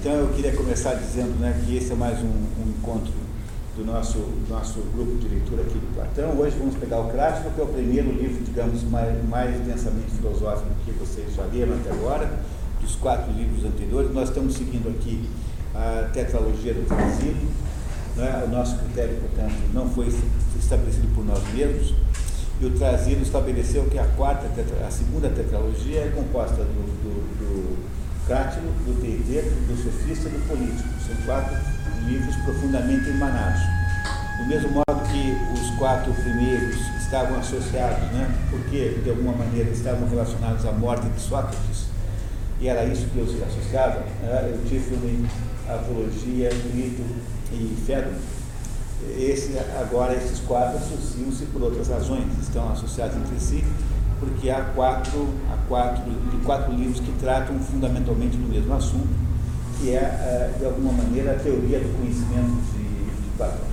Então eu queria começar dizendo né, que esse é mais um, um encontro do nosso, nosso grupo de leitura aqui do Platão. Hoje vamos pegar o Clássico, que é o primeiro livro, digamos, mais, mais densamente filosófico que vocês já leram até agora, dos quatro livros anteriores. Nós estamos seguindo aqui a tetralogia do Transílio. Né? O nosso critério, portanto, não foi estabelecido por nós mesmos. E o Trasilo estabeleceu que a quarta, a segunda tetralogia é composta do, do, do Cátilo, do Teiteiro, do Sofista e do Político. São quatro livros profundamente emanados. Do mesmo modo que os quatro primeiros estavam associados, né? porque de alguma maneira estavam relacionados à morte de Sócrates, e era isso que eu se associava, né? Eutífone, Apologia, Mito e Fédon. Esse, agora, esses quatro associam-se por outras razões, estão associados entre si porque há quatro, há quatro, quatro livros que tratam fundamentalmente do mesmo assunto, que é, eh, de alguma maneira, a teoria do conhecimento de, de Platão.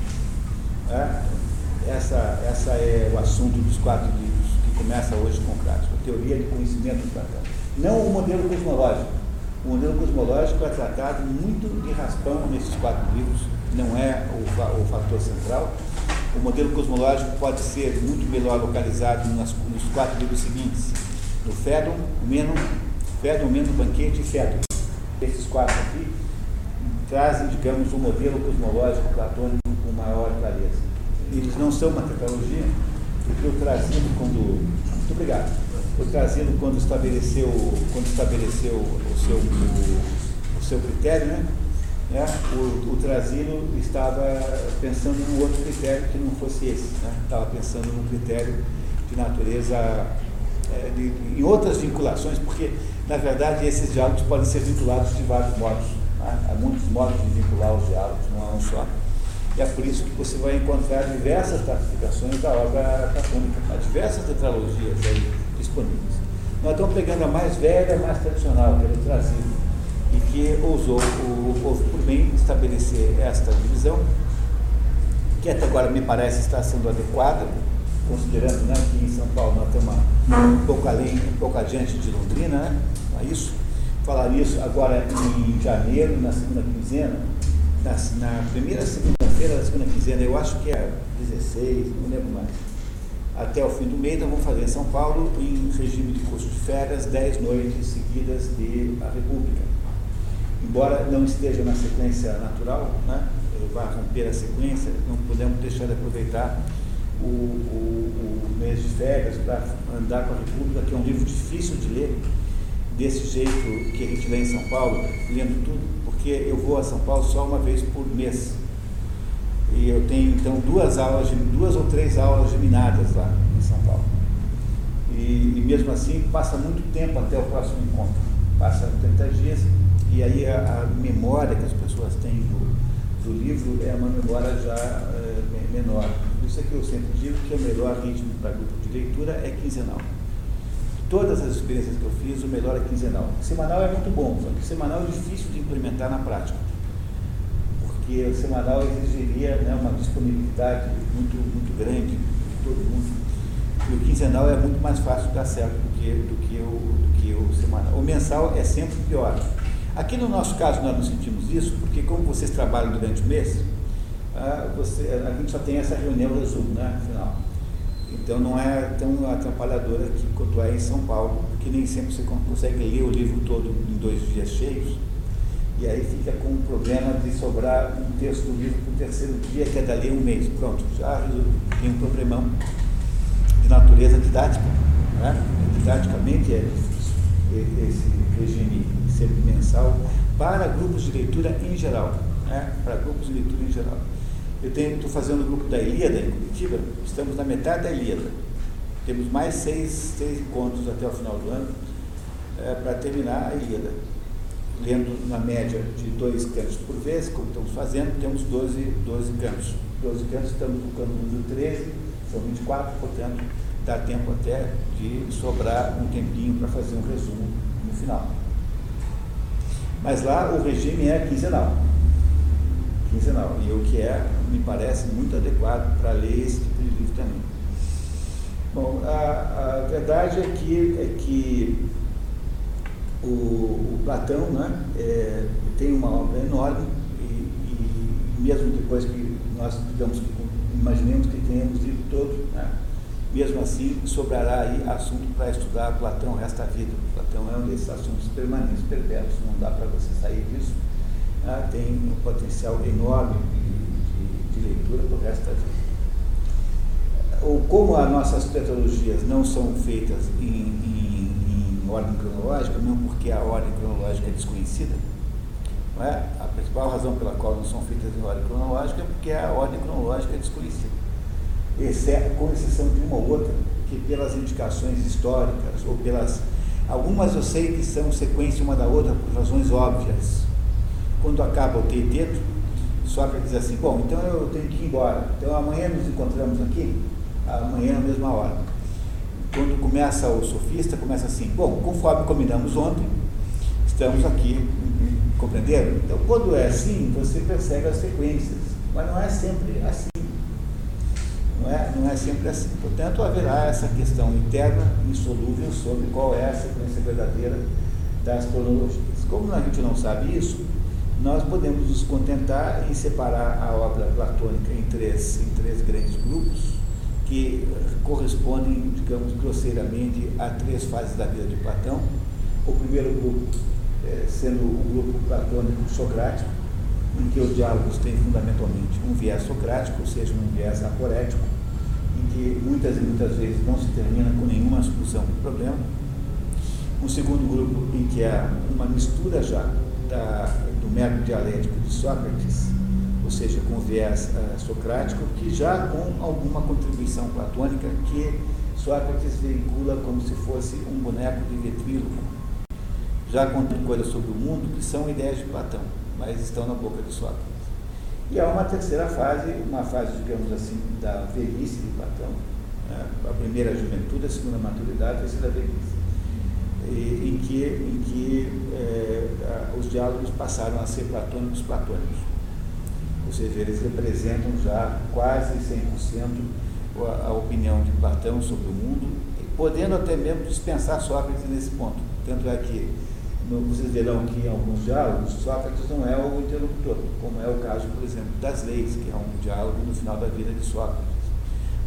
É? Essa, essa é o assunto dos quatro livros, que começa hoje com Crático, a teoria do conhecimento de Platão. Não o modelo cosmológico. O modelo cosmológico é tratado muito de raspão nesses quatro livros, não é o, o fator central, o modelo cosmológico pode ser muito melhor localizado nas, nos quatro livros seguintes, no Fédon, Menon, Fédon, Menon, Banquete e Fédon. Esses quatro aqui trazem, digamos, um modelo cosmológico platônico com maior clareza. Eles não são uma tetralogia, porque o Trasilo, quando. Muito obrigado. O Trasilo, quando estabeleceu, quando estabeleceu o seu, o, o seu critério, né? Né, o, o Trasilo estava pensando num outro critério que não fosse esse, né, estava pensando num critério de natureza, é, de, em outras vinculações, porque, na verdade, esses diálogos podem ser vinculados de vários modos. Né, há muitos modos de vincular os diálogos, não há um só. E é por isso que você vai encontrar diversas classificações da obra platônica, há diversas tetralogias aí disponíveis. Nós estamos pegando a mais velha, a mais tradicional, que é Trasilo que ousou o povo por bem estabelecer esta divisão, que até agora me parece estar sendo adequada, considerando né, que em São Paulo nós estamos um pouco além, um pouco adiante de Londrina, né? Não é isso? Falar isso agora em janeiro, na segunda quinzena, na, na primeira segunda-feira da segunda quinzena, eu acho que é 16, não lembro mais. Até o fim do mês, nós vamos fazer em São Paulo, em regime de curso de férias, 10 noites seguidas de A República embora não esteja na sequência natural, né, vai romper a sequência, não podemos deixar de aproveitar o, o, o mês de férias para andar com a República, que é um livro difícil de ler, desse jeito que a gente lê em São Paulo, lendo tudo, porque eu vou a São Paulo só uma vez por mês. E eu tenho então duas aulas, duas ou três aulas geminadas lá em São Paulo. E, e mesmo assim passa muito tempo até o próximo encontro. Passa 30 dias e aí a, a, memória que as pessoas têm do, do livro é uma memória já é, menor. Por isso é que eu sempre digo que o melhor ritmo para grupo de leitura é quinzenal. Todas as experiências que eu fiz, o melhor é quinzenal. Semanal é muito bom, só que semanal é difícil de implementar na prática. Porque o semanal exigiria né, uma disponibilidade muito, muito grande de todo mundo. E o quinzenal é muito mais fácil de dar certo do que, do que, o, do que o semanal. O mensal é sempre pior. Aqui no nosso caso nós não sentimos isso, porque como vocês trabalham durante o mês, ah, você, a gente só tem essa reunião resumo, né, final. Então não é tão atrapalhadora aqui quanto é em São Paulo, porque nem sempre você consegue ler o livro todo em dois dias cheios, e aí fica com o problema de sobrar um terço do livro para o terceiro dia, que é dali um mês. Pronto, já tem um problemão de natureza didática. Né? Didaticamente é esse regime sempre mensal, para grupos de leitura em geral. Né? Para grupos de leitura em geral. Eu estou fazendo o grupo da Ilíada em Curitiba, estamos na metade da Ilíada. Temos mais seis, seis encontros até o final do ano é, para terminar a Ilíada. Lendo na média de dois cantos por vez, como estamos fazendo, temos 12, 12 cantos. 12 cantos, estamos no cano número 13, são 24, portanto, dá tempo até de sobrar um tempinho para fazer um resumo no final. Mas lá o regime é quinzenal. Quinzenal. E o que é, me parece muito adequado para ler esse tipo de livro também. Bom, a, a verdade é que, é que o, o Platão né, é, tem uma obra enorme e, e, mesmo depois que nós digamos imaginemos que tenhamos livro todo, né, mesmo assim sobrará aí assunto para estudar Platão o resto da vida. Platão é um desses assuntos permanentes, perpétuos, não dá para você sair disso. Né, tem um potencial enorme de, de, leitura para o resto da vida ou como as nossas metodologias não são feitas em, em, em, ordem cronológica, não porque a ordem cronológica é desconhecida, é? a principal razão pela qual não são feitas em ordem cronológica é porque a ordem cronológica é desconhecida, com exceção de uma ou outra, que pelas indicações históricas ou pelas. Algumas eu sei que são sequência uma da outra por razões óbvias. Quando acaba o teiteto, Sócrates diz assim: Bom, então eu tenho que ir embora. Então amanhã nos encontramos aqui amanhã na mesma hora. Quando começa o sofista, começa assim, bom, conforme combinamos ontem, estamos aqui, compreenderam? Então, quando é assim, você percebe as sequências, mas não é sempre assim. Não é, não é sempre assim. Portanto, haverá essa questão interna, insolúvel, sobre qual é a sequência verdadeira das cronologias. Como a gente não sabe isso, nós podemos nos contentar em separar a obra platônica em três, em três grandes grupos, que correspondem, digamos, grosseiramente a três fases da vida de Platão. O primeiro grupo é, sendo o grupo platônico socrático, em que os diálogos têm fundamentalmente um viés socrático, ou seja, um viés aporético, que muitas e muitas vezes não se termina com nenhuma solução do problema. Um segundo grupo em que há uma mistura já da, do método dialético de Sócrates ou seja, com viés uh, socrático, que já com alguma contribuição platônica que Sócrates veicula como se fosse um boneco de vetríloco, já contém coisas sobre o mundo que são ideias de Platão, mas estão na boca de Sócrates. E há uma terceira fase, uma fase, digamos assim, da velhice de Platão, né? a primeira juventude, a segunda maturidade, a terceira velhice, e, em que, em que é, os diálogos passaram a ser platônicos platônicos ou seja, eles representam já quase 100% a, a opinião de Platão sobre o mundo, podendo até mesmo dispensar Sócrates nesse ponto. Tanto é que no, vocês verão que em alguns diálogos Sócrates não é o interlocutor, como é o caso, por exemplo, das leis, que é um diálogo no final da vida de Sócrates,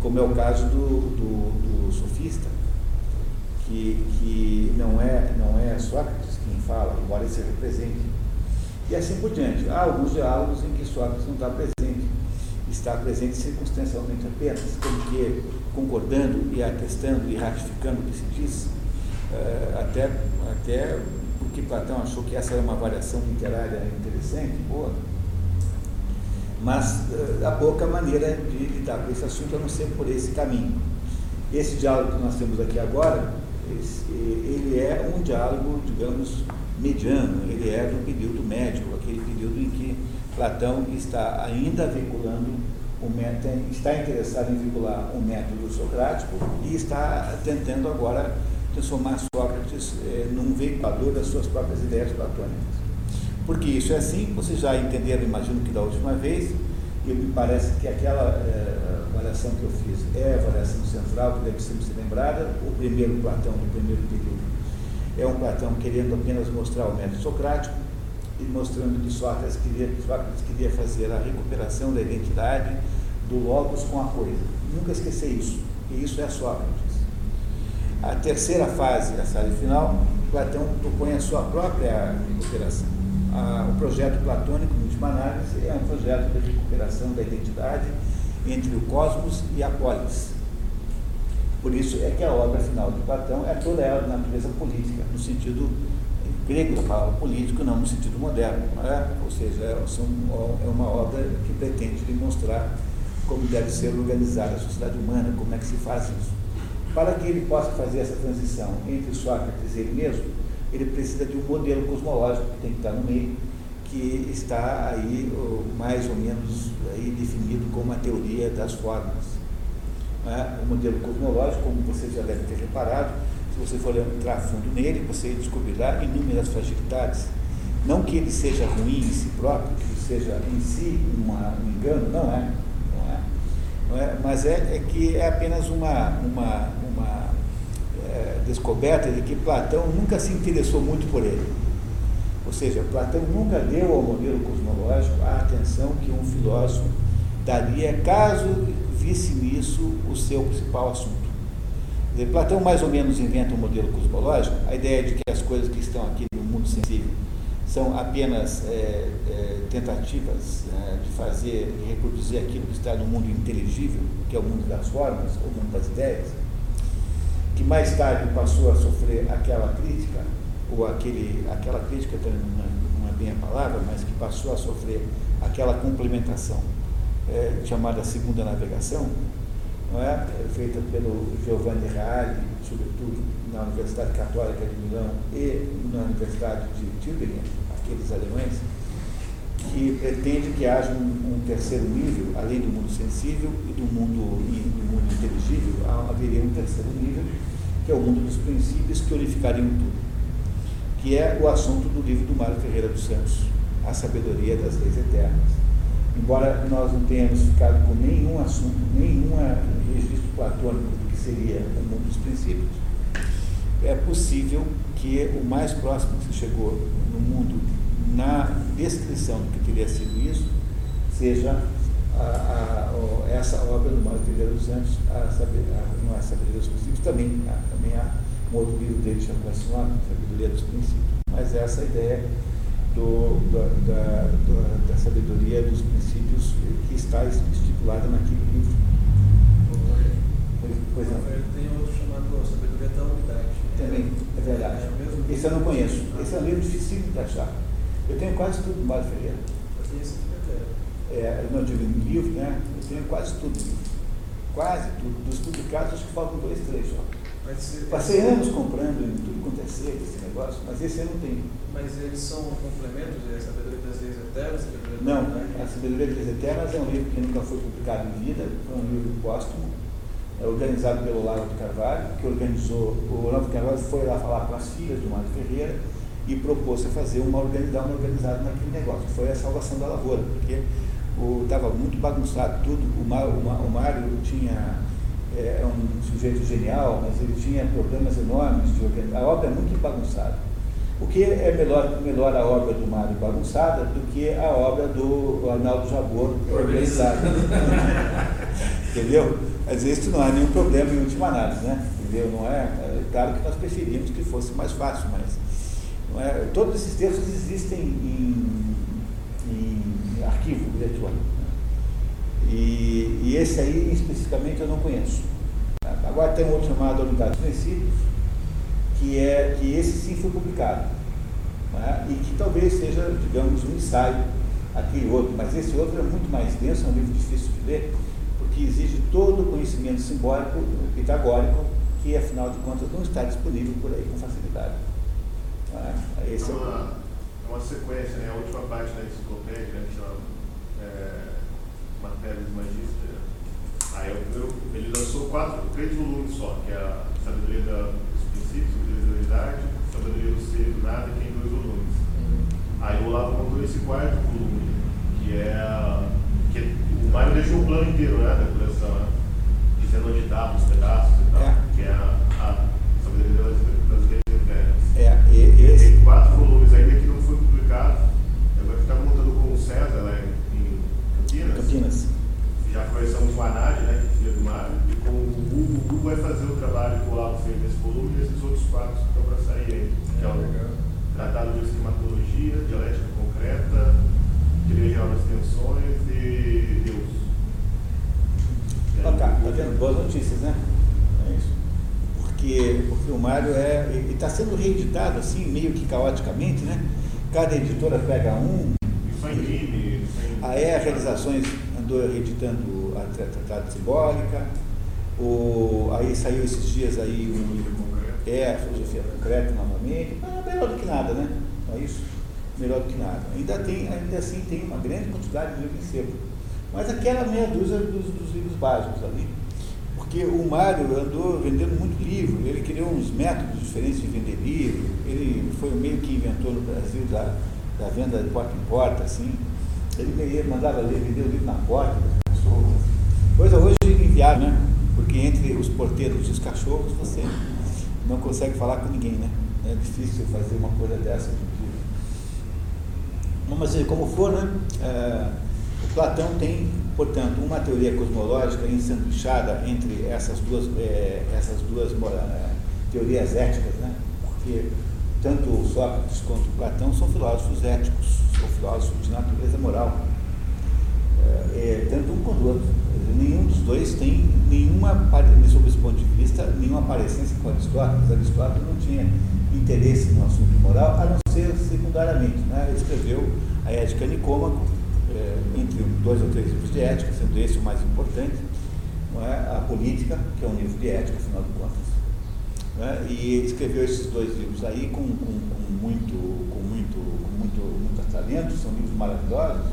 como é o caso do, do, do sofista, que, que não, é, não é Sócrates quem fala, embora ele seja presente, e assim por diante. Há alguns diálogos em que Sócrates não está presente, está presente circunstancialmente apenas, como que concordando e atestando e ratificando o que se diz, eh, até, até porque Platão achou que essa era uma variação literária interessante, boa, mas uh, a pouca maneira de lidar com esse assunto a não ser por esse caminho. Esse diálogo que nós temos aqui agora, ele é um diálogo, digamos, mediano, ele é do período médio, aquele período em que Platão está ainda vinculando o método, está interessado em vincular o método socrático e está tentando agora transformar Sócrates eh, num veiculador das suas próprias ideias platônicas. Porque isso é assim, vocês já entenderam, imagino que da última vez, e me parece que aquela eh, avaliação que eu fiz é a avaliação central, que deve sempre ser lembrada, o primeiro Platão do primeiro período é um Platão querendo apenas mostrar o método socrático e mostrando que Sócrates queria, Sócrates queria fazer a recuperação da identidade do logos com a coisa. Nunca esquecer isso, e isso é Sócrates. A terceira fase, a fase final, Platão propõe a sua própria recuperação. o projeto platônico, em última análise, é um projeto de recuperação da identidade entre o cosmos e a polis. Por isso é que a obra final de Platão é toda ela de natureza política, no sentido grego da palavra político, não no sentido moderno. É? Ou seja, é, é uma obra que pretende demonstrar como deve ser organizada a sociedade humana, como é que se faz isso. Para que ele possa fazer essa transição entre Sócrates e ele mesmo, ele precisa de um modelo cosmológico que tem que estar no meio, que está aí mais ou menos aí definido como a teoria das formas né, o modelo cosmológico, como você já deve ter reparado, se você for entrar fundo nele, você descobrirá inúmeras fragilidades. Não que ele seja ruim em si próprio, que seja em si uma, um engano, não é. É, é mas é, é, que é apenas uma, uma, uma é, descoberta de que Platão nunca se interessou muito por ele. Ou seja, Platão nunca deu ao modelo cosmológico a atenção que um filósofo daria caso visse nisso o seu principal assunto. Platão mais ou menos inventa um modelo cosmológico, a ideia de que as coisas que estão aqui no mundo sensível são apenas é, é, tentativas é, de fazer e reproduzir aquilo que está no mundo inteligível, que é o mundo das formas, o mundo das ideias, que mais tarde passou a sofrer aquela crítica, ou aquele, aquela crítica também não, não é bem a palavra, mas que passou a sofrer aquela complementação é, chamada segunda navegação, não é? feita pelo Giovanni Reale, sobretudo na Universidade Católica de Milão e na Universidade de Tübingen, aqueles alemães, que pretende que haja um, um, terceiro nível, além do mundo sensível e do mundo, e do mundo inteligível, haveria um terceiro nível, que é o mundo dos princípios que unificariam tudo, que é o assunto do livro do Mário Ferreira dos Santos, A Sabedoria das Leis Eternas. Embora nós não tenhamos ficado com nenhum assunto, nenhum registro platônico do que seria mundo dos princípios, é possível que o mais próximo que se chegou no mundo na descrição do que teria sido isso seja a, a, essa obra do Mário Ferreira dos Anjos, a, sabedoria, não é a Sabedoria dos Princípios, também há, também há um outro livro dele chamado assim, Sabedoria dos Princípios. Mas essa ideia do, da, da, da, sabedoria dos princípios que está estipulada naquele livro. Pois, pois não. Chamado Sabedoria da Unidade. Também, é verdade. É Esse eu não conheço. Esse é um livro difícil de achar. Eu tenho quase tudo do Mário Ferreira. Eu tenho esse é, eu não digo livro, né? Eu tenho quase tudo. Quase tudo. Dos publicados, acho que faltam dois, três só. Mas, Passei anos comprando em tudo quanto é seco esse negócio, mas esse eu não tenho. Mas eles são complementos da Sabedoria das Leis Eternas? Não, a Sabedoria das Leis Eternas é um livro que nunca foi publicado em vida, foi um livro póstumo, é organizado pelo Lago de Carvalho, que organizou, o Olavo de Carvalho foi lá falar com as filhas do Mário Ferreira e propôs a fazer uma, organizar uma organizada naquele negócio, que foi a salvação da lavoura, porque estava muito bagunçado tudo, o, o, o Mário tinha é, é um sujeito genial, mas ele tinha problemas enormes de organizar. A obra é muito bagunçada. O que é melhor, melhor a obra do Mário bagunçada do que a obra do Arnaldo Jabor organizada. Entendeu? Mas isso não há nenhum problema em última análise, né? Entendeu? Não é, é claro que nós preferimos que fosse mais fácil, mas não é, todos esses textos existem em, em arquivo eletrônico. E, e, esse aí, especificamente, eu não conheço. Agora tem um outro chamado Unidade de Princípios, que, é, que esse sim foi publicado. Né? E que talvez seja, digamos, um ensaio aquele outro, mas esse outro é muito mais denso, é um livro difícil de ler, porque exige todo o conhecimento simbólico, pitagórico, que afinal de contas não está disponível por aí com facilidade. Né? Esse é, uma, é uma sequência, né? a última parte da enciclopédia, né? que chama é, Matéria de Magíster. Aí eu, eu, ele lançou quatro, três volumes só, que é a Sabedoria da, dos Princípios, Sabedoria da Sabedoria do Ser e do Nada, que tem dois volumes. Uhum. Aí o Olavo montou esse quarto volume, que é. Que o Mário deixou o plano inteiro né, da coleção, né? dizendo onde estava, os pedaços e tal, é. que é a, a Sabedoria das, Eternas. É, e, e tem quatro volumes ainda que não foi publicado. Agora que estava montando com o César lá em Campinas. Campinas. Já conversamos com a Nádia, né, que é filha do Mário, e com o Hugo, o Hugo vai fazer o trabalho que o Olavo fez nesse volume e esses outros quatro que estão para sair aí, que é o Tratado de Esquematologia, Dialética Concreta, Teoria Geral das Tensões e Ah, tá, tá vendo? Boas notícias, né? É isso. Porque, porque o Mário é. está sendo reeditado assim, meio que caoticamente, né? Cada editora pega um. Isso é em A Realizações andou reeditando a Tratado Simbólica. O, aí saiu esses dias aí um livro concreto. É, a filosofia concreta novamente. Mas é melhor do que nada, né? Não é isso? Melhor do que nada. Ainda tem, ainda assim tem uma grande quantidade de livros em sebo. Mas aquela meia dúzia dos, dos livros básicos ali. Porque o Mário andou vendendo muito livro, ele criou uns métodos diferentes de vender livro, ele foi o meio que inventou no Brasil da, da venda de porta em porta, assim. Ele mandava ler, vender o livro na porta das pessoas. Coisa hoje inviável, né? Porque entre os porteiros e os cachorros você não consegue falar com ninguém, né? É difícil fazer uma coisa dessa. Mas como for, né? É, Platão tem, portanto, uma teoria cosmológica ensanduichada entre essas duas, é, essas duas é, teorias éticas, né? Porque tanto Sócrates quanto Platão são filósofos éticos, são filósofos de natureza moral. É tanto um quanto o outro. Nenhum dos dois tem nenhuma, sob esse ponto de vista, nenhuma parecência com Aristóteles. Aristóteles não tinha interesse no assunto moral, a não ser secundariamente. Né? Ele escreveu a Ética Nicômaco, é, entre dois ou três livros de ética, sendo esse o mais importante, é? a Política, que é um livro de ética, afinal de contas. É? E ele escreveu esses dois livros aí com, com, com muito, com muito, com muito, muito talento, são livros maravilhosos,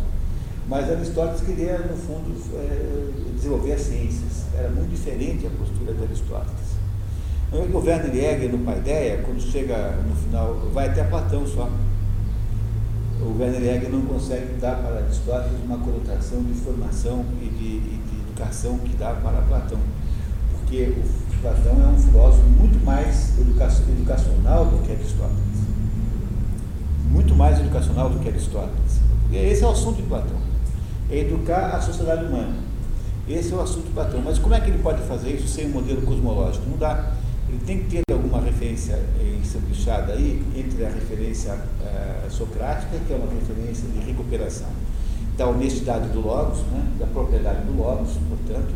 mas Aristóteles queria, no fundo, é, desenvolver as ciências. Era muito diferente a postura de Aristóteles. O Werner Jäger, no Paideia, quando chega no final, vai até Platão só. O Werner Jäger não consegue dar para Aristóteles uma conotação de formação e de, e de educação que dá para Platão. Porque o Platão é um filósofo muito mais educacional do que Aristóteles. Muito mais educacional do que Aristóteles. Esse é o assunto de Platão. É educar a sociedade humana. Esse é o assunto de Platão. Mas como é que ele pode fazer isso sem um modelo cosmológico? Não dá. Ele tem que ter alguma referência ensanduichada aí entre a referência uh, socrática, que é uma referência de recuperação da honestidade do Logos, né, da propriedade do Logos, portanto,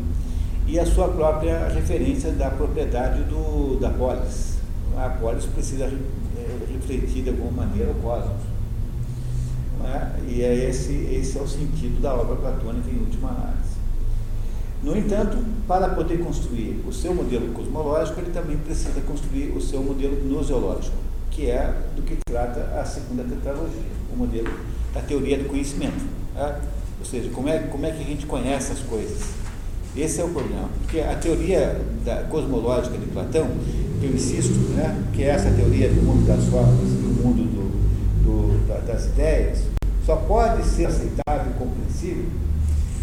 e a sua própria referência da propriedade do, da polis. A polis precisa é, refletir de alguma maneira o cosmos. É? E é esse, esse é o sentido da obra platônica em última análise. No entanto, para poder construir o seu modelo cosmológico, ele também precisa construir o seu modelo gnoseológico, que é do que trata a segunda tetralogia, o modelo da teoria do conhecimento. Né? Ou seja, como é, como é que a gente conhece as coisas. Esse é o problema. Porque a teoria da cosmológica de Platão, eu insisto, né, que é essa teoria do mundo das formas, do mundo do, do, das ideias, só pode ser aceitável e compreensível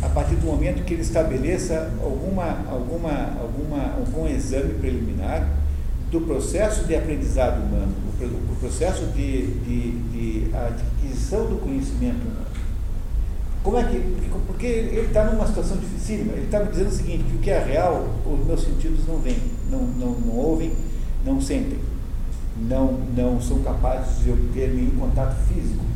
a partir do momento que ele estabeleça alguma, alguma, alguma, algum exame preliminar do processo de aprendizado humano, o, o processo de, de, de adquisição do conhecimento humano. Como é que, porque ele está numa situação dificílima, ele está me dizendo o seguinte, que o que é real, os meus sentidos não veem, não, não, não ouvem, não sentem, não, não são capazes de obter nenhum contato físico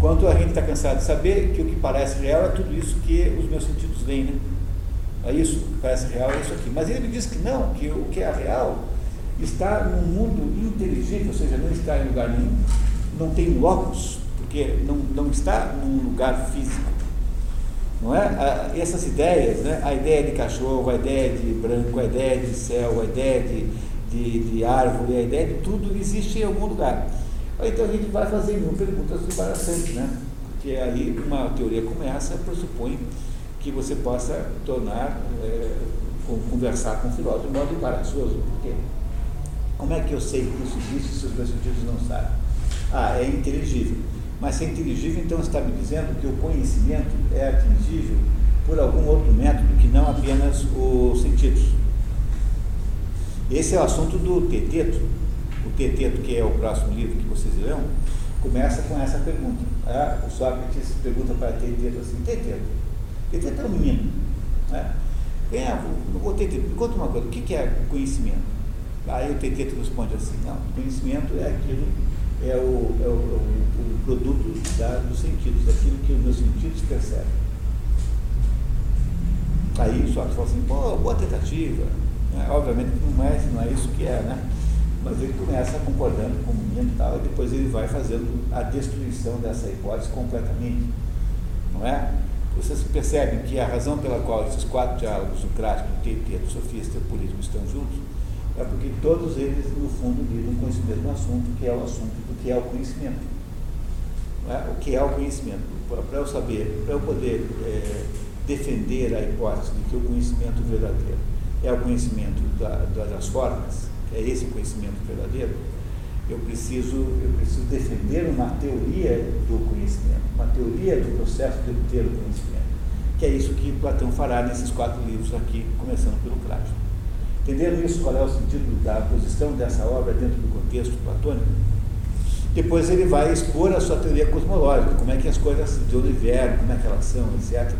Quanto a gente está cansado de saber que o que parece real é tudo isso que os meus sentidos veem, né? É isso, o que parece real é isso aqui. Mas ele me diz que não, que o que é real está num mundo inteligível, ou seja, não está em lugar nenhum, não tem locus, porque não, não está num lugar físico. Não é? Essas ideias, né? a ideia de cachorro, a ideia de branco, a ideia de céu, a ideia de, de, de árvore, a ideia de tudo existe em algum lugar. Então a gente vai fazer mil perguntas embaraçantes, né? Porque aí uma teoria como essa pressupõe que você possa tornar, é, conversar com o filósofo de modo embaraçoso. Porque como é que eu sei que isso existe se os meus sentidos não sabem? Ah, é inteligível. Mas se é inteligível, então está me dizendo que o conhecimento é atingível por algum outro método que não apenas os sentidos. Esse é o assunto do teteto, Teteto, que é o próximo livro que vocês lerão, começa com essa pergunta. É, o Sócrates pergunta para Teteto assim, Teteto, Teteto é um menino. Né? É, o Teteto, me conta uma coisa, o que é conhecimento? Aí o Teteto responde assim, não, conhecimento é aquilo, é o, é o, o, o produto da, dos sentidos, daquilo que os meus sentidos percebem. Aí o Sócrates fala assim, pô, boa tentativa. Né? Obviamente não é, não é isso que é, né? Mas ele começa concordando com o menino e tal, e depois ele vai fazendo a destruição dessa hipótese completamente. Não é? Vocês percebem que a razão pela qual esses quatro diálogos, o crático, o teiteto, o sofista e o político estão juntos, é porque todos eles, no fundo, lidam com esse mesmo assunto, que é o assunto do que é o conhecimento. É? O que é o conhecimento? Para eu saber, para eu poder é, defender a hipótese de que o conhecimento verdadeiro é o conhecimento da, das formas, é esse o conhecimento verdadeiro, eu preciso, eu preciso defender uma teoria do conhecimento, uma teoria do processo de obter o conhecimento, que é isso que Platão fará nesses quatro livros aqui, começando pelo Crático. Entenderam isso? Qual é o sentido da posição dessa obra dentro do contexto platônico? Depois ele vai expor a sua teoria cosmológica, como é que as coisas de onde vieram, como é que elas são, etc.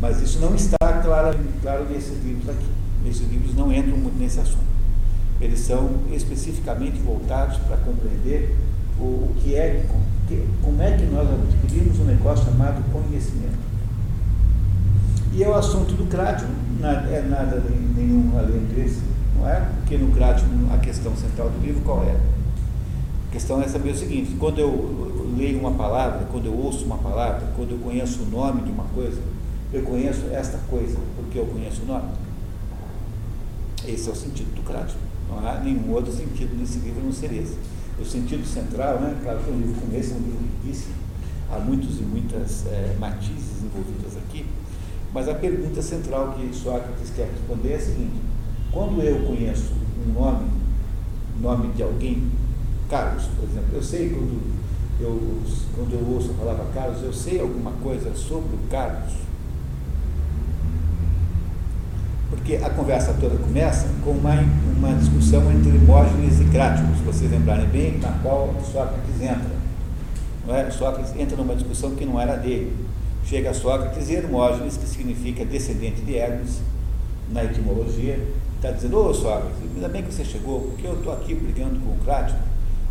Mas isso não está claro, claro nesses livros aqui. Esses livros não entram muito nesse assunto. Eles são especificamente voltados para compreender o, o que é, como é que nós adquirimos um negócio chamado conhecimento. E é o assunto do Crádio, nada, é nada nenhum além desse, não é? Porque no Crádio a questão central do livro qual é? A questão é saber o seguinte, quando eu leio uma palavra, quando eu ouço uma palavra, quando eu conheço o nome de uma coisa, eu conheço esta coisa porque eu conheço o nome. Esse é o sentido do Crádio. Não há nenhum outro sentido nesse livro não ser esse. O sentido central, né? claro que é um livro como esse, é um livro riquíssimo, há muitos e muitas é, matizes envolvidas aqui, mas a pergunta central que Sócrates quer responder é a seguinte: quando eu conheço um nome, nome de alguém, Carlos, por exemplo, eu sei quando eu, quando eu ouço a palavra Carlos, eu sei alguma coisa sobre o Carlos. Porque a conversa toda começa com uma, uma discussão entre Hermógenes e Crático, se vocês lembrarem bem, na qual Sócrates entra. Não é? Sócrates entra numa discussão que não era dele Chega Sócrates e Hermógenes, que significa descendente de Hermes, na etimologia, está dizendo, ô Sócrates, ainda bem que você chegou, porque eu estou aqui brigando com o Crático.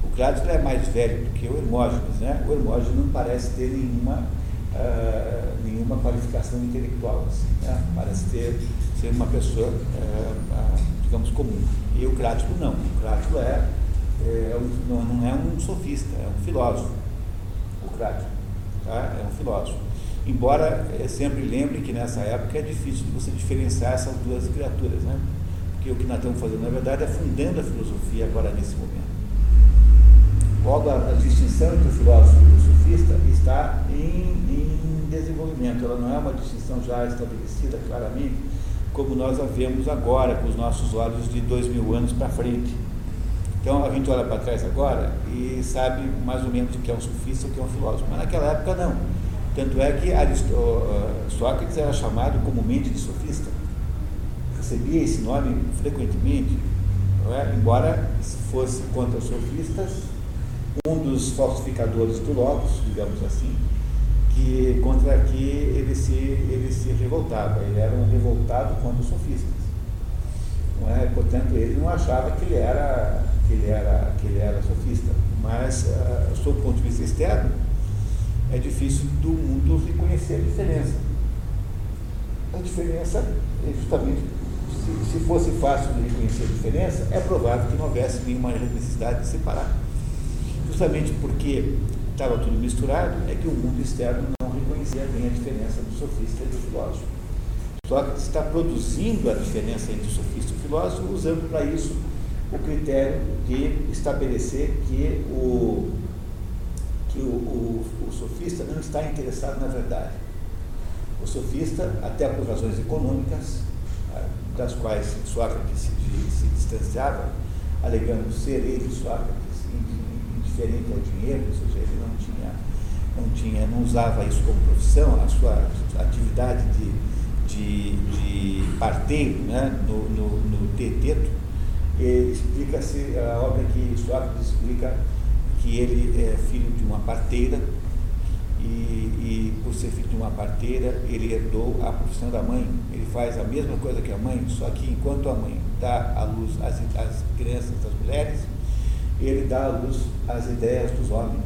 O Crático é mais velho do que o Hermógenes, né? O Hermógenes não parece ter nenhuma, uh, nenhuma qualificação intelectual, assim, né? parece ter ser uma pessoa, uh, digamos, comum. E o Crático não, o Crático é, é não, é um sofista, é um filósofo, o Crático, tá? é um filósofo. Embora é, sempre lembre que nessa época é difícil você diferenciar essas duas criaturas, né? Porque o que nós estamos fazendo, na verdade, é fundando a filosofia agora nesse momento. Logo, a, a distinção entre o filósofo e o sofista está em, em desenvolvimento. Ela não é uma distinção já estabelecida claramente, como nós a vemos agora, com os nossos olhos de dois mil anos para frente. Então a gente olha para trás agora e sabe mais ou menos o que é um sofista e o que é um filósofo. Mas naquela época não. Tanto é que Sócrates era chamado comumente de sofista. Recebia esse nome frequentemente, é? embora fosse contra os sofistas, um dos falsificadores do Logos, digamos assim, que, contra que ele se, ele se revoltava. Ele era um revoltado contra os sofistas. Não é? Portanto, ele não achava que ele era, que ele era, que ele era sofista. Mas, uh, sob o ponto de vista externo, é difícil do mundo reconhecer a diferença. A diferença é justamente, se, se fosse fácil de reconhecer a diferença, é provável que não houvesse nenhuma necessidade de separar. Justamente porque estava tudo misturado, é que o mundo externo não reconhecia bem a diferença do sofista e do filósofo. Só que está produzindo a diferença entre o sofista e o filósofo, usando para isso o critério de estabelecer que o que o, o, o sofista não está interessado na verdade. O sofista, até por razões econômicas, ah, das quais Sócrates se, se distanciava, alegando ser ele, Sócrates, indiferente ao dinheiro, ou seja, ele não tinha, não tinha, não usava isso como profissão, a sua atividade de, de, de parteiro né, no, no, no teteto, explica-se a obra que Sócrates explica que ele é filho de uma parteira e, e, por ser filho de uma parteira, ele herdou a profissão da mãe. Ele faz a mesma coisa que a mãe, só que enquanto a mãe dá à luz as, as crianças das mulheres, ele dá à luz as ideias dos homens.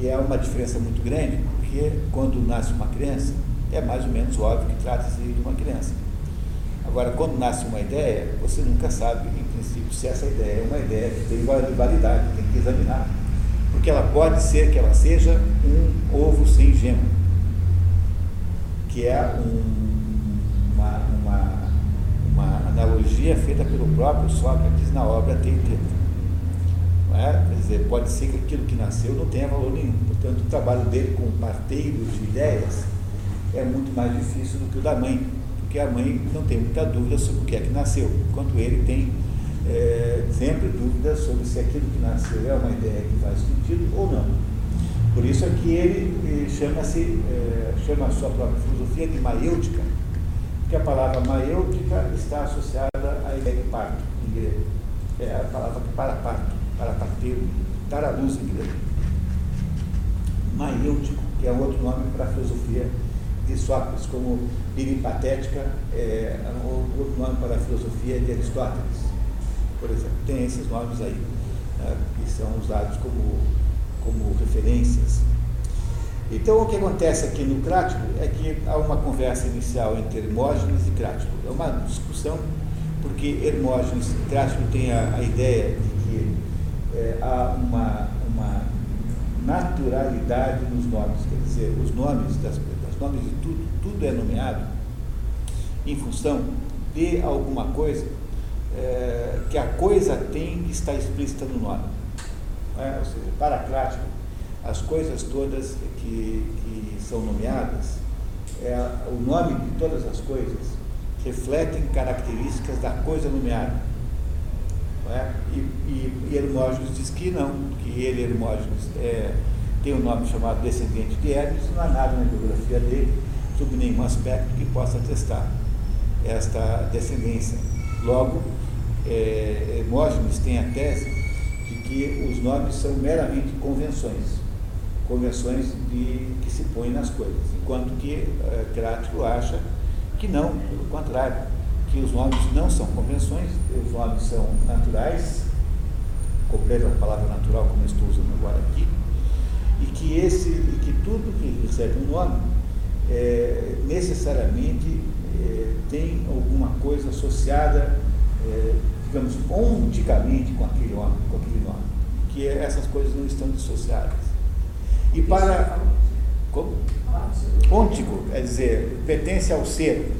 E é uma diferença muito grande, porque quando nasce uma criança, é mais ou menos óbvio que trata-se de uma criança. Agora, quando nasce uma ideia, você nunca sabe, em princípio, se essa ideia é uma ideia que tem validade, tem que examinar. Porque ela pode ser que ela seja um ovo sem gema, que é um, uma, uma, uma, analogia feita pelo próprio Sócrates na obra Teiteta. É? Quer dizer, pode ser que aquilo que nasceu não tenha valor nenhum. Portanto, o trabalho dele com parteiros de ideias é muito mais difícil do que o da mãe porque a mãe não tem muita dúvida sobre o que é que nasceu, enquanto ele tem é, sempre dúvidas sobre se aquilo que nasceu é uma ideia que faz sentido ou não. Por isso é que ele chama-se, é, chama a sua própria filosofia de maêutica, porque a palavra maêutica está associada a ideia de parto em grego. É a palavra para parto, para partir, dar a luz em grego. Maiêutico, que é outro nome para a filosofia de Sócrates, como Patética é outro nome para a filosofia de Aristóteles, por exemplo. Tem esses nomes aí, né, que são usados como, como referências. Então, o que acontece aqui no Crático é que há uma conversa inicial entre Hermógenes e Crático. É uma discussão, porque Hermógenes e Crático têm a, a ideia de que é, há uma, uma naturalidade nos nomes, quer dizer, os nomes das, nomes de tudo, tudo é nomeado em função de alguma coisa é, que a coisa tem que está explícita no nome. É? Ou seja, para Crático, as coisas todas que, que são nomeadas, é, o nome de todas as coisas refletem características da coisa nomeada. É? E, e, Hermógenes diz que não, que ele, Hermógenes, é, tem um nome chamado descendente de Hermes, não há nada na biografia dele, sob nenhum aspecto que possa atestar esta descendência. Logo, é, Hermógenes tem a tese de que os nomes são meramente convenções convenções de, que se põem nas coisas, enquanto que Crático acha que não, pelo contrário, que os nomes não são convenções, os nomes são naturais, completa a palavra natural como estou usando agora aqui, e que, esse, e que tudo que recebe um nome é, necessariamente é, tem alguma coisa associada, é, digamos, onticamente com aquele, nome, com aquele nome, que essas coisas não estão dissociadas. E para. Como? Ôntico, quer dizer, pertence ao ser,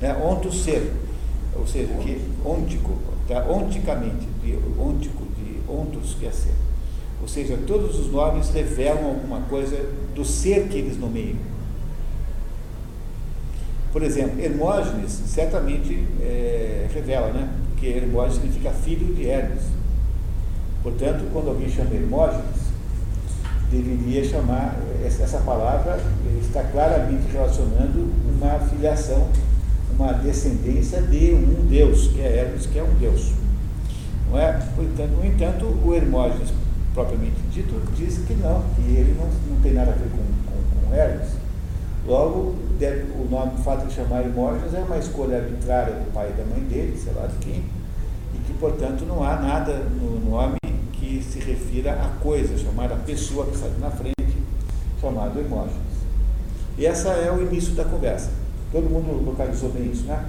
né? onto ser, ou seja, que ôntico, tá? onticamente, de ôntico, de ontos, que é ser. Ou seja, todos os nomes revelam alguma coisa do ser que eles nomeiam. Por exemplo, Hermógenes certamente é, revela, né? Porque Hermógenes significa filho de Hermes. Portanto, quando alguém chama Hermógenes, deveria chamar, essa palavra está claramente relacionando uma filiação, uma descendência de um Deus, que é Hermes, que é um Deus. Não é? Portanto, no entanto, o Hermógenes, propriamente dito, diz que não, que ele não, não tem nada a ver com, com, com Hermes. Logo, o nome, o fato de chamar Hermógenes é uma escolha arbitrária do pai e da mãe dele, sei lá de quem, e que, portanto, não há nada no nome que se refira à coisa, chamada pessoa que está na frente, chamado Hermógenes. E essa é o início da conversa. Todo mundo localizou bem isso, né?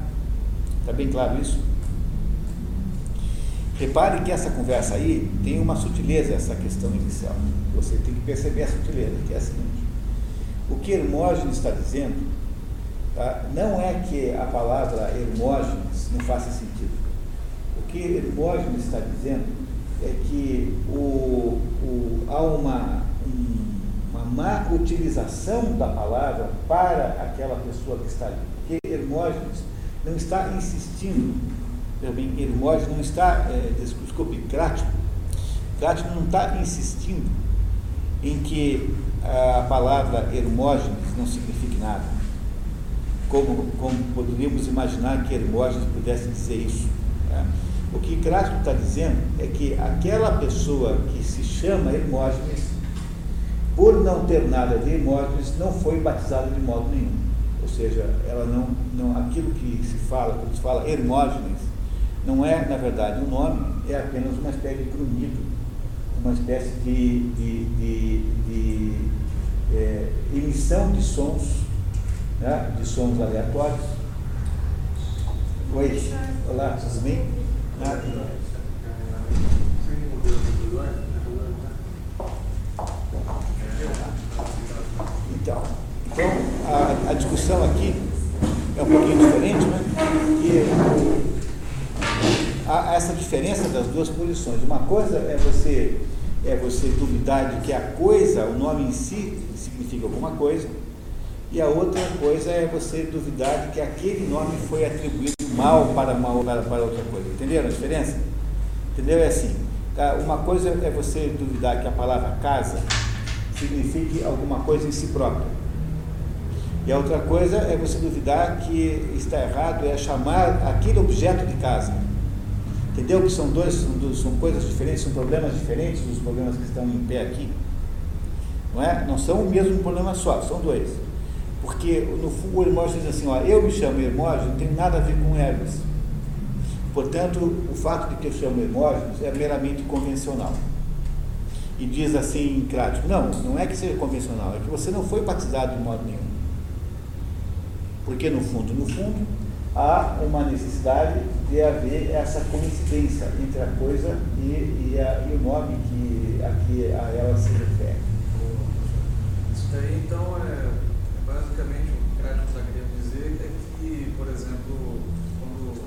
Está bem claro isso? Repare que essa conversa aí tem uma sutileza, essa questão inicial. Você tem que perceber a sutileza, que é a seguinte. O que Hermógenes está dizendo tá, não é que a palavra Hermógenes não faça sentido. O que Hermógenes está dizendo é que o, o, há uma, um, má utilização da palavra para aquela pessoa que está ali. Porque Hermógenes não está insistindo, bem, Hermógenes não está, é, desculpe, Crático, Crático não está insistindo em que a palavra Hermógenes não signifique nada. Como, como poderíamos imaginar que Hermógenes pudesse dizer isso. Né? O que Crático está dizendo é que aquela pessoa que se chama Hermógenes, por não ter nada de Hermógenes, não foi batizada de modo nenhum. Ou seja, ela não, não, aquilo que se fala, quando se fala Hermógenes, não é, na verdade, um nome, é apenas uma espécie de grunhido, uma espécie de, de, de, de é, emissão de sons, né, de sons aleatórios. Oi, olá, tudo bem? Então, então a, a, discussão aqui é um pouquinho diferente, né? E há essa diferença das duas posições. Uma coisa é você é você duvidar de que a coisa, o nome em si, significa alguma coisa, e a outra coisa é você duvidar de que aquele nome foi atribuído mal para mal para, para outra coisa. Entenderam a diferença? Entendeu? É assim. Tá? Uma coisa é você duvidar que a palavra casa signifique alguma coisa em si própria. E a outra coisa é você duvidar que está errado é chamar aquele objeto de casa. Entendeu que são dois, são, são coisas diferentes, são problemas diferentes dos problemas que estão em pé aqui? Não é? Não são o mesmo problema só, são dois. Porque no, o Hermógenes diz assim, ó, eu me chamo Hermógenes, não tem nada a ver com Hermes. Portanto, o fato de que eu chamo Hermógenes é meramente convencional. E diz assim Crático, não, não é que seja convencional, é que você não foi batizado de modo nenhum. Porque no fundo, no fundo, há uma necessidade de haver essa coincidência entre a coisa e, e, a, e o nome que a, que a ela se refere. Isso daí então é, é basicamente o que Crático está querendo dizer é que, por exemplo, quando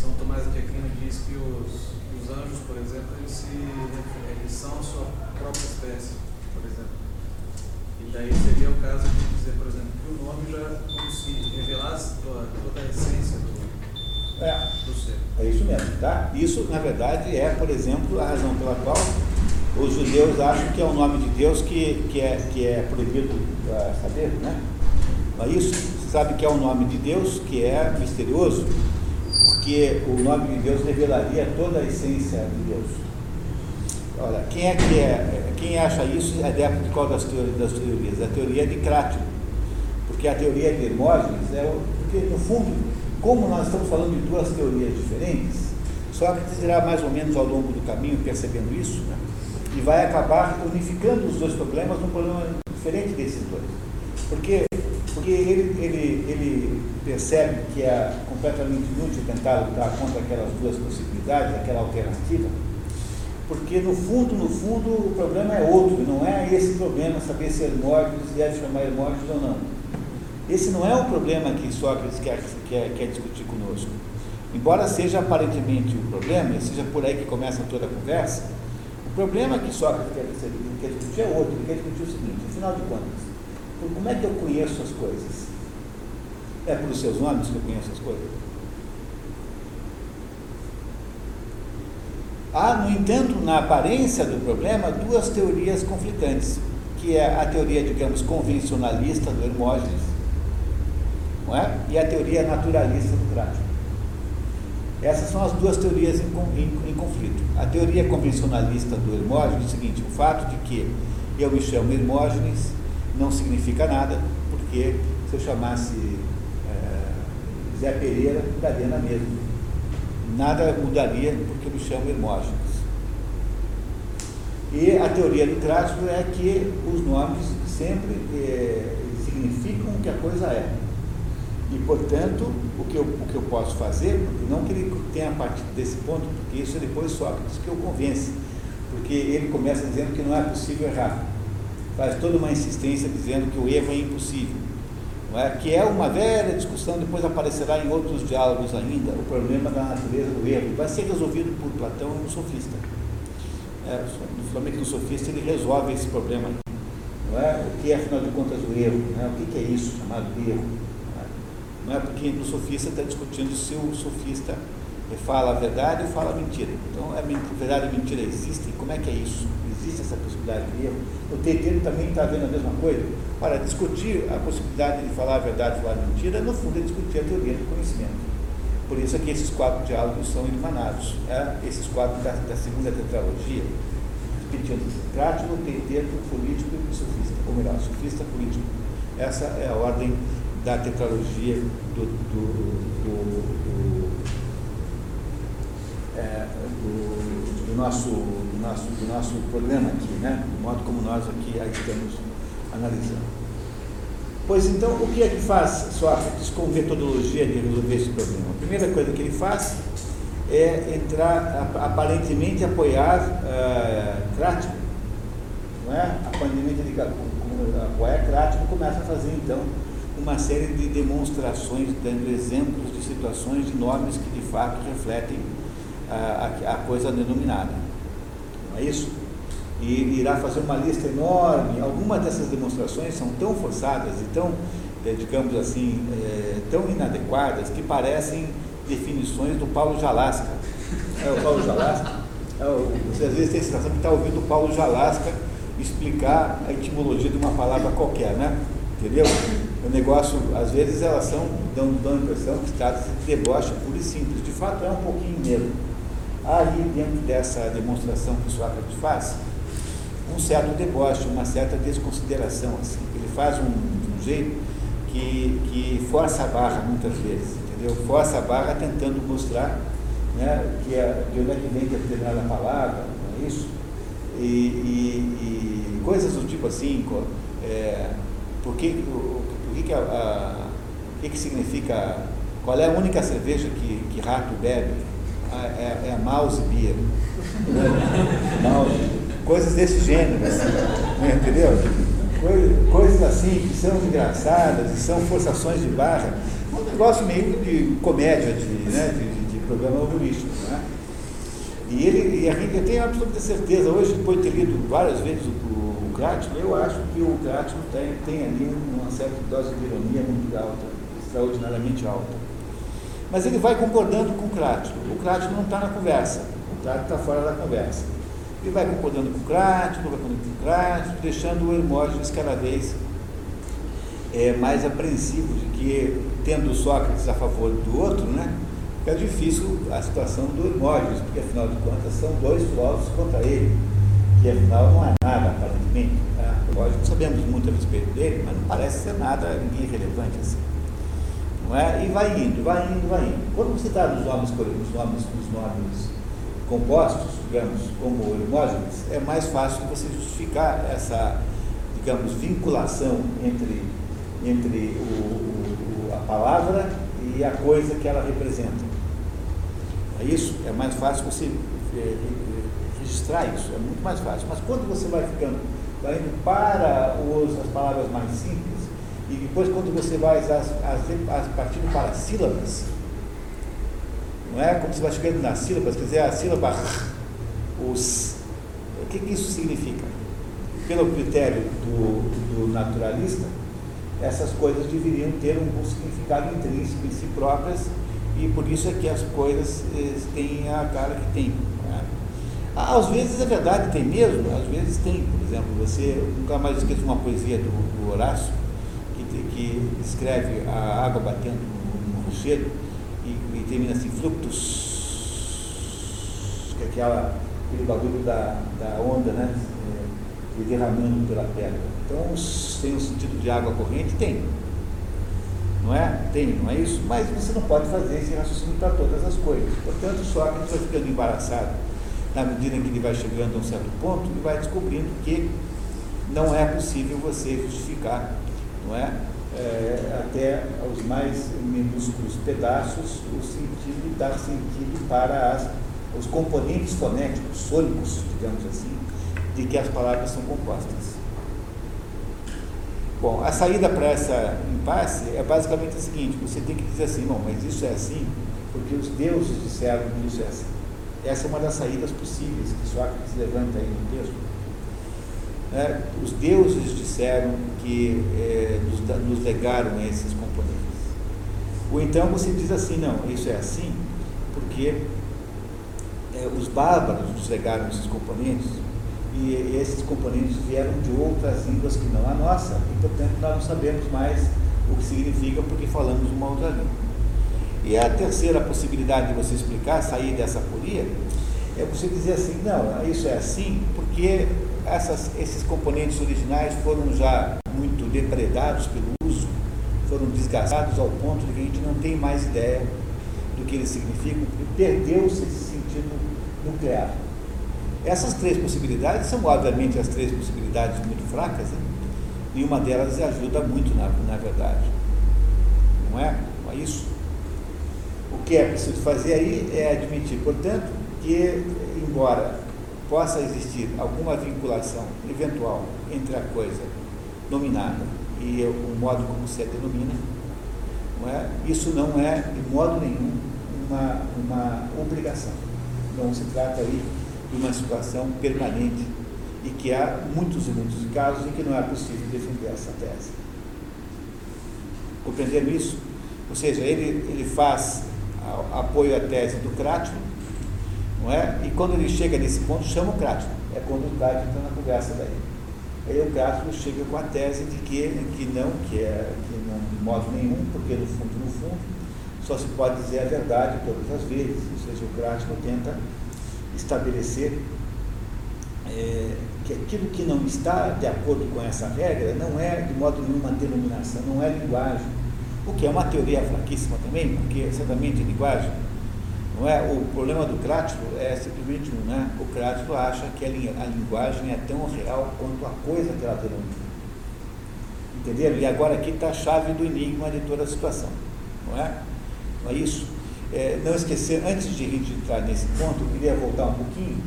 São Tomás de Aquino diz que os, os anjos, por exemplo, eles, se, eles são a sua própria espécie, por exemplo. E daí seria o caso de dizer, por exemplo, que o nome já como se revelasse toda, toda a essência do, É. do ser. É isso mesmo, tá? Isso, na verdade, é, por exemplo, a razão pela qual os judeus acham que é o nome de Deus que, que, é, que é proibido uh, saber, né? Mas isso, você sabe que é o nome de Deus que é misterioso, porque o nome de Deus revelaria toda a essência de Deus. Olha, quem é que é, quem acha isso é adepto de qual das teorias? Das teorias? A teoria de Crátilo. Porque a teoria de Hermógenes é o, porque no fundo, como nós estamos falando de duas teorias diferentes, Sócrates irá mais ou menos ao longo do caminho percebendo isso, né? e vai acabar unificando os dois problemas num problema diferente desses dois. Porque, porque ele, ele, ele percebe que é completamente inútil tentar lutar contra aquelas duas possibilidades, aquela alternativa, porque no fundo, no fundo, o problema é outro, não é esse problema, saber se Hermógenes deve chamar Hermógenes ou não. Esse não é o problema que Sócrates quer, quer, quer discutir conosco. Embora seja aparentemente o problema, e seja por aí que começa toda a conversa, o problema que Sócrates quer, quer discutir é outro. Ele quer discutir o seguinte: afinal de contas, como é que eu conheço as coisas? É pelos seus nomes que eu conheço as coisas? Há, no entanto, na aparência do problema, duas teorias conflitantes, que é a teoria, digamos, convencionalista do Hermógenes não é? e a teoria naturalista do Crático. Essas são as duas teorias em, em, em, conflito. A teoria convencionalista do Hermógenes é o seguinte: o fato de que eu me chamo Hermógenes não significa nada, porque se eu chamasse é, Zé Pereira, daria na mesma. Nada mudaria porque eu me chamo Hermógenes. E a teoria do Crático é que os nomes sempre é, significam o que a coisa é. E, portanto, o que, eu, o que eu posso fazer, não que ele tenha partido desse ponto, porque isso é depois Sócrates que eu convence, porque ele começa dizendo que não é possível errar. Faz toda uma insistência dizendo que o erro é impossível. É? Que é uma velha discussão, depois aparecerá em outros diálogos ainda, o problema da natureza do erro. Vai ser resolvido por Platão no sofista. É, somente no sofista ele resolve esse problema. Não é? O que é, afinal de contas, o erro? É? O que é isso chamado erro? Não é porque no sofista está discutindo se o sofista fala a verdade ou fala a mentira. Então, a verdade e a mentira existem? Como é que é isso? Existe essa possibilidade de erro? O terceiro também está vendo a mesma coisa? Para discutir a possibilidade de falar a verdade e falar a mentira, no fundo é discutir a teoria do conhecimento. Por isso é que esses quatro diálogos são irmanados. É? Esses quatro da, da segunda tetralogia, repetindo, prático, teiteiro, político e sofista. Ou melhor, sofista político. Essa é a ordem da tetralogia do, do, do, do, é, do, nosso, do, nosso, do nosso programa aqui, né? do modo como nós aqui estamos analisando. Pois então, o que é que faz Sócrates com metodologia de resolver esse problema? A primeira coisa que ele faz é entrar, aparentemente apoiar uh, Crático, não é? Aparentemente ele apoiar Crático começa a fazer então uma série de demonstrações, dando exemplos de situações de normas que de fato refletem a, a, a coisa denominada. Não é isso? E irá fazer uma lista enorme. Algumas dessas demonstrações são tão forçadas e tão, eh, digamos assim, é, tão inadequadas que parecem definições do Paulo Jalasca. É o Paulo Jalasca? É o, você às vezes tem a sensação que está ouvindo o Paulo Jalasca explicar a etimologia de uma palavra qualquer, né? Entendeu? O negócio, às vezes, elas são, dão, dão a impressão que está de deboche puro e simples. De fato, é um pouquinho mesmo. Ali dentro dessa demonstração que Sócrates faz, um certo deboche, uma certa desconsideração. Assim. Ele faz um, um jeito que, que força a barra muitas vezes, entendeu? Força a barra tentando mostrar né, que é, de onde é que vem determinada palavra, não é isso? E, e, e coisas do tipo assim, é, por que, por que, que, a, a, que, que significa, qual é a única cerveja que, que rato bebe? Ah, é, é mouse beer. Coisas desse gênero, assim, né, entendeu? Coisas assim que são engraçadas e são forçações de barra. Um negócio meio de comédia, de, né, de, de programa humorístico. Né? E ele, e gente tem absoluta certeza, hoje, depois de ter lido várias vezes o, o, o Cratilo, eu acho que o Cratilo tem, tem ali uma certa dose de ironia muito alta, extraordinariamente alta. Mas ele vai concordando com o Cratilo. O Cratilo não está na conversa, o Cratilo está fora da conversa. Ele vai concordando com o Cratilo, vai concordando com o Cratilo, deixando o Hermógenes cada vez é, mais apreensivo de que, tendo Sócrates a favor do outro, né, fica difícil a situação do Hermógenes, porque afinal de contas são dois filósofos contra ele, que afinal não é nada, aparentemente. Tá? Lógico, não sabemos muito a respeito dele, mas não parece ser nada, ninguém relevante assim. Não é? E vai indo, vai indo, vai indo. Quando você está nos nomes, nos nomes, nos nomes compostos, digamos, como Hermógenes, é mais fácil você justificar essa, digamos, vinculação entre, entre o, o, a palavra e a coisa que ela representa. É isso? É mais fácil você é, é, registrar isso, é muito mais fácil. Mas quando você vai ficando, vai indo para os, as palavras mais simples, e depois quando você vai as, as, as, partindo para sílabas, não é? Como você vai chegando nas sílabas, quer dizer, a sílaba os. O que, que isso significa? Pelo critério do, do naturalista, essas coisas deveriam ter um significado intrínseco em si próprias e por isso é que as coisas têm a cara que tem. Né? Às vezes é verdade, tem mesmo, às vezes tem. Por exemplo, você nunca mais esqueça uma poesia do, do Horácio, que, descreve a água batendo no, rochedo e, e, termina assim, fluctus, que é aquela, aquele barulho da, da onda, né? É, derramando pela pedra. Então, tem um sentido de água corrente? Tem não é? Tem, não é isso? Mas você não pode fazer esse raciocínio para todas as coisas. Portanto, Sócrates vai ficando embaraçado na medida em que ele vai chegando a um certo ponto e vai descobrindo que não é possível você justificar, não é? É até os mais minúsculos pedaços, o sentido, dar sentido para as, os componentes fonéticos, sônicos, digamos assim, de que as palavras são compostas. Bom, a saída para essa impasse é basicamente a seguinte: você tem que dizer assim, não, mas isso é assim porque os deuses disseram que isso é assim. Essa é uma das saídas possíveis que Sócrates levanta aí no texto. É, os deuses disseram que é, nos, nos legaram esses componentes. Ou então você diz assim, não, isso é assim porque é, os bárbaros nos legaram esses componentes e esses componentes vieram de outras línguas que não a nossa, e portanto nós não sabemos mais o que significa porque falamos uma outra língua. E a terceira possibilidade de você explicar, sair dessa aporia, é você dizer assim, não, isso é assim porque essas, esses componentes originais foram já muito depredados pelo uso, foram desgastados ao ponto de que a gente não tem mais ideia do que eles significam, perdeu-se esse sentido nuclear. Essas três possibilidades são, obviamente, as três possibilidades muito fracas, né? e uma delas ajuda muito, na, na verdade. Não é? Não é isso? O que é preciso fazer aí é admitir, portanto, que, embora possa existir alguma vinculação eventual entre a coisa nominada e o modo como se a denomina, não é? isso não é, de modo nenhum, uma, uma obrigação. Não se trata aí de uma situação permanente e que há muitos e muitos casos em que não é possível defender essa tese. Compreenderam isso? Ou seja, ele, ele faz apoio à tese do Crátilo, não é? E quando ele chega nesse ponto, chama o Crátilo. É quando o Crátilo está na conversa daí. Aí o Crátilo chega com a tese de que, que não, que é que não, de modo nenhum, porque no fundo, no fundo, só se pode dizer a verdade todas as vezes. Ou seja, o Crátilo tenta estabelecer é, que aquilo que não está de acordo com essa regra não é de modo nenhum uma denominação, não é linguagem. O que é uma teoria fraquíssima também, porque certamente linguagem. Não é? O problema do Crátilo é simplesmente um, né? O Crátilo acha que a, a linguagem é tão real quanto a coisa que ela denomina. Entenderam? E agora aqui está a chave do enigma de toda a situação. Não é? Não é isso? É, não esquecer, antes de a gente entrar nesse ponto, eu queria voltar um pouquinho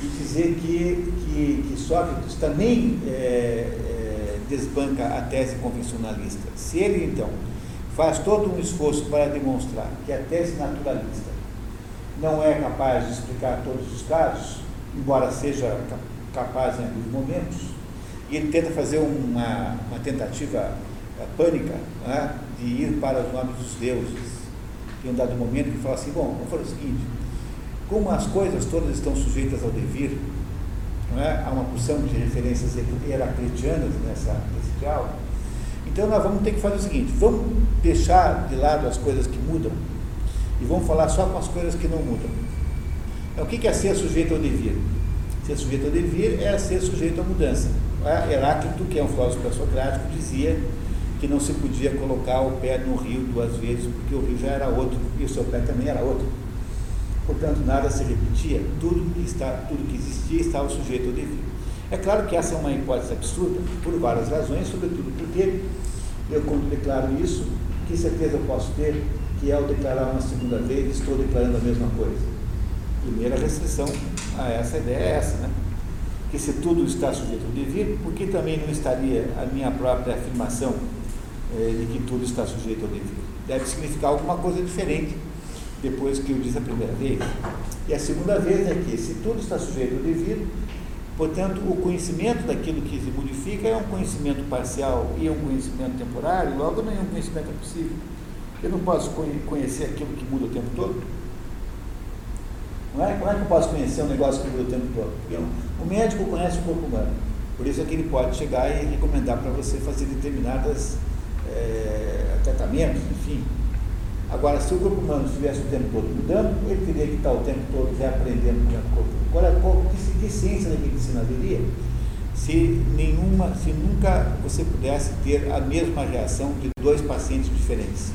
e dizer que, que, que Sócrates também é, é, desbanca a tese convencionalista. Se ele, então, faz todo um esforço para demonstrar que a tese naturalista não é capaz de explicar todos os casos, embora seja capaz em alguns momentos, e ele tenta fazer uma, uma tentativa eh, pânica né, de ir para os nomes dos deuses. Em um dado momento ele fala assim, bom, vamos fazer o seguinte, como as coisas todas estão sujeitas ao devir, é? há uma porção de referências heraclitianas nessa, nesse diálogo, então nós vamos ter que fazer o seguinte, vamos deixar de lado as coisas que mudam e vamos falar só com as coisas que não mudam. Então o que é ser sujeito ao devir? Ser sujeito ao devir é ser sujeito à mudança. É? Heráclito, que é um filósofo socrático, dizia que não se podia colocar o pé no rio duas vezes, porque o rio já era outro e o seu pé também era outro. Portanto, nada se repetia, tudo que, está, tudo que existia estava sujeito ao devir. É claro que essa é uma hipótese absurda, por várias razões, sobretudo porque eu, quando declaro isso, que certeza eu posso ter que ao declarar uma segunda vez estou declarando a mesma coisa? Primeira restrição a essa ideia é essa, né? Que se tudo está sujeito ao devir, por que também não estaria a minha própria afirmação eh, de que tudo está sujeito ao devir? Deve significar alguma coisa diferente depois que eu disse a primeira vez. E a segunda vez é que, se tudo está sujeito ao devido, portanto, o conhecimento daquilo que se modifica é um conhecimento parcial e é um conhecimento temporário, logo nenhum conhecimento é possível. Eu não posso conhecer aquilo que muda o tempo todo. Não é? Como é que eu posso conhecer um negócio que muda o tempo todo? Porque o médico conhece o corpo humano. Por isso é que ele pode chegar e recomendar para você fazer determinadas é, tratamentos, enfim, Agora, se o corpo humano estivesse o tempo todo mudando, ele teria que estar o tempo todo reaprendendo o corpo. Agora, qual, que, que ciência da medicina haveria se nenhuma, se nunca você pudesse ter a mesma reação de dois pacientes diferentes?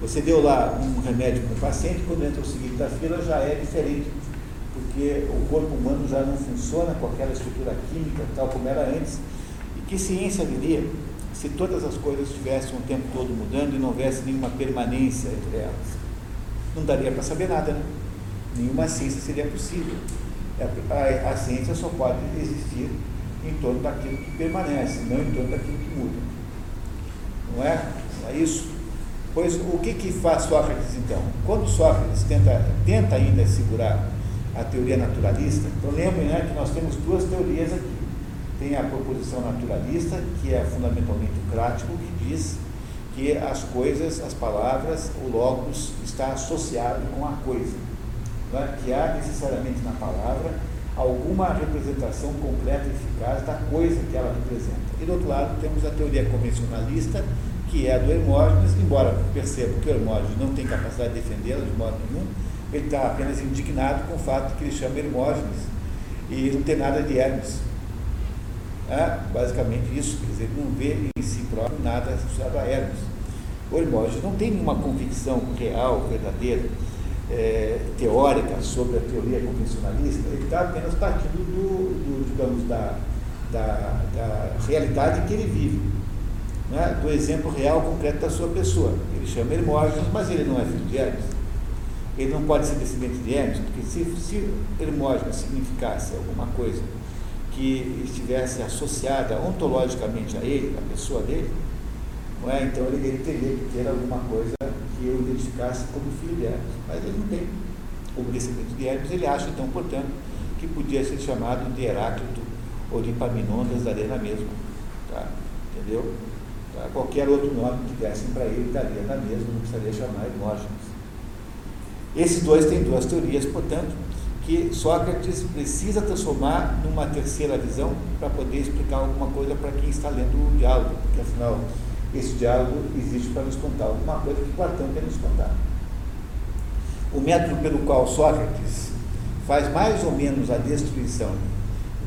Você deu lá um remédio para o paciente, quando entra o seguinte da fila já é diferente, porque o corpo humano já não funciona com aquela estrutura química tal como era antes. E que ciência haveria se todas as coisas estivessem o tempo todo mudando e não houvesse nenhuma permanência entre elas. Não daria para saber nada, né? Nenhuma ciência seria possível. É, a, a, a, ciência só pode existir em torno daquilo que permanece, não em torno daquilo que muda. Não é? Não é isso? Pois o que, que faz Sócrates então? Quando Sócrates tenta, tenta ainda segurar a teoria naturalista, então lembrem né, que nós temos duas teorias aqui tem a proposição naturalista, que é fundamentalmente o crático, que diz que as coisas, as palavras, o logos está associado com a coisa. É? Que há necessariamente na palavra alguma representação completa e eficaz da coisa que ela representa. E do outro lado temos a teoria convencionalista, que é do Hermógenes, embora perceba que o Hermógenes não tem capacidade de defendê-la de modo nenhum, ele está apenas indignado com o fato que ele chama Hermógenes e não tem nada de Hermes. É basicamente isso, quer dizer, não vê em si próprio nada associado a Hermes. O Hermógenes não tem nenhuma convicção real, verdadeira, é, teórica sobre a teoria convencionalista, ele está apenas partindo do, do digamos, da, da, da, realidade que ele vive, né? do exemplo real concreto da sua pessoa. Ele chama Hermógenes, mas ele não é filho de Hermes. Ele não pode ser descendente de Hermes, porque se, se Hermógenes significasse alguma coisa que estivesse associada ontologicamente a ele, a pessoa dele, não é? então ele, ele teria que ter alguma coisa que eu identificasse como filho de Hermes. Mas ele não tem. Como descendente de Hermes, ele acha, então, portanto, que podia ser chamado de Heráclito ou de Epaminondas daria na mesma. Tá? Entendeu? Qualquer outro nome que dessem para ele daria na mesma, não precisaria chamar Hermógenes. Esses dois têm duas teorias, portanto, que Sócrates precisa transformar numa terceira visão para poder explicar alguma coisa para quem está lendo o diálogo, porque afinal esse diálogo existe para nos contar alguma coisa que Platão quer nos contar. O método pelo qual Sócrates faz mais ou menos a destruição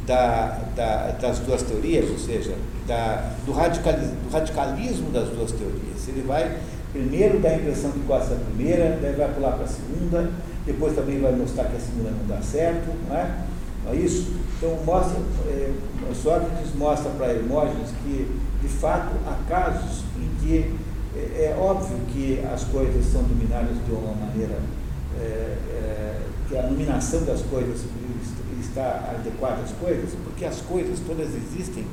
da, da, das duas teorias, ou seja, da, do, radicalismo, do radicalismo das duas teorias. Ele vai primeiro dar a impressão que gosta da primeira, daí vai pular para a segunda, depois também vai mostrar que a segunda não dá certo, não é? Não é isso? Então, mostra, é, Sócrates mostra para Hermógenes que, de fato, há casos em que é, é óbvio que as coisas são dominadas de uma maneira, é, é, que a dominação das coisas está adequada às coisas, porque as coisas todas existem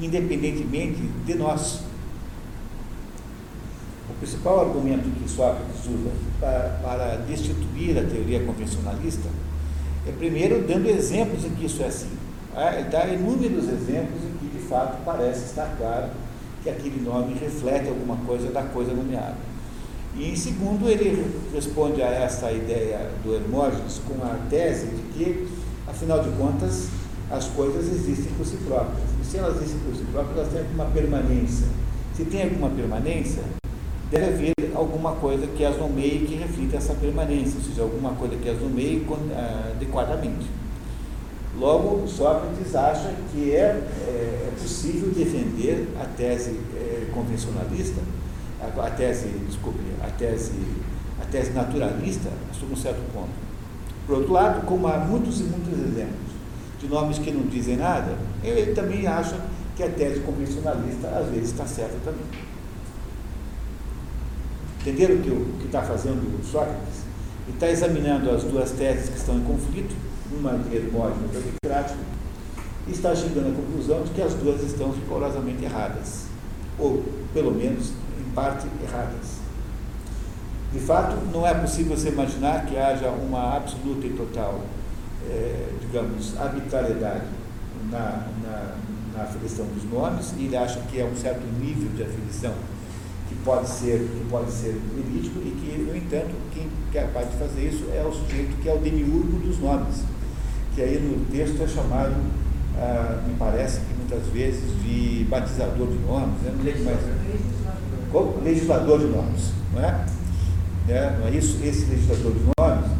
independentemente de nós. O principal argumento que Sócrates usa para, para destituir a teoria convencionalista é, primeiro, dando exemplos em que isso é assim. É, ele dá inúmeros exemplos em que, de fato, parece estar claro que aquele nome reflete alguma coisa da coisa nomeada. E, em segundo, ele responde a essa ideia do Hermógenes com a tese de que, afinal de contas, as coisas existem por si próprias. Se elas existem por si próprias, elas têm alguma permanência. Se tem alguma permanência, deve haver alguma coisa que as nomeie que reflita essa permanência, ou seja, alguma coisa que as nomeie uh, adequadamente. Logo, Sócrates acha que é, é, é possível defender a tese é, convencionalista, a, a, tese, desculpe, a tese, a tese naturalista, sob um certo ponto. Por outro lado, como há muitos e muitos exemplos de nomes que não dizem nada, ele também acha que a tese convencionalista às vezes está certa também. Entenderam o que está fazendo Sócrates? Ele está examinando as duas teses que estão em conflito, uma de Hermógenes e outra de Crático, e está chegando à conclusão de que as duas estão rigorosamente erradas, ou, pelo menos, em parte erradas. De fato, não é possível se imaginar que haja uma absoluta e total, é, digamos, arbitrariedade na, na, na aferição dos nomes, e ele acha que é um certo nível de aferição que pode ser, que pode ser verídico e que, no entanto, quem é capaz de fazer isso é o sujeito que é o demiurgo dos nomes, que aí no texto é chamado, ah, me parece que muitas vezes, de batizador de nomes, né? não lembro mais. Como? Legislador de nomes, não é? é? Não é isso? Esse legislador de nomes,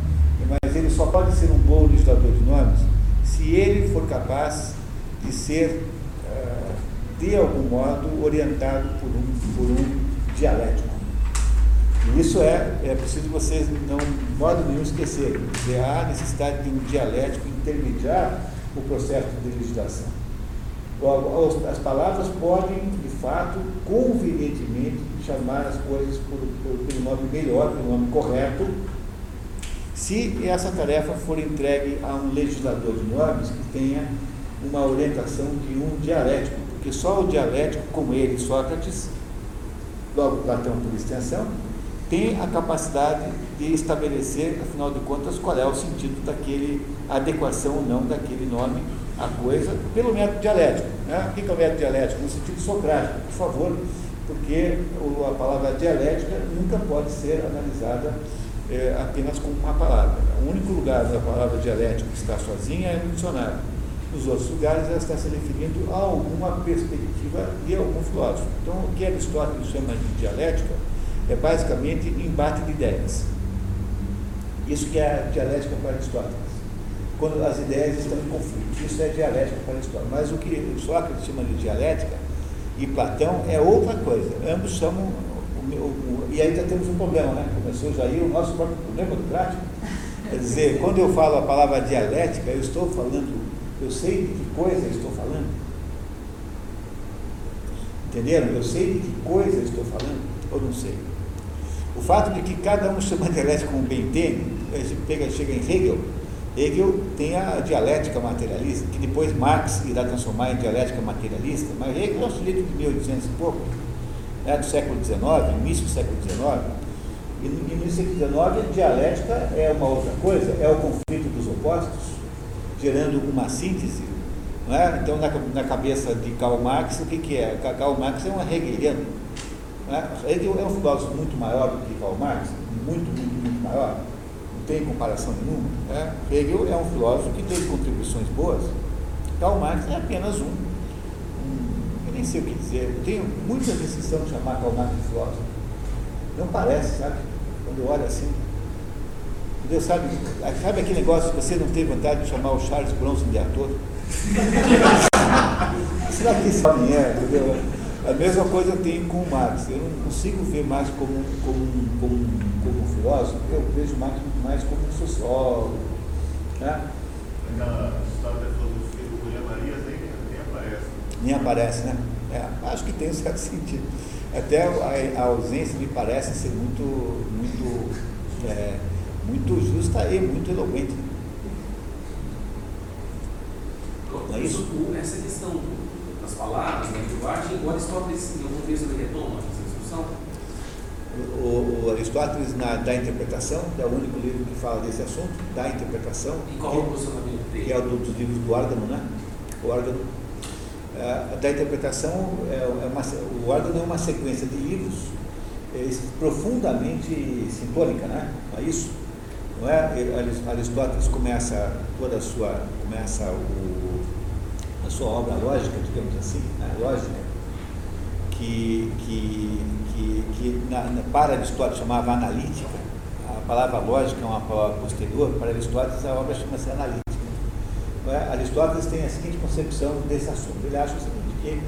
ele só pode ser um bom legislador de nomes se ele for capaz de ser, ah, de algum modo, orientado por um, por um dialético. E isso é, é preciso vocês, não, de modo nenhum, esquecerem. Há necessidade de um dialético intermediar o processo de legislação. As palavras podem, de fato, convenientemente, chamar as coisas pelo nome melhor, pelo nome correto, se essa tarefa for entregue a um legislador de nomes que tenha uma orientação de um dialético, porque só o dialético, como ele, Sócrates, logo Platão por extensão, tem a capacidade de estabelecer, afinal de contas, qual é o sentido daquele, adequação ou não daquele nome à coisa, pelo método dialético. Né? O que é o método dialético? No sentido socrático, por favor, porque a palavra dialética nunca pode ser analisada é, apenas com uma palavra. O único lugar da palavra dialética que está sozinha é no dicionário. Nos outros lugares ela está se referindo a alguma perspectiva de algum filósofo. Então, o que Aristóteles chama de dialética é basicamente embate de ideias. Isso que é a dialética para Aristóteles. Quando as ideias estão em conflito. Isso é dialética para Aristóteles. Mas o que Sócrates chama de dialética e Platão é outra coisa. Ambos chamam. E ainda temos um problema, né? Começou já aí o nosso próprio problema do prático. Quer dizer, quando eu falo a palavra dialética, eu estou falando eu sei de que coisa estou falando. Entenderam? Eu sei de que coisa estou falando ou não sei. O fato de que cada um chama dialética como bem entende, a gente pega, chega em Hegel, Hegel tem a dialética materialista, que depois Marx irá transformar em dialética materialista, mas Hegel é um sujeito de 1800 e pouco, né, do século XIX, início do século XIX. E no início do século XIX, a dialética é uma outra coisa, é o conflito dos opostos, gerando uma síntese. É? Então, na, na cabeça de Karl Marx, o que, que é? Karl Marx é um hegeliano. É? Hegel é um filósofo muito maior do que Karl Marx, muito, muito, muito maior, não tem comparação nenhuma. É? Hegel é um filósofo que teve contribuições boas, Karl Marx é apenas um. Nem sei o que dizer, eu tenho muita restrição de chamar Karl Marx de filósofo. Não parece, sabe? Quando eu olho assim, Entendeu? Sabe, sabe aquele negócio que você não tem vontade de chamar o Charles Bronson de ator? Será que homem é? Entendeu? A mesma coisa eu tenho com o Marx. Eu não consigo ver mais como, como, como, como um filósofo, eu vejo mais, mais como um sociólogo. Né? Aquela história da filosofia do William Marias nem, nem aparece. Nem aparece, né? É, acho que tem um certo sentido. Até a, a ausência me parece ser muito, muito, é, muito justa e muito eloquente. Não é isso? Essa questão das palavras, da linguagem, o Aristóteles, em algum texto, ele retoma essa discussão? O, o, Aristóteles, na, da interpretação, é o único livro que fala desse assunto, da interpretação. E qual que, é o posicionamento dele? Que é o do, dos livros do órgão, né? O órgão da interpretação, é, é uma, o órgão é uma sequência de livros é, profundamente simbólica, né? É isso? Não é? Aristóteles começa toda a sua, começa o, a sua obra lógica, digamos assim, né? lógica, que, que, que, que na, na, para Aristóteles chamava analítica, a palavra lógica é uma palavra posterior, para Aristóteles a obra chama-se analítica. É? Aristóteles tem a seguinte concepção desse assunto. Ele acha o seguinte, que,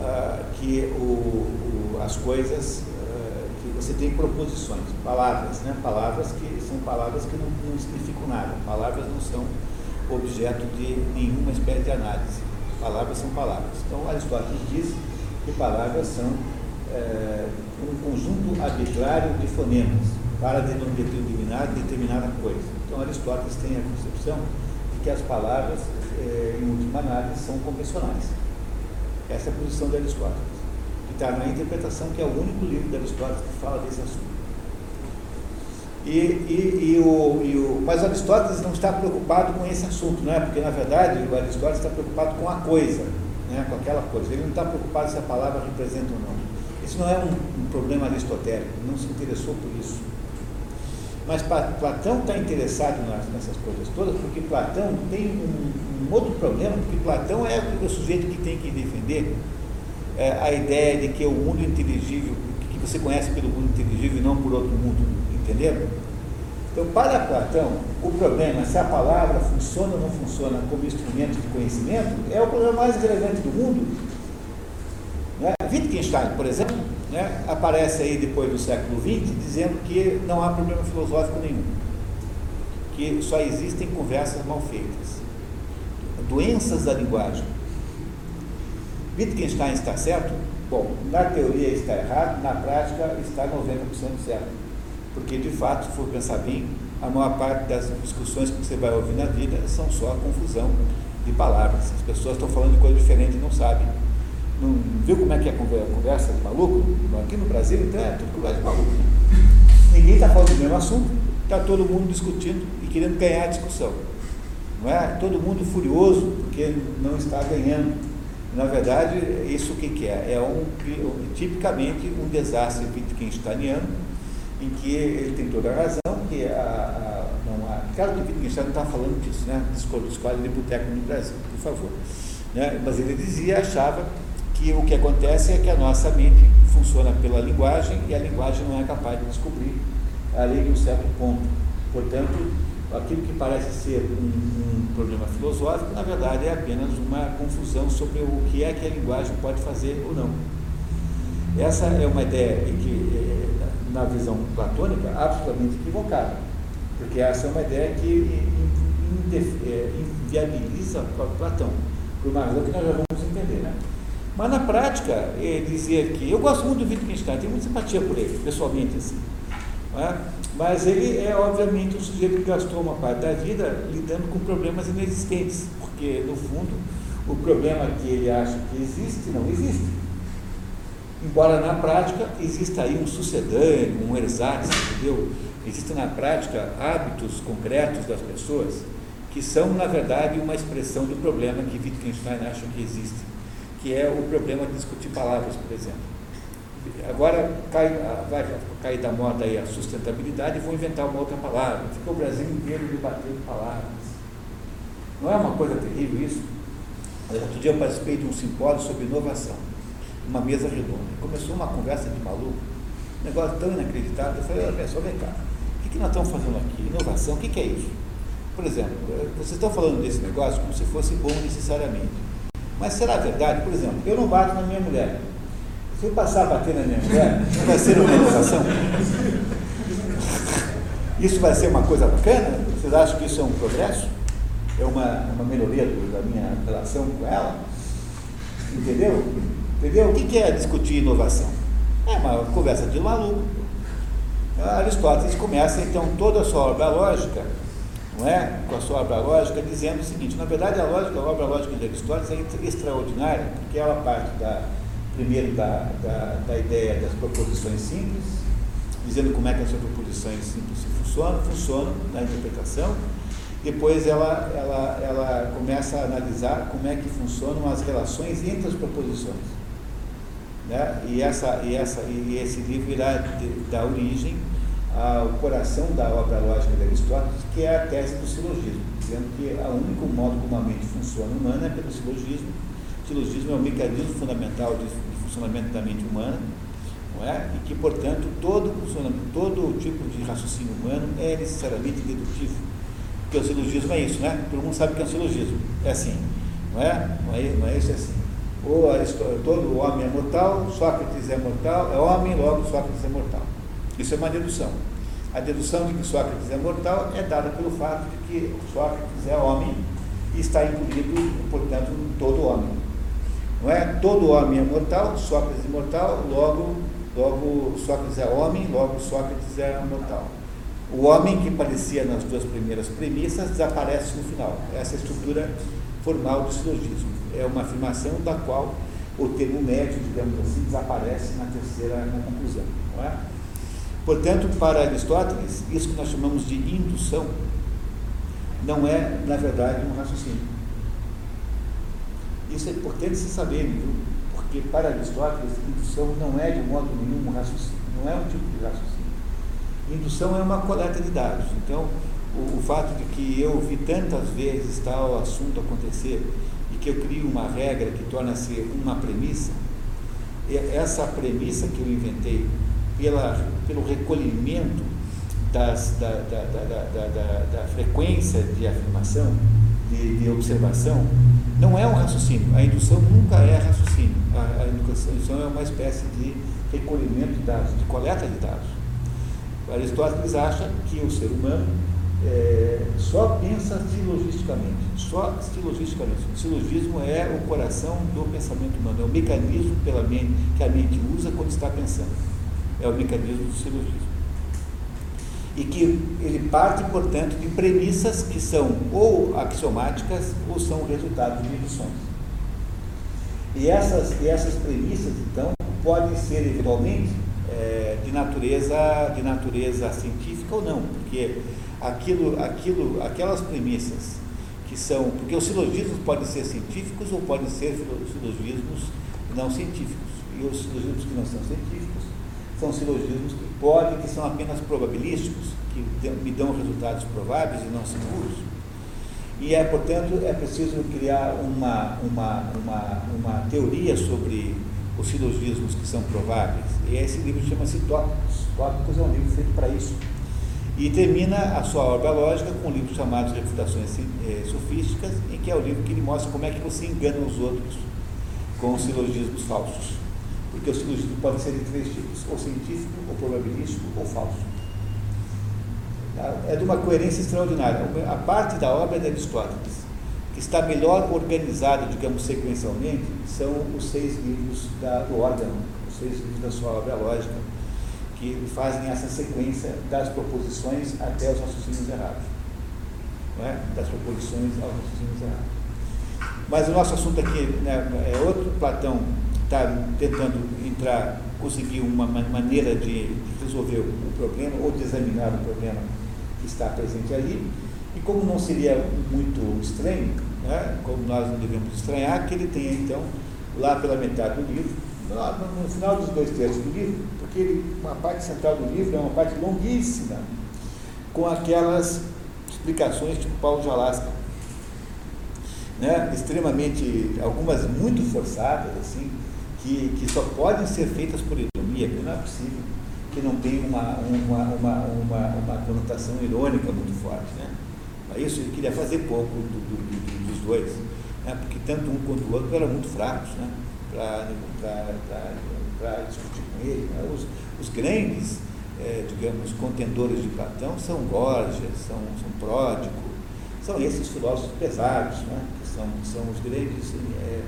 uh, que o, o, as coisas, uh, que você tem proposições, palavras, né? palavras que são palavras que não, não significam nada, palavras não são objeto de nenhuma espécie de análise. Palavras são palavras. Então, Aristóteles diz que palavras são é, um conjunto arbitrário de fonemas para determinar determinada coisa. Então, Aristóteles tem a concepção que as palavras, eh, em última análise, são convencionais. Essa é a posição de Aristóteles, que está na interpretação, que é o único livro de Aristóteles que fala desse assunto. E, e, e, o, e o, mas Aristóteles não está preocupado com esse assunto, não é? Porque, na verdade, o Aristóteles está preocupado com a coisa, né? com aquela coisa. Ele não está preocupado se a palavra representa ou não. Isso não é um, um problema aristotélico, não se interessou por isso. Mas Platão está interessado nessas coisas todas, porque Platão tem um, um, outro problema, porque Platão é o sujeito que tem que defender é, a ideia de que o mundo inteligível, que você conhece pelo mundo inteligível e não por outro mundo, entenderam? Então, para Platão, o problema, se a palavra funciona ou não funciona como instrumento de conhecimento, é o problema mais relevante do mundo. Né? Wittgenstein, por exemplo, né, aparece aí depois do século XX dizendo que não há problema filosófico nenhum, que só existem conversas mal feitas, doenças da linguagem. Wittgenstein está certo? Bom, na teoria está errado, na prática está 90% certo. Porque, de fato, se for pensar bem, a maior parte das discussões que você vai ouvir na vida são só a confusão de palavras. As pessoas estão falando de coisa diferente e não sabem não viu como é que é a conversa de maluco? Aqui no Brasil, então, é tudo conversa de maluco. Ninguém está falando do mesmo assunto, está todo mundo discutindo e querendo ganhar a discussão. Não é? Todo mundo furioso porque não está ganhando. Na verdade, isso o que, é? É um, tipicamente um desastre wittgensteiniano, em que ele tem toda a razão, que a, a, não, a, que Wittgenstein não está falando disso, né? Escolha de boteco no Brasil, por favor. Né? Mas ele dizia, achava que o que acontece é que a nossa mente funciona pela linguagem e a linguagem não é capaz de descobrir além de um certo ponto. Portanto, aquilo que parece ser um, um, problema filosófico, na verdade, é apenas uma confusão sobre o que é que a linguagem pode fazer ou não. Essa é uma ideia que, na visão platônica, absolutamente equivocada, porque essa é uma ideia que é, inviabiliza Platão, por uma razão que nós já vamos entender. Né? Mas na prática, ele dizia que eu gosto muito do Wittgenstein, tenho muita simpatia por ele, pessoalmente assim. É? Mas ele é obviamente um sujeito que gastou uma parte da vida lidando com problemas inexistentes, porque no fundo o problema que ele acha que existe não existe. Embora na prática exista aí um sucedâneo, um ersatz, entendeu? Existem na prática hábitos concretos das pessoas que são, na verdade, uma expressão do problema que Wittgenstein acha que existe que é o problema de discutir palavras, por exemplo. Agora cai, vai cair da moda aí a sustentabilidade e vou inventar uma outra palavra. Fica o Brasil inteiro debatendo palavras. Não é uma coisa terrível isso? Outro dia eu participei de um simpósio sobre inovação, uma mesa redonda. Começou uma conversa de maluco, um negócio tão inacreditável. Eu falei, olha pessoal, vem cá, o que que nós estamos fazendo aqui? Inovação, o que, que é isso? Por exemplo, vocês estão falando desse negócio como se fosse bom necessariamente. Mas será verdade? Por exemplo, eu não bato na minha mulher. Se eu passar a bater na minha mulher, vai ser uma inovação? Isso vai ser uma coisa bacana? Vocês acham que isso é um progresso? É uma, uma melhoria do, da minha relação com ela? Entendeu? Entendeu? O que é discutir inovação? É uma conversa de maluco. Aristóteles começa então toda a sua obra lógica, não é? Com a sua obra lógica, dizendo o seguinte: na verdade, a lógica, a obra lógica de Aristóteles é extraordinária, porque ela parte da, primeiro da, da, da ideia das proposições simples, dizendo como é que essas proposições simples funcionam, funcionam na interpretação. Depois ela, ela, ela começa a analisar como é que funcionam as relações entre as proposições. Né? E, essa, e, essa, e esse livro irá dar origem ao coração da obra lógica de Aristóteles, que é a tese do silogismo, dizendo que o único modo como a mente funciona humana é pelo silogismo. O silogismo é o mecanismo fundamental de, funcionamento da mente humana, é? e que, portanto, todo, todo tipo de raciocínio humano é necessariamente dedutivo. Porque o silogismo é isso, né? Todo mundo sabe que é um silogismo. É assim, não é? Não é, não é isso, é assim. Ou todo homem é mortal, Sócrates é mortal, é homem, logo Sócrates é mortal. Isso é uma dedução. A dedução de que Sócrates é mortal é dada pelo fato de que Sócrates é homem e está incluído, portanto, todo homem. Não é? Todo homem é mortal, Sócrates é mortal, logo, logo Sócrates é homem, logo Sócrates é mortal. O homem que aparecia nas duas primeiras premissas desaparece no final. Essa é a estrutura formal do silogismo. É uma afirmação da qual o termo médio, digamos assim, desaparece na terceira na conclusão. Não é? Portanto, para Aristóteles, isso que nós chamamos de indução não é, na verdade, um raciocínio. Isso é importante se saber, viu? porque para Aristóteles, indução não é de modo nenhum um raciocínio, não é um tipo de raciocínio. Indução é uma coleta de dados. Então, o, o fato de que eu vi tantas vezes tal assunto acontecer e que eu crio uma regra que torna-se uma premissa, essa premissa que eu inventei pela, pelo recolhimento das, da, da, da, da, frequência de afirmação, de, de, observação, não é um raciocínio. A indução nunca é raciocínio. A, a indução é uma espécie de recolhimento de dados, de coleta de dados. Aristóteles acha que o ser humano é, só pensa silogisticamente, só silogisticamente. O silogismo é o coração do pensamento humano, é o mecanismo pela mente, que a mente usa quando está pensando. É o mecanismo do silogismo. E que ele parte, portanto, de premissas que são ou axiomáticas ou são resultado de induções. E essas, e essas premissas, então, podem ser eventualmente é, de, natureza, de natureza científica ou não, porque aquilo, aquilo, aquelas premissas que são, porque os silogismos podem ser científicos ou podem ser silogismos não científicos. E os silogismos que não são científicos são silogismos que podem, que são apenas probabilísticos, que me dão resultados prováveis e não seguros. E é, portanto, é preciso criar uma, uma, uma, uma teoria sobre os silogismos que são prováveis. E esse livro chama-se Tópicos. Tópicos é um livro feito para isso e termina a sua obra lógica com um livro chamado Refutações é, Sofísticas, em que é o livro que ele mostra como é que você engana os outros com silogismos falsos. Porque o silogismo pode ser de três tipos, ou científico, ou probabilístico, ou falso. Tá? É de uma coerência extraordinária. A parte da obra de Aristóteles, que está melhor organizada, digamos, sequencialmente, são os seis livros da, do órgão, os seis livros da sua obra lógica que fazem essa sequência das proposições até os raciocínios errados. Não é? Das proposições aos raciocínios errados. Mas o nosso assunto aqui né, é outro. Platão está tentando entrar, conseguir uma maneira de resolver o problema ou de examinar o problema que está presente ali. E como não seria muito estranho, né, como nós não devemos estranhar, que ele tenha então, lá pela metade do livro, no final dos dois terços do livro, porque ele, uma parte central do livro é uma parte longuíssima, com aquelas explicações tipo Paulo de Alasca, né? extremamente, algumas muito forçadas, assim, que, que só podem ser feitas por ironia, porque não é possível que não tem uma, uma, uma, uma, uma conotação irônica muito forte. Né? Para isso ele queria fazer pouco do, do, do, dos dois, né? porque tanto um quanto o outro eram muito fracos né? para discutir com ele. Né? Os, os grandes, é, digamos, contendores de Platão são Gorgias, são, são Pródigo, são esses filósofos pesados, né? que são, são os grandes é,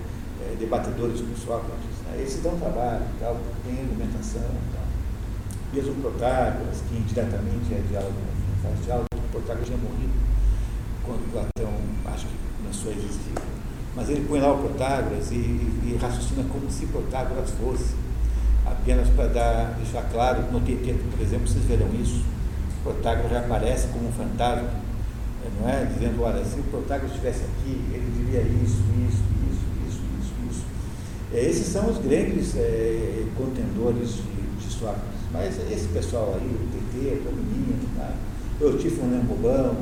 é, debatedores com Sócrates. Esses dão trabalho, tal, tem argumentação. Tal. Mesmo Protágoras, que indiretamente é diálogo, faz diálogo, Protágoras tinha morrido quando Platão, acho que começou a existir. Mas ele põe lá o Protágoras e, e, e raciocina como se Protágoras fosse, apenas para dar, deixar claro, no TT, por exemplo, vocês verão isso. Protágoras já aparece como um fantasma, não é? Dizendo, olha, se o Protágoras estivesse aqui, ele diria isso, isso. É, esses são os grandes é, contendores de, de Sócrates. Mas esse pessoal aí, o TT, o menino, tá? não é bobão,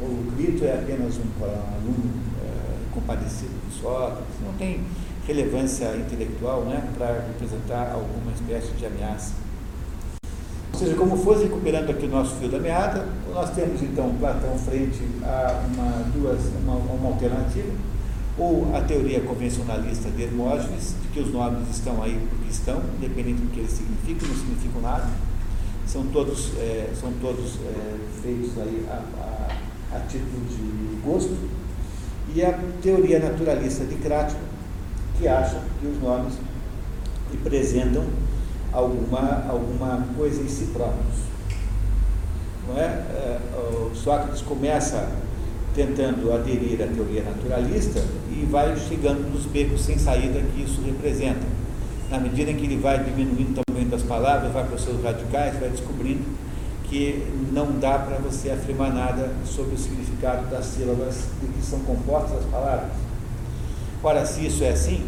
o Crito é apenas um, aluno é, compadecido de Sócrates, não tem relevância intelectual né, para representar alguma espécie de ameaça. Ou seja, como fosse recuperando aqui o nosso fio da meada, nós temos então Platão frente a uma, duas, uma, uma alternativa, ou a teoria convencionalista de Hermógenes, de que os nomes estão aí porque estão, independente do que eles significam, não significam nada, são todos, é, são todos é, feitos aí a, a, a título de gosto, e a teoria naturalista de Crátilo, que acha que os nomes representam alguma, alguma coisa em si próprios. Não é? é Sócrates começa tentando aderir à teoria naturalista e vai chegando nos becos sem saída que isso representa. Na medida em que ele vai diminuindo o tamanho das palavras, vai para os seus radicais, vai descobrindo que não dá para você afirmar nada sobre o significado das sílabas de que são compostas as palavras. Ora, se isso é assim,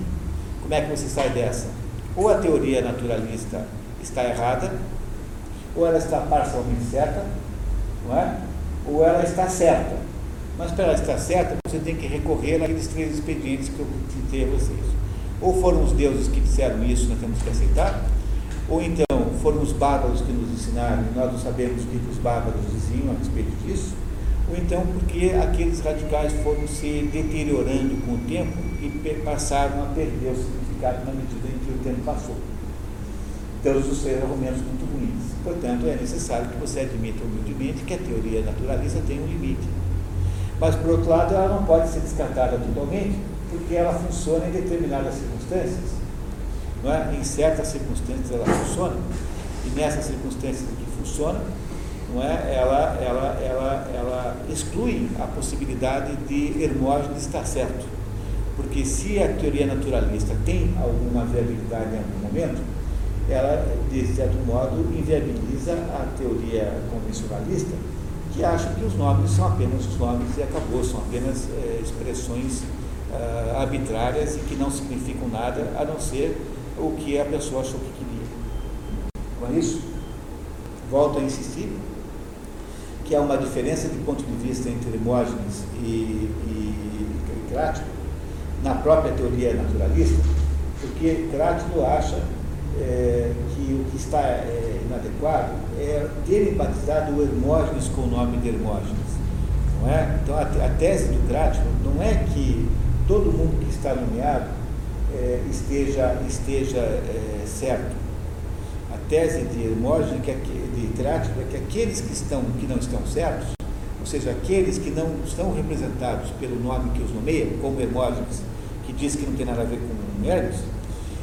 como é que você sai dessa? Ou a teoria naturalista está errada, ou ela está parcialmente certa, não é? ou ela está certa. Mas para ela estar certa, você tem que recorrer àqueles três expedientes que eu citei a vocês. Ou foram os deuses que disseram isso, nós temos que aceitar, ou então foram os bárbaros que nos ensinaram, e nós não sabemos o que os bárbaros diziam a respeito disso, ou então porque aqueles radicais foram se deteriorando com o tempo e passaram a perder o significado na medida em que o tempo passou. Todos os três argumentos muito ruins. Portanto, é necessário que você admita humildemente que a teoria naturalista tem um limite. Mas, por outro lado, ela não pode ser descartada totalmente, porque ela funciona em determinadas circunstâncias. Não é? Em certas circunstâncias ela funciona, e nessas circunstâncias que funciona, não é? ela, ela, ela, ela exclui a possibilidade de Hermógenes estar certo. Porque se a teoria naturalista tem alguma viabilidade em algum momento, ela, de certo modo, inviabiliza a teoria convencionalista, que acha que os nomes são apenas os nomes e acabou, são apenas é, expressões uh, arbitrárias e que não significam nada a não ser o que a pessoa achou que queria. Com isso, volto a insistir que há uma diferença de ponto de vista entre Hermógenes e, e, e Crático na própria teoria naturalista, porque Crático acha é, que o que está é, inadequado é terem batizado o Hermógenes com o nome de Hermógenes. Não é? Então, a, a tese do Crático não é que todo mundo que está nomeado é, esteja, esteja é, certo. A tese de Hermógenes, que, de Crático, é que aqueles que, estão, que não estão certos, ou seja, aqueles que não estão representados pelo nome que os nomeia, como Hermógenes, que diz que não tem nada a ver com Hermes,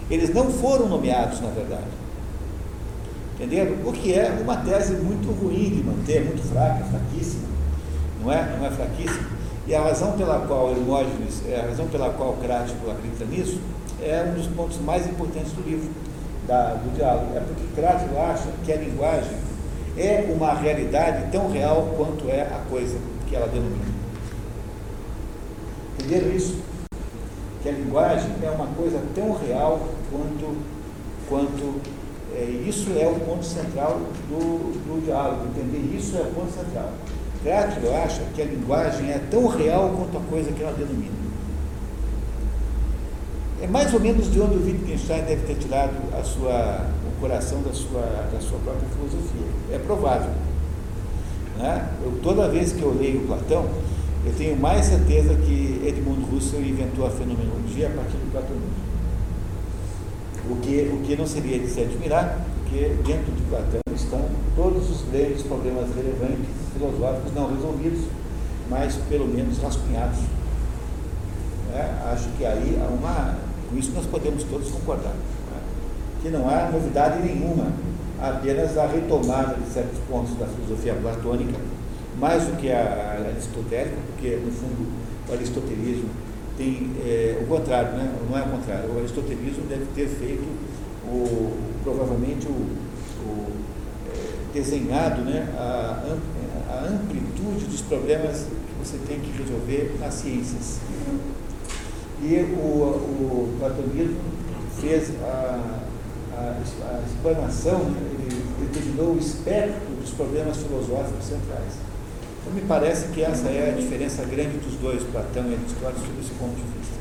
eles não foram nomeados, na verdade. Entenderam? O que é uma tese muito ruim de manter, muito fraca, fraquíssima. Não é? Não é fraquíssima. E a razão pela qual Hermógenes, é a razão pela qual Crático acredita nisso, é um dos pontos mais importantes do livro, da, do diálogo. É porque Crático acha que a linguagem é uma realidade tão real quanto é a coisa que ela denomina. Entenderam isso? Que a linguagem é uma coisa tão real quanto, quanto é, isso é o ponto central do, do diálogo, entender isso é o ponto central. Crático acha que a linguagem é tão real quanto a coisa que ela denomina. É mais ou menos de onde o Wittgenstein deve ter tirado a sua o coração da sua, da sua própria filosofia. É provável. Né? Eu, toda vez que eu leio Platão, eu tenho mais certeza que Edmund Husserl inventou a fenomenologia a partir do platonismo. O que, o que não seria de se admirar, porque dentro de Platão estão todos os grandes problemas relevantes filosóficos não resolvidos, mas pelo menos rascunhados. É, acho que aí há uma. Com isso nós podemos todos concordar. Né? Que não há novidade nenhuma, apenas a retomada de certos pontos da filosofia platônica, mais do que a, aristotélica, porque no fundo o aristotelismo tem é, o contrário, né? não é o contrário, o aristotelismo deve ter feito o, provavelmente o, o é, desenhado né? a, a amplitude dos problemas que você tem que resolver nas ciências. E o, o platonismo fez a, a, a explanação, né? ele determinou o espectro dos problemas filosóficos centrais. Então, me parece que essa é a diferença grande dos dois, Platão e Aristóteles, sob esse ponto de vista.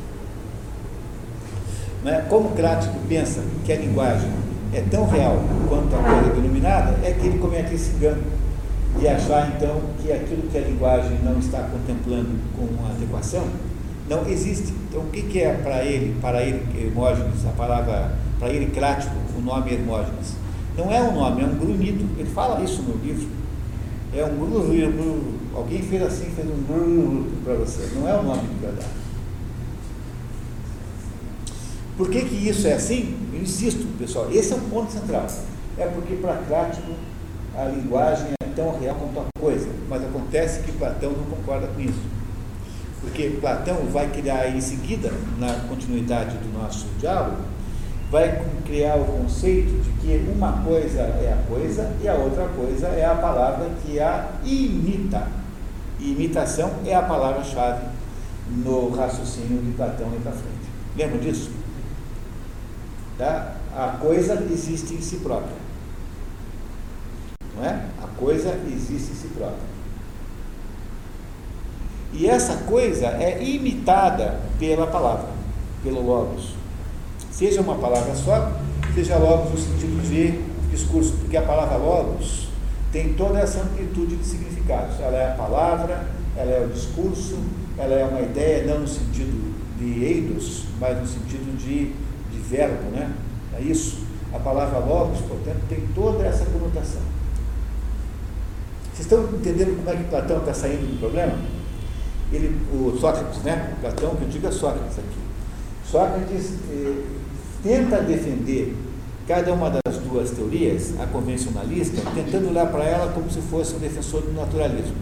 Né? Como Crático pensa que a linguagem é tão real quanto a coisa denominada, é que ele comete esse engano de achar então que aquilo que a linguagem não está contemplando com adequação não existe. Então o que, que é para ele, para ele Hermógenes, a palavra, para ele Crático, o nome Hermógenes? Não é um nome, é um grunhido. Ele fala isso no livro. É um grunhido. Alguém fez assim, fez um grunhido para você. Não é o nome de verdade. Por que, que isso é assim? Eu insisto, pessoal, esse é um ponto central. É porque para Crático a linguagem é tão real quanto a coisa, mas acontece que Platão não concorda com isso. Porque Platão vai criar em seguida, na continuidade do nosso diálogo, vai criar o conceito de que uma coisa é a coisa e a outra coisa é a palavra que a imita. Imitação é a palavra-chave no raciocínio de Platão e para frente. Lembra disso? Tá? A coisa existe em si própria. Não é? A coisa existe em si própria. E essa coisa é imitada pela palavra, pelo logos. Seja uma palavra só, seja logos no sentido de discurso, porque a palavra logos tem toda essa amplitude de significados. Ela é a palavra, ela é o discurso, ela é uma ideia, não no sentido de eidos, mas no sentido de, de verbo, né? É isso. A palavra logos, portanto, tem toda essa conotação. Vocês estão entendendo como é que Platão está saindo do problema? Ele, o Sócrates, né? Platão, que eu digo é Sócrates aqui. Sócrates eh, tenta defender cada uma das duas teorias, a convencionalista, tentando olhar para ela como se fosse um defensor do naturalismo.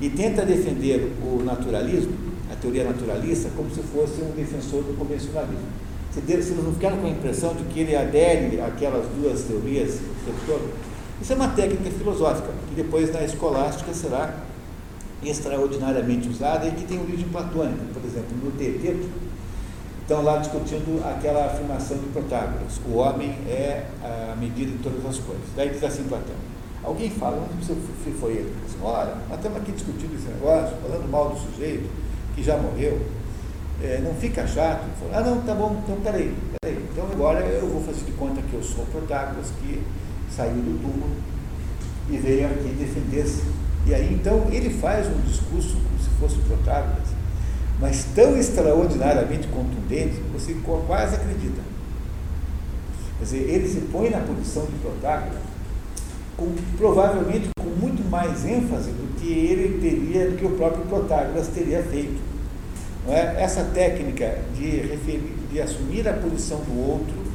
E tenta defender o naturalismo, a teoria naturalista, como se fosse um defensor do convencionalismo. Vocês não ficaram com a impressão de que ele adere àquelas duas teorias o todo? Isso é uma técnica filosófica, que depois na escolástica será extraordinariamente usada e que tem origem platônica. Por exemplo, no Teteto, estão lá discutindo aquela afirmação de Protágoras: o homem é a medida de todas as coisas. Daí diz assim Platão. Alguém fala, não sei se foi ele, assim, olha, nós estamos aqui discutindo esse negócio, falando mal do sujeito que já morreu. É, não fica chato. Ah, não, tá bom, então peraí, peraí. Então agora eu vou fazer de conta que eu sou Protágoras, que saiu do túmulo e veio aqui defender-se. E aí então ele faz um discurso como se fosse Protágoras, mas tão extraordinariamente contundente que você quase acredita. Quer dizer, ele se põe na posição de Protágoras, com, provavelmente com muito mais ênfase do que ele teria, do que o próprio Protágoras teria feito. Não é? Essa técnica de, referir, de assumir a posição do outro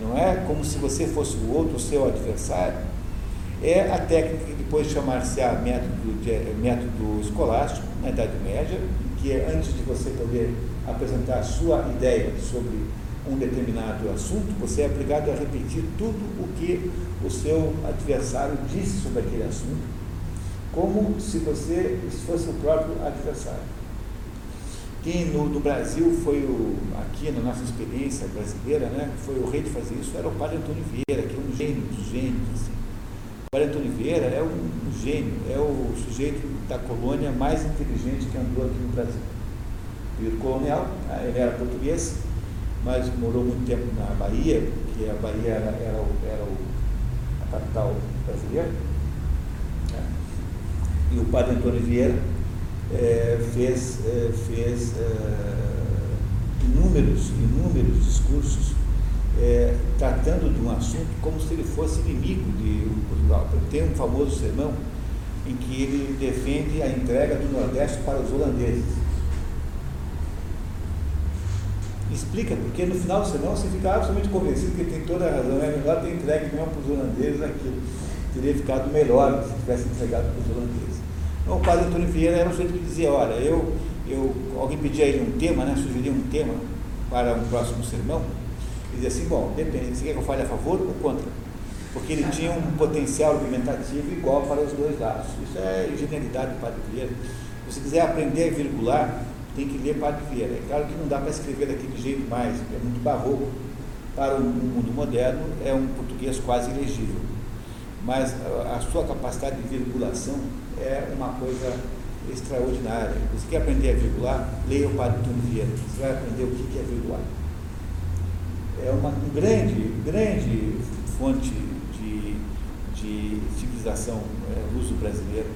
não é como se você fosse o outro, o seu adversário, é a técnica que depois chamar-se-á método, de, método escolástico, na Idade Média, que é antes de você poder apresentar sua ideia sobre um determinado assunto, você é obrigado a repetir tudo o que o seu adversário disse sobre aquele assunto, como se você fosse o próprio adversário. Quem no, no, Brasil foi o, aqui na nossa experiência brasileira, né, foi o rei de fazer isso, era o padre Antônio Vieira, que é um gênio dos gênios. Assim. O padre Antônio Vieira é um, gênio, é o sujeito da colônia mais inteligente que andou aqui no Brasil. Período colonial, né, ele era português, mas morou muito tempo na Bahia, porque a Bahia era, era, o, era o, a capital brasileira. Né? E o padre Antônio Vieira é, fez, é, fez é, inúmeros, inúmeros discursos é, tratando de um assunto como se ele fosse inimigo de Portugal. Tem um famoso sermão em que ele defende a entrega do Nordeste para os holandeses. Explica, porque no final do sermão você fica absolutamente convencido que tem toda a razão, é melhor ter entregue mesmo para os holandeses aquilo. Teria ficado melhor se tivesse entregado para os holandeses. Então, o padre Antônio Vieira era um sujeito que dizia, olha, eu, eu, alguém pedia a ele um tema, né, sugeria um tema para um próximo sermão, dizia assim, bom, depende, você quer que eu fale a favor ou contra? Porque ele tinha um potencial argumentativo igual para os dois lados. Isso é genialidade do Padre Vieira. Se você quiser aprender a virgular, tem que ler Padre Vieira. É claro que não dá para escrever daquele jeito mais, é muito barroco. Para o mundo moderno, é um português quase ilegível. Mas a sua capacidade de virgulação é uma coisa extraordinária. Você quer aprender a virgular? Leia o Padre Vieira. Você vai aprender o que é virgular. É uma grande, grande fonte de, de civilização é, luso-brasileira,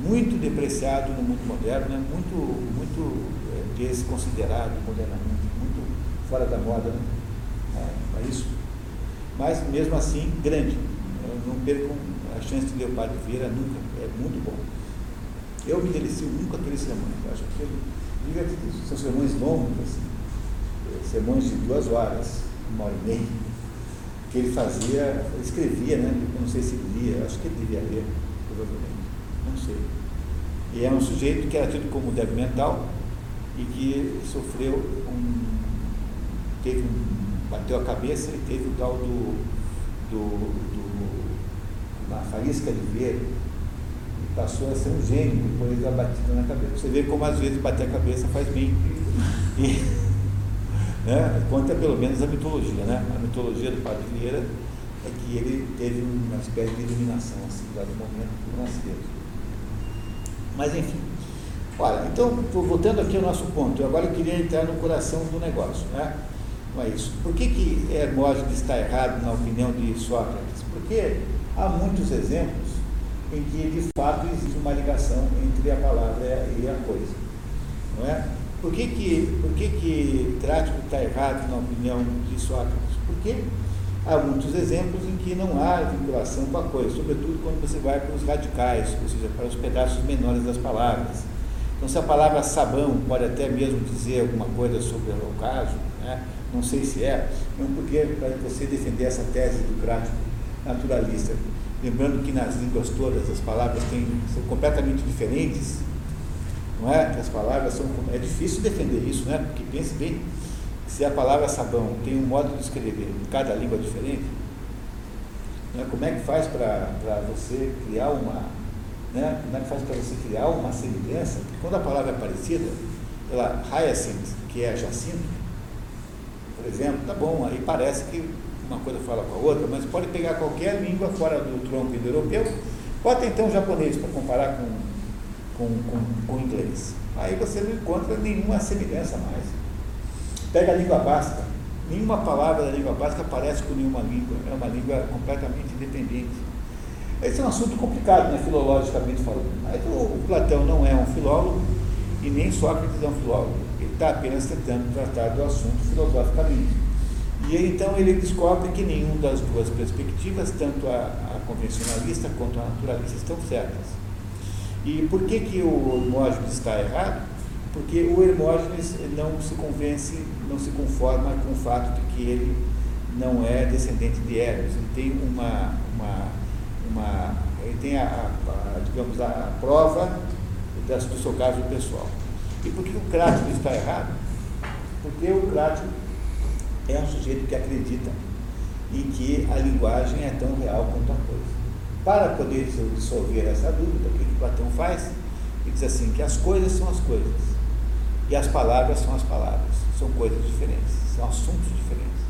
muito depreciado no mundo moderno, né? muito, muito é, desconsiderado modernamente, muito fora da moda. Né? É, é isso. Mas, mesmo assim, grande. Eu não perco a chance de ler o Padre Vieira nunca. É muito bom. Eu me delicio nunca aqueles sermões. Eu acho que ele, são sermões longos, assim, sermões de duas horas, uma hora e meia, que ele fazia, escrevia, né? Eu não sei se lia, acho que ele devia ler, provavelmente, não sei. E é um sujeito que era tido como débil mental e que sofreu um. teve um. bateu a cabeça e teve o tal do. do, do uma faísca de ver e passou a ser um gênio depois da batida na cabeça. Você vê como às vezes bater a cabeça faz bem. E, né? conta pelo menos a mitologia. Né? A mitologia do Padre Vieira é que ele teve uma espécie de iluminação assim, dado momento do nascimento. Mas enfim. Olha, então, voltando aqui ao nosso ponto, agora eu queria entrar no coração do negócio. Né? Não é isso. Por que, que Hermógenes está errado na opinião de Sócrates? Porque há muitos exemplos em que de fato existe uma ligação entre a palavra e a coisa. Não é? Por que, que, por que, que Trático está errado na opinião de Sócrates? Porque há muitos exemplos em que não há vinculação com a coisa, sobretudo quando você vai para os radicais, ou seja, para os pedaços menores das palavras. Então, se a palavra sabão pode até mesmo dizer alguma coisa sobre o caso, né? não sei se é, não porque para você defender essa tese do crático naturalista, lembrando que nas línguas todas as palavras têm, são completamente diferentes, não é? Que as palavras são. É difícil defender isso, né? Porque pense bem, se a palavra sabão tem um modo de escrever em cada língua diferente, né? como é que faz para você criar uma. Né? Como é que faz para você criar uma semelhança? Porque quando a palavra é parecida, ela, hyacinth, que é jacinto, por exemplo, tá bom, aí parece que uma coisa fala com a outra, mas pode pegar qualquer língua fora do tronco indo-europeu, bota então o japonês para comparar com com, com, com inglês. Aí você não encontra nenhuma semelhança mais. Pega a língua básica, nenhuma palavra da língua básica parece com nenhuma língua, é uma língua completamente independente. Esse é um assunto complicado, né, filologicamente falando. Mas o, Platão não é um filólogo e nem Sócrates é um filólogo. Ele está apenas tentando tratar do assunto filosoficamente. E então ele descobre que nenhuma das duas perspectivas, tanto a, a convencionalista quanto a naturalista, estão certas. E por que, que o Hermógenes está errado? Porque o Hermógenes não se convence, não se conforma com o fato de que ele não é descendente de Eros. Ele tem uma, uma, uma ele tem a, a, a digamos, a, prova das, do seu caso pessoal. E por que o Crático está errado? Porque o Crático é um sujeito que acredita em que a linguagem é tão real quanto a coisa. Para poder dissolver essa dúvida, o que, que Platão faz? Ele diz assim, que as coisas são as coisas e as palavras são as palavras. São coisas diferentes, são assuntos diferentes.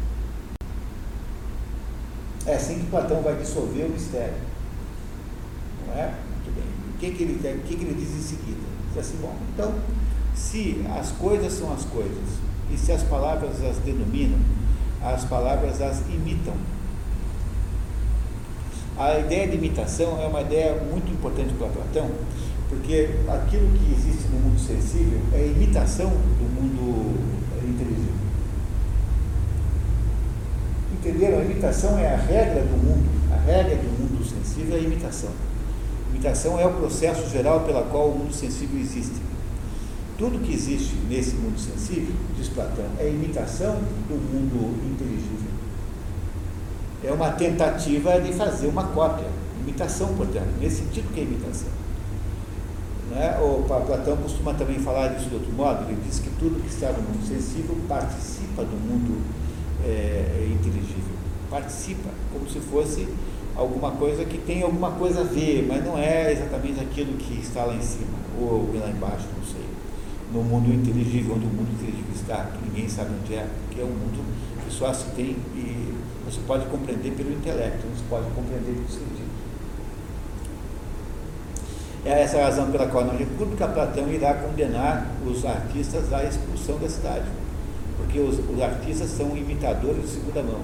É assim que Platão vai dissolver o mistério. Não é? Muito bem. O que, que, ele, o que, que ele diz em seguida? Ele diz assim, bom, então, se as coisas são as coisas E se as palavras as denominam, as palavras as imitam. A ideia de imitação é uma ideia muito importante para Platão, porque aquilo que existe no mundo sensível é imitação do mundo inteligível. Entenderam? A imitação é a regra do mundo, a regra do mundo sensível é a imitação. A imitação é o processo geral pela qual o mundo sensível existe. Tudo que existe nesse mundo sensível, diz Platão, é imitação do mundo inteligível. É uma tentativa de fazer uma cópia, imitação, portanto, nesse sentido que é imitação. Né? O Platão costuma também falar disso de outro modo, ele diz que tudo que está no mundo sensível participa do mundo é, inteligível, participa, como se fosse alguma coisa que tem alguma coisa a ver, mas não é exatamente aquilo que está lá em cima, ou lá embaixo, não sei no mundo inteligível, onde o mundo inteligível está, que ninguém sabe onde é, que é um mundo que só se tem e você pode compreender pelo intelecto, não se pode compreender pelo sentido. É essa a razão pela qual na República Platão irá condenar os artistas à expulsão da cidade, porque os, os artistas são imitadores de segunda mão.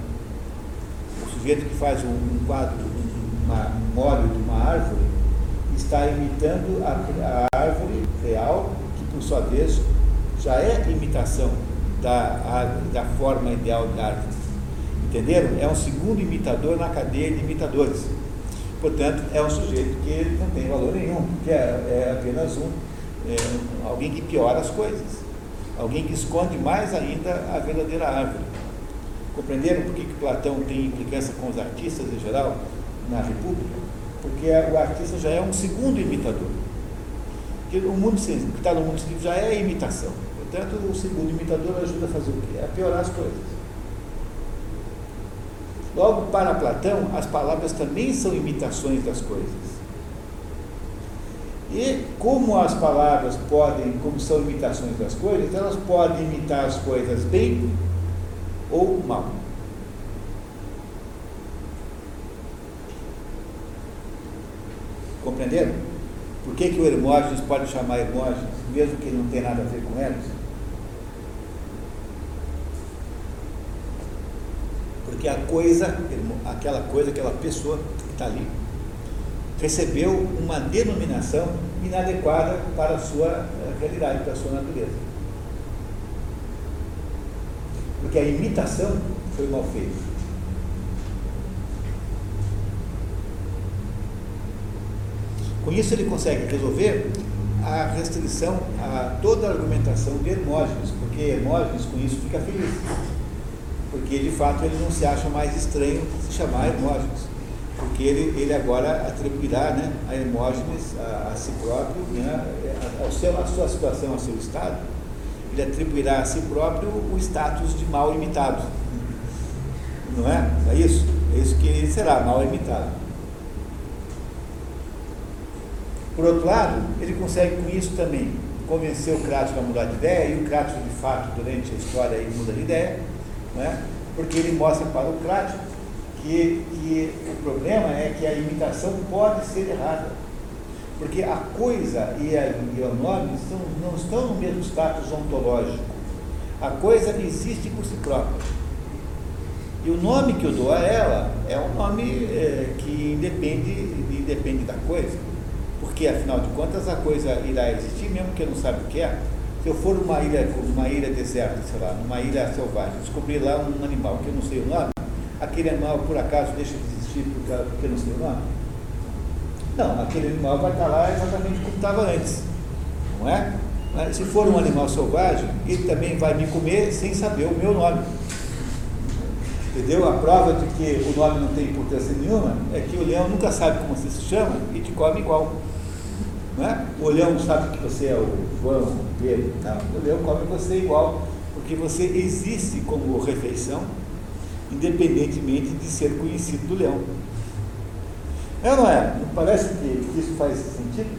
O sujeito que faz um, um quadro, um óleo de uma árvore, está imitando a, a árvore real por sua vez, já é imitação da, da forma ideal da árvore. Entenderam? É um segundo imitador na cadeia de imitadores. Portanto, é um sujeito que não tem valor nenhum, porque é, é apenas um, é, alguém que piora as coisas, alguém que esconde mais ainda a verdadeira árvore. Compreenderam por que, que Platão tem implicância com os artistas em geral na República? Porque o artista já é um segundo imitador. Porque o mundo que está no mundo científico já é imitação. Portanto, o segundo imitador ajuda a fazer o quê? A piorar as coisas. Logo, para Platão, as palavras também são imitações das coisas. E como as palavras podem, como são imitações das coisas, elas podem imitar as coisas bem ou mal. Compreenderam? Por que, que o Hermógenes pode chamar Hermógenes, mesmo que ele não tenha nada a ver com Hermes? Porque a coisa, aquela coisa, aquela pessoa que está ali, recebeu uma denominação inadequada para a sua eh, realidade, para a sua natureza. Porque a imitação foi mal feita. Com isso ele consegue resolver a restrição a toda a argumentação de Hermógenes, porque Hermógenes com isso fica feliz. Porque de fato ele não se acha mais estranho se chamar Hermógenes. Porque ele, ele agora atribuirá né, a Hermógenes a, a si próprio, né, ao seu, a sua situação, ao seu estado, ele atribuirá a si próprio o status de mal imitado. Não é? É isso? É isso que ele será, mal imitado. Por outro lado, ele consegue com isso também convencer o Crático a mudar de ideia, e o Crático, de fato, durante a história, ele muda de ideia, né? porque ele mostra para o Crático que, que o problema é que a imitação pode ser errada. Porque a coisa e, a, e o nome não estão no mesmo status ontológico. A coisa existe por si própria. E o nome que eu dou a ela é um nome é, que independe, independe da coisa porque afinal de contas a coisa irá existir, mesmo que eu não saiba o que é. Se eu for numa ilha, numa ilha deserta, sei lá, numa ilha selvagem, descobrir lá um animal que eu não sei o nome, aquele animal por acaso deixa de existir porque, eu não sei o nome? Não, aquele animal vai estar lá exatamente como estava antes, não é? Mas se for um animal selvagem, ele também vai me comer sem saber o meu nome. Entendeu? A prova de que o nome não tem importância nenhuma é que o leão nunca sabe como se chama e te come igual. Não é? O leão sabe que você é o João, o Pedro. Não, o leão come você igual, porque você existe como refeição, independentemente de ser conhecido do leão. É ou não é? Não parece que isso faz sentido?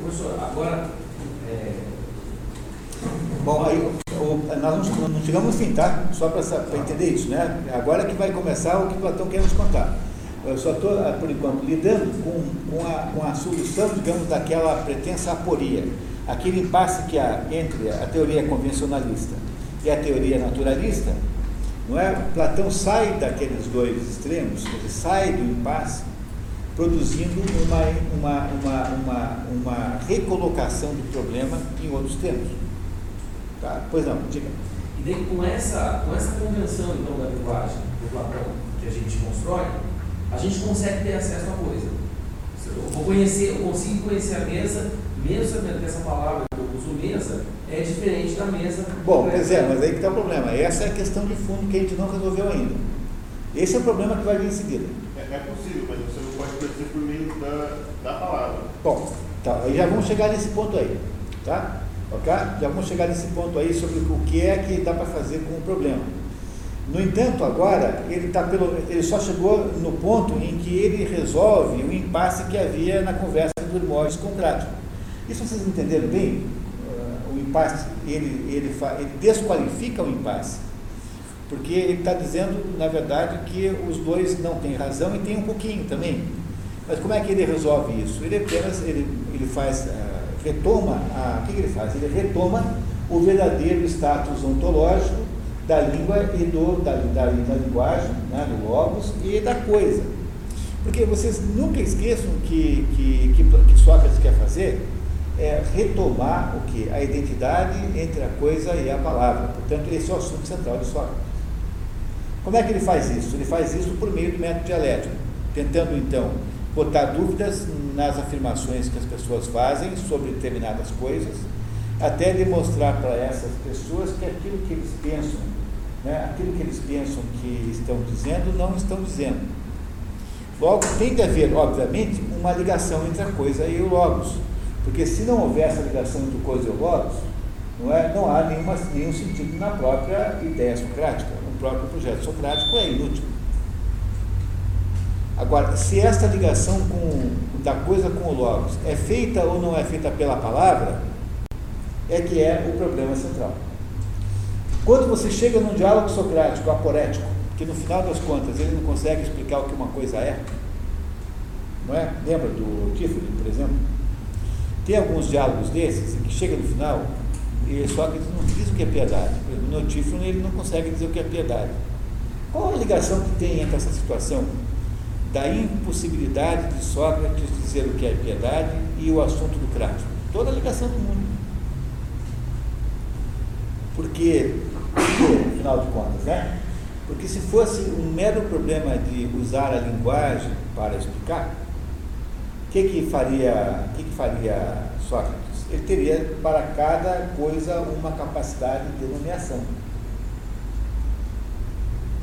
Professor, agora. É... Bom, aí nós não, não chegamos no fim, tá? Só para entender isso, né? Agora que vai começar o que Platão quer nos contar. Eu só estou, ah, por enquanto, lidando com, com, a, com a solução, digamos, daquela pretensa aporia. Aquele impasse que há entre a teoria convencionalista e a teoria naturalista, não é? Platão sai daqueles dois extremos, ele sai do impasse, produzindo uma, uma, uma, uma, uma recolocação do problema em outros termos. Tá? Pois não, diga. E daí, com essa, com essa convenção então, da linguagem do Platão que a gente constrói, a gente consegue ter acesso à coisa. Eu vou conhecer, eu consigo conhecer a mesa, mesmo sabendo que essa palavra que eu uso mesa é diferente da mesa. Bom, pois é, mas aí que está o problema. Essa é a questão de fundo que a gente não resolveu ainda. Esse é o problema que vai vir em seguida. É, é possível, mas você não pode conhecer por meio da, da palavra. Bom, tá, aí já vamos chegar nesse ponto aí. Tá? Ok? Já vamos chegar nesse ponto aí sobre o que é que dá para fazer com o problema. No entanto, agora, ele, tá pelo, ele só chegou no ponto em que ele resolve o impasse que havia na conversa do Hermógenes com Crático. Isso vocês entenderam bem? Uh, o impasse, ele, ele, ele desqualifica o impasse. Porque ele está dizendo, na verdade, que os dois não têm razão e tem um pouquinho também. Mas como é que ele resolve isso? Ele apenas ele, ele faz, uh, retoma, o que ele faz? Ele retoma o verdadeiro status ontológico da língua e do, da, da, da linguagem, né, do logos e da coisa. Porque vocês nunca esqueçam que, que, que, que Sócrates quer fazer é retomar o que? A identidade entre a coisa e a palavra. Portanto, esse é o assunto central de Sócrates. Como é que ele faz isso? Ele faz isso por meio do método dialético, tentando então botar dúvidas nas afirmações que as pessoas fazem sobre determinadas coisas, até demonstrar para essas pessoas que aquilo que eles pensam né, aquilo que eles pensam que estão dizendo, não estão dizendo. Logo, tem de haver, obviamente, uma ligação entre a coisa e o logos. Porque se não houver essa ligação entre coisa e o logos, não, é, não há nenhuma, nenhum sentido na própria ideia socrática. No próprio projeto socrático é inútil. Agora, se esta ligação com, da coisa com o logos é feita ou não é feita pela palavra, é que é o problema central. Quando você chega num diálogo socrático, aporético, que no final das contas ele não consegue explicar o que uma coisa é, não é? Lembra do Tifone, por exemplo? Tem alguns diálogos desses que chega no final e Sócrates não diz o que é piedade. No Tifone ele não consegue dizer o que é piedade. Qual a ligação que tem entre essa situação da impossibilidade de Sócrates dizer o que é piedade e o assunto do crático? Toda a ligação do mundo. Porque no final de contas, né? Porque se fosse um mero problema de usar a linguagem para explicar, o que, que faria, que, que faria Sócrates? Ele teria para cada coisa uma capacidade de nomeação.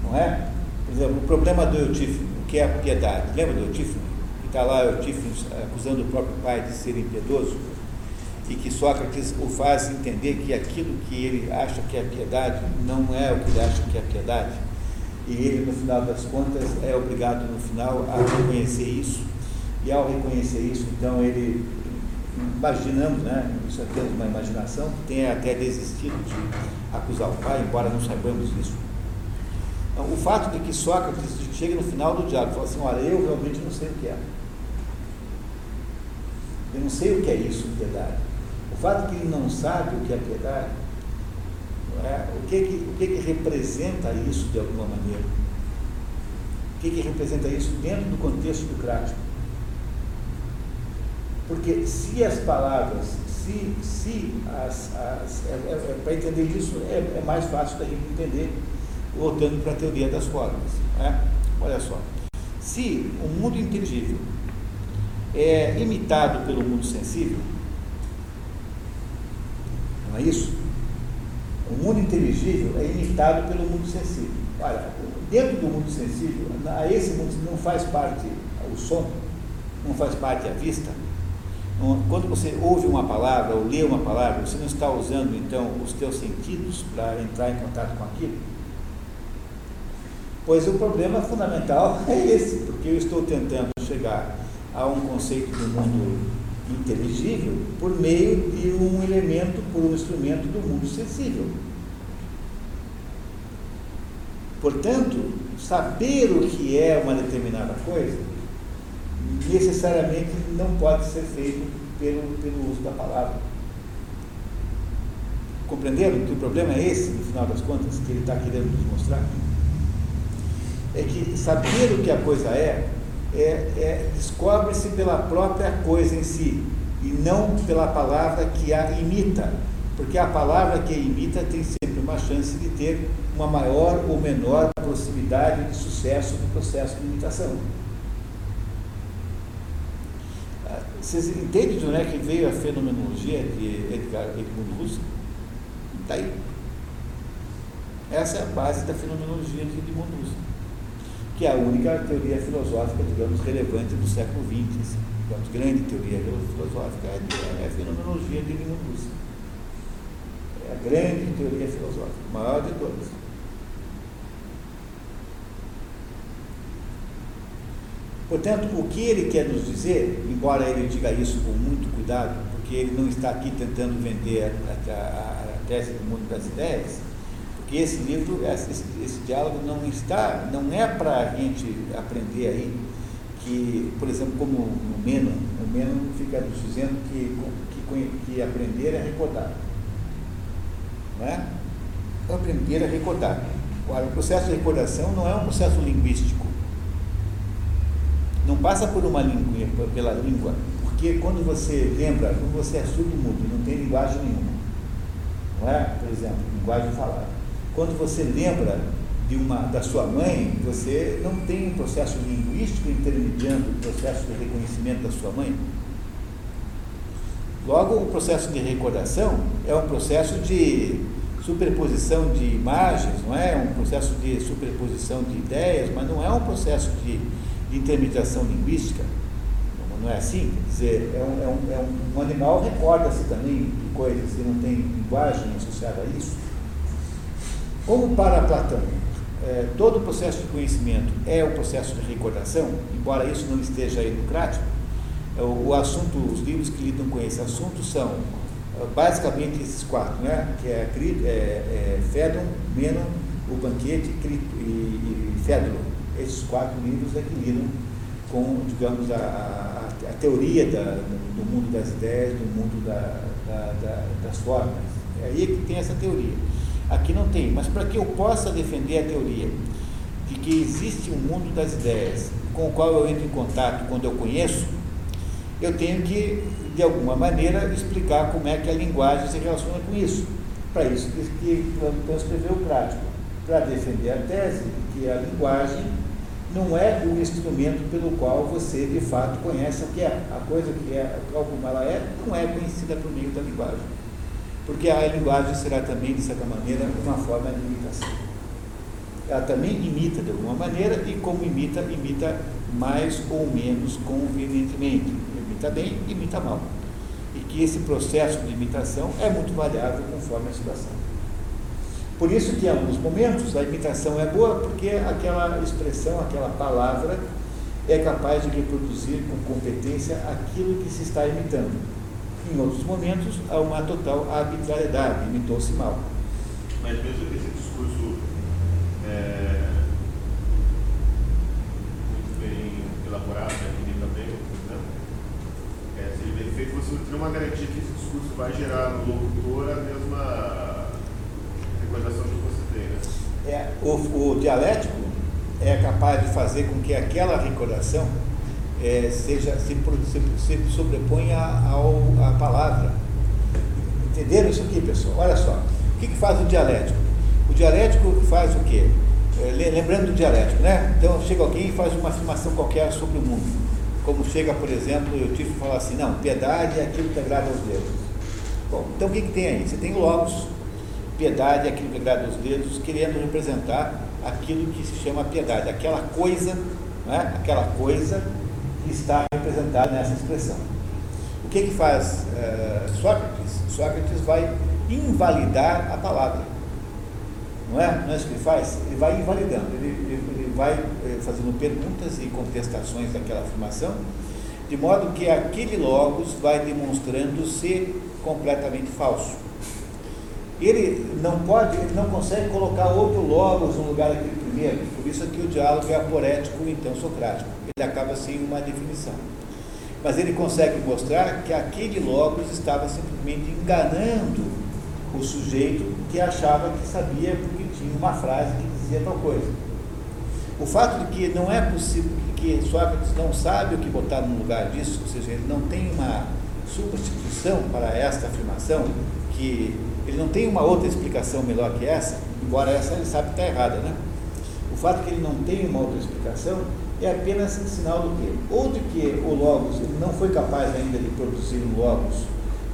Não é? Por exemplo, o problema do Eutífilo, o que é a piedade? Lembra do Eutífilo? Que está lá Eutífilo acusando o próprio pai de ser impiedoso? E que Sócrates o faz entender que aquilo que ele acha que é piedade não é o que ele acha que é piedade. E ele, no final das contas, é obrigado, no final, a reconhecer isso. E ao reconhecer isso, então, ele, imaginamos, né, isso é uma imaginação, tem até desistido de acusar o pai, embora não saibamos isso. Então, o fato de que Sócrates chega no final do diálogo e fala assim, olha, eu realmente não sei o que é. Eu não sei o que é isso, piedade fato que ele não sabe o que é piedade, é? o, que, que, o que, que representa isso de alguma maneira? O que, que representa isso dentro do contexto do crático? Porque se as palavras, se, se as, as é, é, é para entender isso é, é, mais fácil da gente entender voltando para a teoria das formas. Né? Olha só, se o mundo inteligível é imitado pelo mundo sensível, é isso? O mundo inteligível é imitado pelo mundo sensível. Olha, dentro do mundo sensível, a esse mundo não faz parte o som, não faz parte a vista. Quando você ouve uma palavra ou lê uma palavra, você não está usando então os teus sentidos para entrar em contato com aquilo? Pois o problema fundamental é esse, porque eu estou tentando chegar a um conceito do mundo inteligível por meio de um elemento, por um instrumento do mundo sensível. Portanto, saber o que é uma determinada coisa necessariamente não pode ser feito pelo, pelo uso da palavra. Compreenderam que o problema é esse, no final das contas, que ele está querendo nos mostrar? É que saber o que a coisa é, é, é descobre-se pela própria coisa em si, e não pela palavra que a imita, porque a palavra que a imita tem sempre uma chance de ter uma maior ou menor proximidade de sucesso no processo de imitação. Ah, vocês entendem de onde é que veio a fenomenologia de Edgar Edmund Husserl? Está aí. Essa é a base da fenomenologia de Edmund Husserl, que é a única teoria filosófica, digamos, relevante do século XX. Digamos, grande teoria filosófica é a fenomenologia de Edmund Husserl. É a grande teoria filosófica, maior de todas. Portanto, o que ele quer nos dizer, embora ele diga isso com muito cuidado, porque ele não está aqui tentando vender a, a, a tese do mundo das ideias, porque esse livro, esse, esse diálogo não está, não é para a gente aprender aí que, por exemplo, como no Menon, o Menon fica dizendo que, que, que aprender é recordar. Não é? Aprender é recordar. O processo de recordação não é um processo linguístico não passa por uma língua, pela língua, porque quando você lembra, quando você é surdo-mudo, não tem linguagem nenhuma, não é? Por exemplo, linguagem falada. Quando você lembra de uma, da sua mãe, você não tem um processo linguístico intermediando o processo de reconhecimento da sua mãe. Logo, o processo de recordação é um processo de superposição de imagens, não é? Um processo de superposição de ideias, mas não é um processo de intermediação linguística, não é assim? Quer dizer, é um, é um, é um, animal recorda-se também de coisas que não tem linguagem associada a isso. Como para Platão, é, todo o processo de conhecimento é o processo de recordação, embora isso não esteja aí no crático, é, o, o, assunto, os livros que lidam com esse assunto são é, basicamente esses quatro, né? que é, é, é Fédon, Menon, o Banquete Crito, e, e esses quatro livros é que lidam com, digamos, a, a, a teoria da, do mundo das ideias, do mundo da, da, das formas. É aí que tem essa teoria. Aqui não tem, mas para que eu possa defender a teoria de que existe um mundo das ideias com o qual eu entro em contato quando eu conheço, eu tenho que, de alguma maneira, explicar como é que a linguagem se relaciona com isso. Para isso que, Platão escreveu o prático, para defender a tese de que a linguagem não é o instrumento pelo qual você de fato conhece o que é. A coisa que é, como ela é, não é conhecida por meio da linguagem. Porque a linguagem será também, de certa maneira, uma forma de imitação. Ela também imita de alguma maneira e, como imita, imita mais ou menos convenientemente. Imita bem, imita mal. E que esse processo de imitação é muito variável conforme a situação. Por isso que em alguns momentos a imitação é boa, porque aquela expressão, aquela palavra é capaz de reproduzir com competência aquilo que se está imitando. Em outros momentos há uma total arbitrariedade, imitou-se mal. Mas mesmo esse discurso é, muito bem elaborado, definido né, também, né? é, se ele bem feito, você tem uma garantia que esse discurso vai gerar no locutor a mesma recordação que você tem, né? É, o, o dialético é capaz de fazer com que aquela recordação é, seja se, se, se sobreponha ao, à palavra. Entenderam isso aqui, pessoal? Olha só. O que, que faz o dialético? O dialético faz o quê? É, lembrando do dialético, né? Então chega alguém e faz uma afirmação qualquer sobre o mundo. Como chega, por exemplo, eu tive que falar assim, não, piedade é aquilo que agrada aos deuses. Bom, então o que, que tem aí? Você tem logos, piedade é aquilo que agrada os dedos, querendo representar aquilo que se chama piedade, aquela coisa, né? aquela coisa que está representada nessa expressão. O que, que faz uh, Sócrates? Sócrates vai invalidar a palavra. Não é? Não é isso que ele faz? Ele vai invalidando, ele, ele, vai eh, fazendo perguntas e contestações daquela afirmação, de modo que aquele logos vai demonstrando ser completamente falso ele não pode, ele não consegue colocar outro logos no lugar daquele primeiro, por isso que o diálogo é aporético, então socrático. Ele acaba sem uma definição. Mas ele consegue mostrar que aquele logos estava simplesmente enganando o sujeito que achava que sabia porque tinha uma frase que dizia tal coisa. O fato de que não é possível, que Sócrates não sabe o que botar no lugar disso, ou seja, ele não tem uma substituição para esta afirmação, que ele não tem uma outra explicação melhor que essa, embora essa ele sabe que está errada, né? O fato de que ele não tem uma outra explicação é apenas sinal do quê? Ou de que o Logos ele não foi capaz ainda de produzir um Logos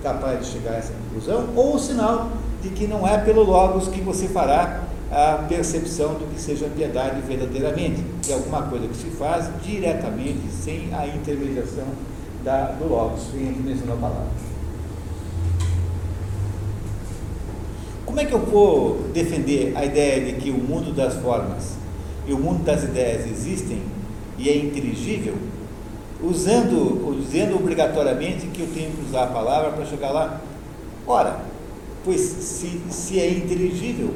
capaz de chegar a essa conclusão, ou o sinal de que não é pelo Logos que você fará a percepção do que seja piedade verdadeiramente, que é alguma coisa que se faz diretamente, sem a intermediação da, do Logos, sem a intermediação da palavra. Como é que eu vou defender a ideia de que o mundo das formas e o mundo das ideias existem e é inteligível, usando, dizendo obrigatoriamente que eu tenho que usar a palavra para chegar lá? Ora, pois se, se é inteligível,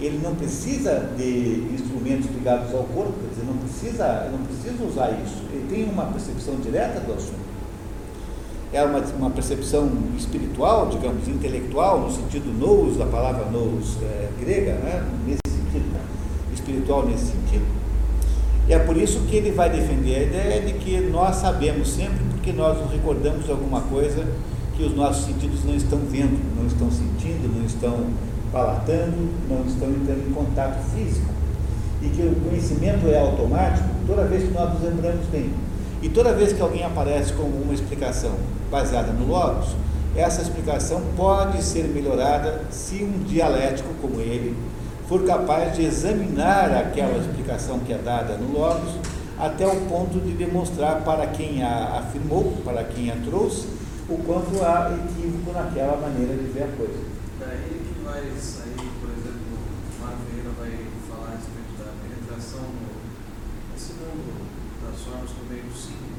ele não precisa de instrumentos ligados ao corpo, quer dizer, não precisa, não precisa usar isso. Ele tem uma percepção direta do assunto. É uma, uma percepção espiritual, digamos, intelectual, no sentido nous, da palavra nous é, grega, né? nesse sentido, espiritual nesse sentido. E é por isso que ele vai defender a ideia de que nós sabemos sempre porque nós nos recordamos de alguma coisa que os nossos sentidos não estão vendo, não estão sentindo, não estão palatando, não estão entrando em contato físico. E que o conhecimento é automático toda vez que nós nos lembramos bem. E toda vez que alguém aparece com uma explicação baseada no Logos, essa explicação pode ser melhorada se um dialético como ele for capaz de examinar aquela explicação que é dada no Logos até o ponto de demonstrar para quem a afirmou, para quem a trouxe, o quanto há equívoco naquela maneira de ver a coisa vai sair, por exemplo, Ferreira vai falar a respeito da penetração nesse mundo das formas por meio do signo,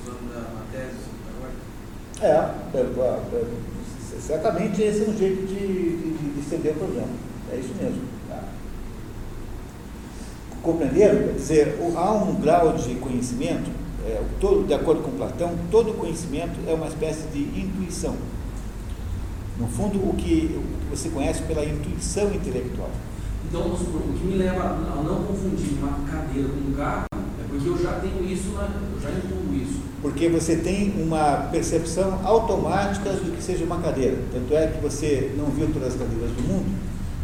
usando a, tese da ordem? É, é, é, certamente esse é um jeito de, de, de estender o problema. É isso mesmo. Compreenderam? Quer dizer, há um grau de conhecimento, é, todo, de acordo com Platão, todo conhecimento é uma espécie de intuição. No fundo, o que, o que você conhece pela intuição intelectual. Então, o que me leva a não confundir uma cadeira com um carro é porque eu já tenho isso, eu já intuo isso. Porque você tem uma percepção automática do que seja uma cadeira. Tanto é que você não viu todas as cadeiras do mundo,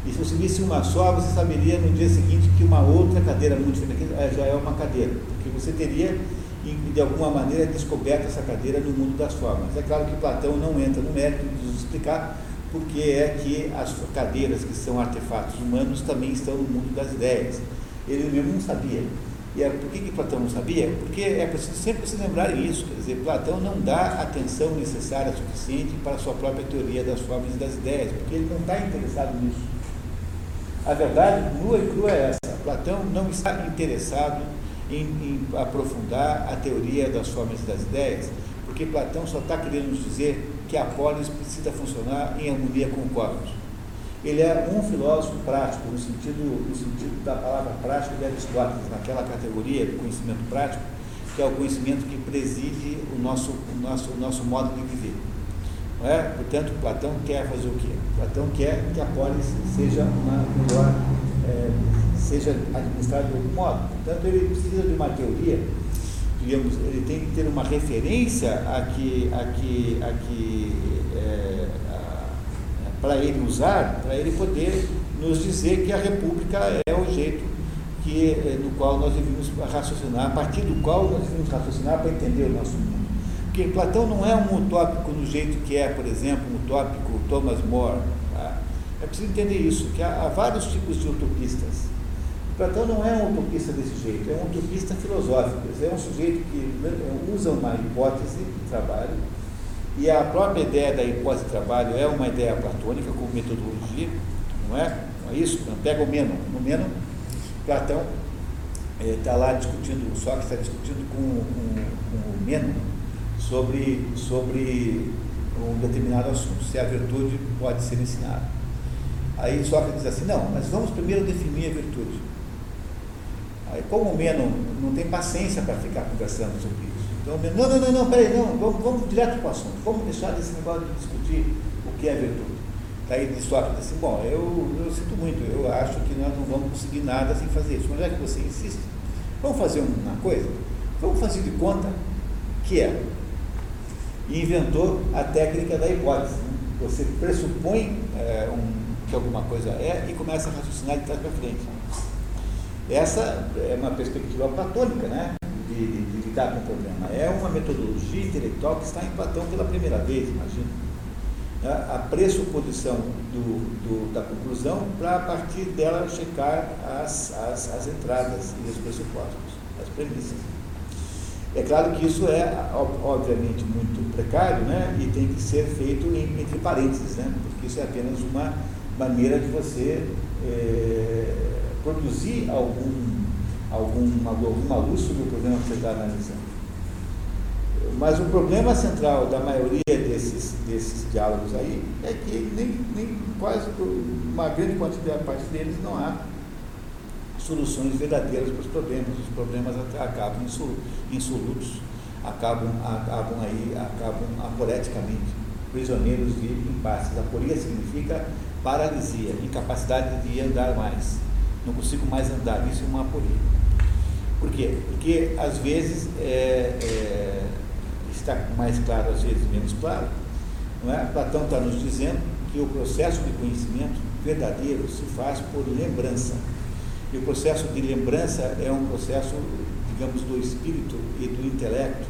e se você visse uma só, você saberia no dia seguinte que uma outra cadeira muito diferente eh, já é uma cadeira. Porque você teria de alguma maneira, descoberta essa cadeira no mundo das formas. É claro que Platão não entra no mérito de nos explicar porque é que as cadeiras que são artefatos humanos também estão no mundo das ideias. Ele mesmo não sabia. E por que, que Platão não sabia? Porque é preciso sempre se lembrar isso. Quer dizer, Platão não dá atenção necessária suficiente para a sua própria teoria das formas e das ideias, porque ele não está interessado nisso. A verdade nua e crua é essa. Platão não está interessado em, em aprofundar a teoria das formas e das ideias, porque Platão só está querendo nos dizer que a polis precisa funcionar em harmonia com o cosmos. Ele é um filósofo prático, no sentido, no sentido da palavra prático de Aristóteles, naquela categoria de conhecimento prático, que é o conhecimento que preside o nosso, o nosso, o nosso modo de viver. É? Portanto, Platão quer fazer o quê? Platão quer que a polis seja uma melhor é, seja administrado de algum modo. Portanto, ele precisa de uma teoria, digamos, ele tem que ter uma referência a que, a que, a que é, para ele usar, para ele poder nos dizer que a República é o jeito que, é, no qual nós devemos raciocinar, a partir do qual nós devemos raciocinar para entender o nosso mundo. Porque Platão não é um utópico no jeito que é, por exemplo, um utópico Thomas More. Tá? É preciso entender isso, que há, há vários tipos de utopistas. Platão não é um utopista desse jeito, é um utopista filosófico, é um sujeito que né, usa uma hipótese de trabalho, e a própria ideia da hipótese de trabalho é uma ideia platônica como metodologia, não é? Não é isso? Não, pega o Meno. No Meno, Platão está eh, lá discutindo, o Sócrates está discutindo com, com, com o Meno sobre, sobre um determinado assunto, se a virtude pode ser ensinada. Aí Sócrates diz assim, não, mas vamos primeiro definir a virtude. Aí, como o Meno não tem paciência para ficar conversando sobre isso, então o Meno, não, não, não, não, peraí, não, vamos, vamos direto para o assunto, vamos deixar desse negócio de discutir o que é virtude. Daí Aristóteles assim, bom, eu, eu sinto muito, eu acho que nós não vamos conseguir nada sem fazer isso, mas já que você insiste, vamos fazer uma coisa, vamos fazer de conta que é. E inventou a técnica da hipótese. Né? Você pressupõe é, um, que alguma coisa é e começa a raciocinar de trás para frente. Essa é uma perspectiva platônica, né? De, de, de, lidar com o problema. É uma metodologia intelectual que está em Platão pela primeira vez, imagina. A pressuposição do, do, da conclusão para, a partir dela, checar as, as, as entradas e os pressupostos, as premissas. É claro que isso é, obviamente, muito precário né? e tem que ser feito em, entre parênteses, né? porque isso é apenas uma maneira de você é, produzir algum, algum, alguma luz sobre o problema que você está analisando. Mas o problema central da maioria desses, desses diálogos aí é que nem, nem quase uma grande quantidade parte deles não há soluções verdadeiras para os problemas. Os problemas acabam insolutos, acabam, acabam aí, acabam aporeticamente, prisioneiros de impasses. Aporia significa paralisia, incapacidade de andar mais. Não consigo mais andar, isso é uma aporia. Por quê? Porque às vezes é, é, está mais claro, às vezes menos claro. Não é? Platão está nos dizendo que o processo de conhecimento verdadeiro se faz por lembrança. E o processo de lembrança é um processo, digamos, do espírito e do intelecto.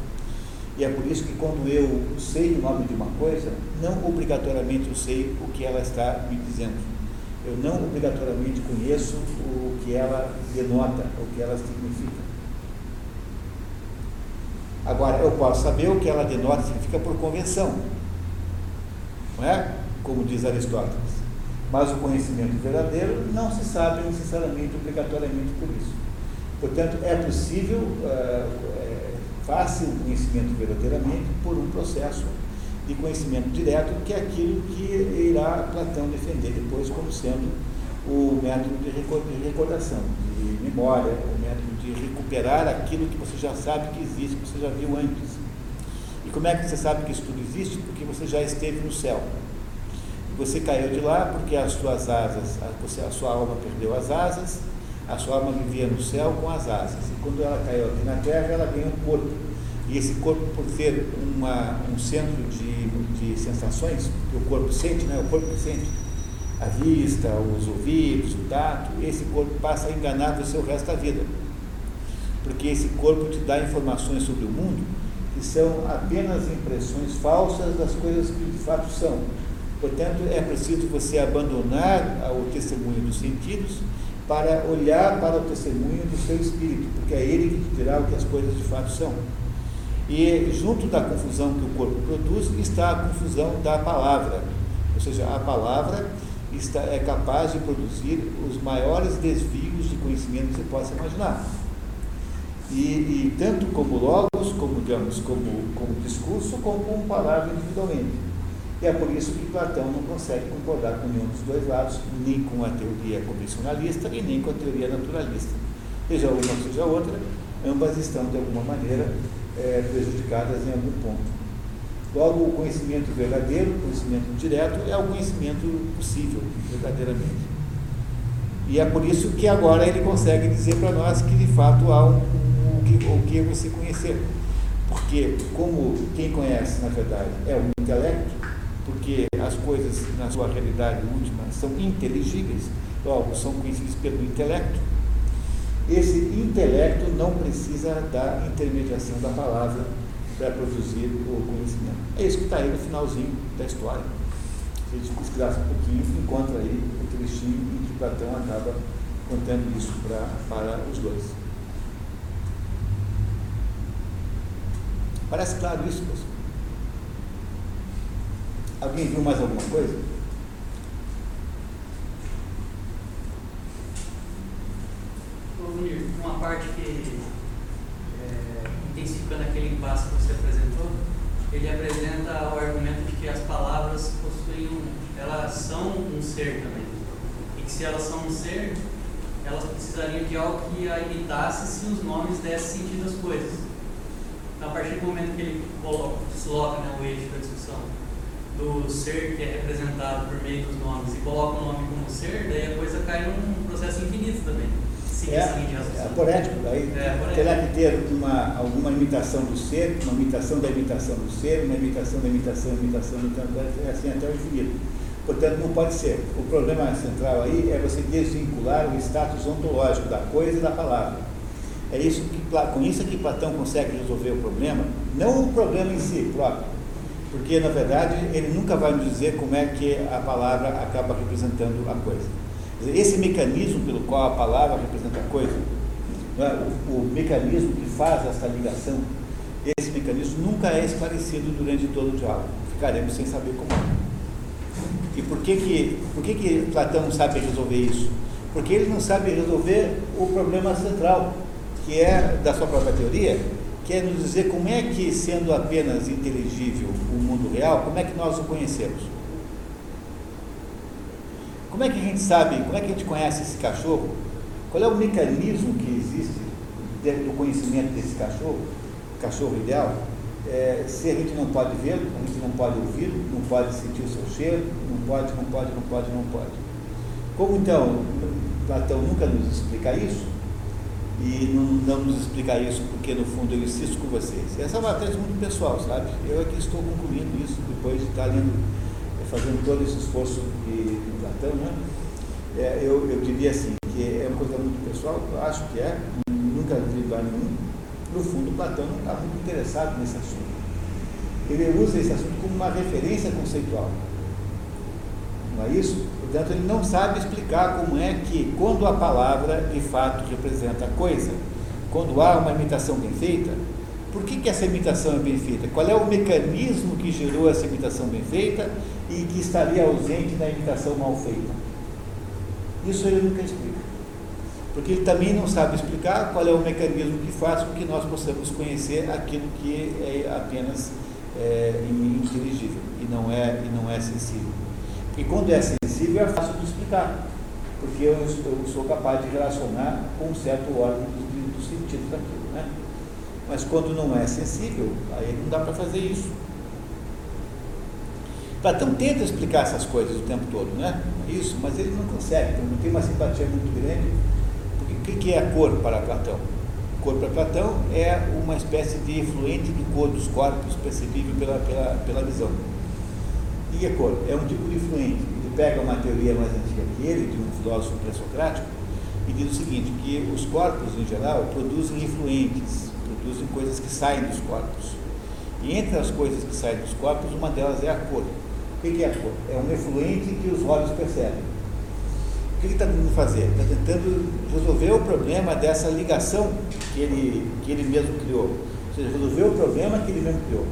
E é por isso que quando eu sei o nome de uma coisa, não obrigatoriamente eu sei o que ela está me dizendo. Eu não obrigatoriamente conheço o que ela denota, o que ela significa. Agora, eu posso saber o que ela denota significa por convenção. Não é? Como diz Aristóteles. Mas o conhecimento verdadeiro não se sabe necessariamente, obrigatoriamente por isso. Portanto, é possível, é, fácil o conhecimento verdadeiramente por um processo de conhecimento direto, que é aquilo que irá Platão defender depois como sendo o método de recordação, de memória, o método de recuperar aquilo que você já sabe que existe, que você já viu antes. E como é que você sabe que isso tudo existe? Porque você já esteve no céu. Você caiu de lá porque as suas asas, a, você, a sua alma perdeu as asas, a sua alma vivia no céu com as asas. E quando ela caiu aqui na terra, ela ganhou um corpo. E esse corpo, por ter uma, um centro de, de sensações, que o corpo sente, né? o corpo que sente, a vista, os ouvidos, o tato, esse corpo passa a enganar você o resto da vida. Porque esse corpo te dá informações sobre o mundo que são apenas impressões falsas das coisas que de fato são. Portanto, é preciso você abandonar o testemunho dos sentidos para olhar para o testemunho do seu espírito, porque é ele que dirá o que as coisas de fato são. E junto da confusão que o corpo produz está a confusão da palavra, ou seja, a palavra está, é capaz de produzir os maiores desvios de conhecimento que você possa imaginar. E, e tanto como logos, como digamos, como, como discurso, como como palavra individualmente. E é por isso que Platão não consegue concordar com nenhum dos dois lados, nem com a teoria convencionalista e nem com a teoria naturalista. Seja uma, seja outra, ambas estão, de alguma maneira, é, prejudicadas em algum ponto. Logo, o conhecimento verdadeiro, o conhecimento direto, é o conhecimento possível, verdadeiramente. E é por isso que agora ele consegue dizer para nós que de fato há um, um, o, que, o que você conhecer. Porque, como quem conhece, na verdade, é o intelecto, porque as coisas na sua realidade última são inteligíveis, logo são conhecidas pelo intelecto. Esse intelecto não precisa da intermediação da palavra para produzir o conhecimento. É isso que está aí no finalzinho da história. Se a gente pesquisar um pouquinho, encontra aí o trechinho em que Platão acaba contando isso pra, para os dois. Parece claro isso, pessoal? Alguém viu mais alguma coisa? Uma parte que, é, intensificando aquele impasse que você apresentou, ele apresenta o argumento de que as palavras possuem um, elas são um ser também. E que se elas são um ser, elas precisariam de algo que a imitasse se os nomes dessem sentido às coisas. Então, a partir do momento que ele coloca, desloca né, o eixo da discussão do ser que é representado por meio dos nomes e coloca o nome como ser, daí a coisa cai num processo infinito também. É, é poético, aí é, terá que ter uma, alguma imitação do ser, uma imitação da imitação do ser, uma imitação da imitação, imitação, imitação, é assim até o infinito. Portanto, não pode ser. O problema central aí é você desvincular o status ontológico da coisa e da palavra. É isso que, com isso que Platão consegue resolver o problema, não o problema em si próprio, porque na verdade ele nunca vai nos dizer como é que a palavra acaba representando a coisa. Esse mecanismo pelo qual a palavra representa a coisa, é? o, o mecanismo que faz essa ligação, esse mecanismo nunca é esclarecido durante todo o diálogo. Ficaremos sem saber como é. E por que que, por que que Platão sabe resolver isso? Porque ele não sabe resolver o problema central, que é da sua própria teoria, que é nos dizer como é que, sendo apenas inteligível o mundo real, como é que nós o conhecemos. Como é que a gente sabe, como é que a gente conhece esse cachorro? Qual é o mecanismo que existe do conhecimento desse cachorro, cachorro ideal? É, se a gente não pode vê-lo, a gente não pode ouvi-lo, não pode sentir o seu cheiro, não pode, não pode, não pode, não pode. Como então Platão nunca nos explica isso, e não, nos explica isso porque no fundo eu insisto com vocês. Essa é uma tese muito pessoal, sabe? Eu aqui estou concluindo isso depois de estar lendo, fazendo todo esse esforço de, Platão, né? É, eu, eu diria assim, que é uma coisa muito pessoal, acho que é, nunca vi lugar nenhum, no fundo, Platão não está muito interessado nesse assunto. Ele usa esse assunto como uma referência conceitual. Não é isso? Portanto, ele não sabe explicar como é que, quando a palavra de fato representa a coisa, quando há uma imitação bem feita, por que, que essa imitação é bem feita? Qual é o mecanismo que gerou essa imitação bem feita e que estaria ausente na imitação mal feita? Isso ele nunca explica porque ele também não sabe explicar qual é o mecanismo que faz com que nós possamos conhecer aquilo que é apenas é, inteligível e não é e não é sensível. E quando é sensível é fácil de explicar, porque eu, eu sou capaz de relacionar com um certo órgão do, do sentido daquilo, né? Mas quando não é sensível, aí não dá para fazer isso. Platão tenta explicar essas coisas o tempo todo, né? Isso, mas ele não consegue, então não tem uma simpatia muito grande o que é a cor para Platão? Cor para Platão é uma espécie de influente de cor dos corpos percebível pela, pela, pela visão. O que é cor? É um tipo de influente. Ele pega uma teoria mais antiga que ele, de um filósofo pré-socrático, e diz o seguinte, que os corpos, em geral, produzem influentes, produzem coisas que saem dos corpos. E entre as coisas que saem dos corpos, uma delas é a cor. O que é a cor? É um efluente que os olhos percebem que ele está tentando fazer? Está tentando resolver o problema dessa ligação que ele, que ele mesmo criou. Ou seja, resolver o problema que ele mesmo criou.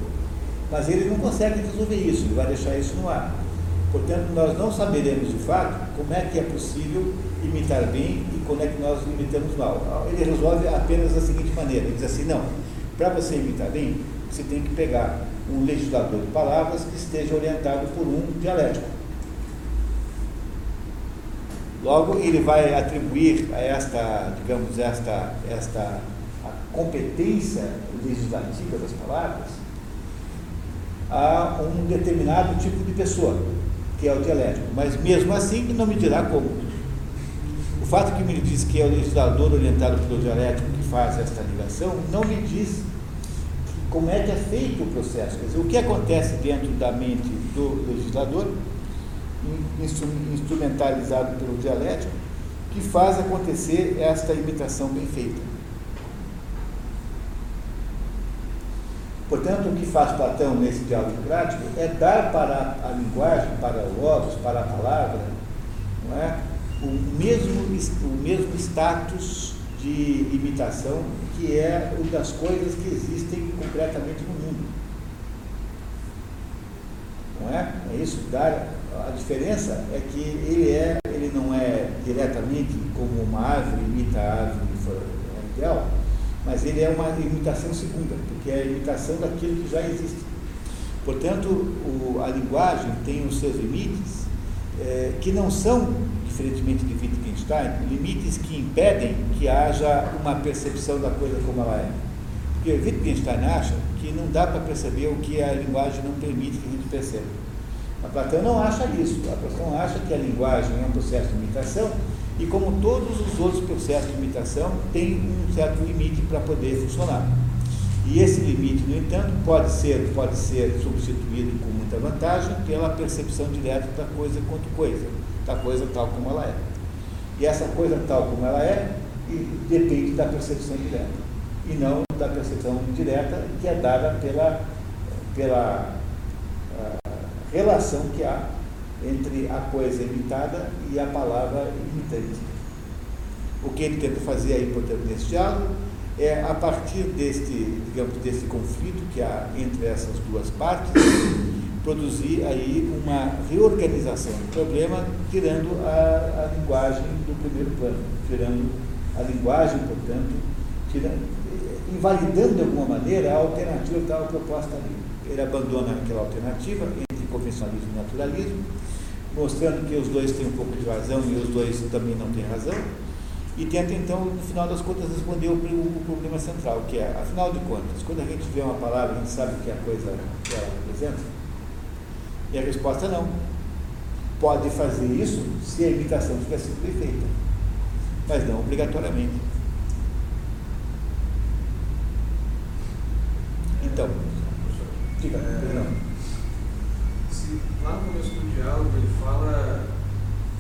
Mas ele não consegue resolver isso, ele vai deixar isso no ar. Portanto, nós não saberemos de fato como é que é possível imitar bem e como é que nós imitamos mal. Ele resolve apenas da seguinte maneira: ele diz assim, não, para você imitar bem, você tem que pegar um legislador de palavras que esteja orientado por um dialético. Logo, ele vai atribuir a esta, digamos, esta, esta competência legislativa das palavras a um determinado tipo de pessoa, que é o dialético. Mas mesmo assim, não me dirá como. O fato que me diz que é o legislador orientado pelo dialético que faz esta ligação, não me diz como é que é feito o processo. Quer dizer, o que acontece dentro da mente do legislador instrumentalizado pelo dialético, que faz acontecer esta imitação bem feita. Portanto, o que faz Platão nesse diálogo prático é dar para a linguagem, para o logos, para a palavra, não é? o, mesmo, o mesmo status de imitação que é o das coisas que existem concretamente no mundo. Não é? É isso, dar a diferença é que ele, é, ele não é diretamente como uma árvore imita a árvore ideal, mas ele é uma imitação segunda, porque é a imitação daquilo que já existe. Portanto, o, a linguagem tem os seus limites é, que não são, diferentemente de Wittgenstein, limites que impedem que haja uma percepção da coisa como ela é. Porque Wittgenstein acha que não dá para perceber o que a linguagem não permite que a gente perceba. A Platão não acha isso. A Platão acha que a linguagem é um processo de imitação e, como todos os outros processos de imitação, tem um certo limite para poder funcionar. E esse limite, no entanto, pode ser, pode ser substituído com muita vantagem pela percepção direta da coisa quanto coisa, da coisa tal como ela é. E essa coisa tal como ela é depende da percepção direta e não da percepção direta que é dada pela, pela uh, relação que há entre a coisa imitada e a palavra imitante. O que ele tenta fazer aí, portanto, nesse diálogo é, a partir deste, digamos, desse conflito que há entre essas duas partes, produzir aí uma reorganização do problema, tirando a, a linguagem do primeiro plano, tirando a linguagem, portanto, tirando, invalidando de alguma maneira a alternativa que estava proposta ali. Ele abandona aquela alternativa convencionalismo e naturalismo, mostrando que os dois têm um pouco de razão e os dois também não têm razão, e tenta então, no final das contas, responder o, o problema central, que é, afinal de contas, quando a gente vê uma palavra, a gente sabe que a coisa que ela representa? E a resposta é não. Pode fazer isso se a imitação tiver sido bem feita, mas não obrigatoriamente. Então, diga, é, lá no começo do diálogo ele fala,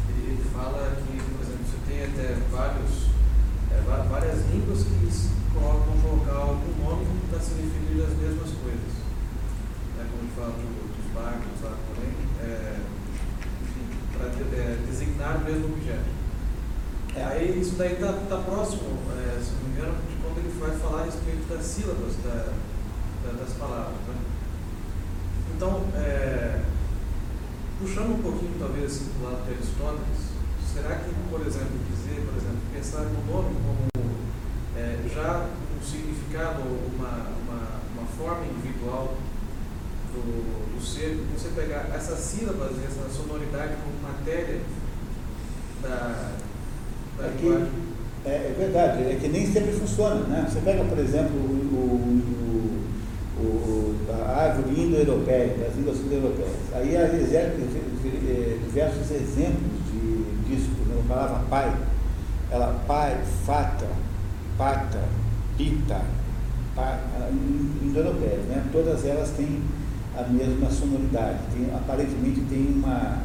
ele, fala que, por exemplo, você tem até vários, é, várias línguas que colocam colocar algum nome para se referir às mesmas coisas. É, como ele fala do, dos barcos lá também, é, para é, designar o mesmo objeto. É. Aí isso daí está tá próximo, é, se não me engano, de quando ele vai falar a respeito das sílabas da, das palavras. Né? Então, é, puxando um pouquinho talvez assim, do lado de Aristóteles, será que, por exemplo, dizer, por exemplo, pensar no nome como é, já um significado, uma, uma, uma forma individual do, do ser, você pegar essas sílabas e essa sonoridade como matéria da, da é linguagem? é, é, verdade, é que nem sempre funciona. Né? Você pega, por exemplo, o, o o, a árvore indo-europeia, das línguas indo-europeias. Aí há diversos exemplos de, disso, por exemplo, a palavra pai, ela pai, fata, pata, pita, indo-europeias, né? todas elas têm a mesma sonoridade, tem, aparentemente tem uma,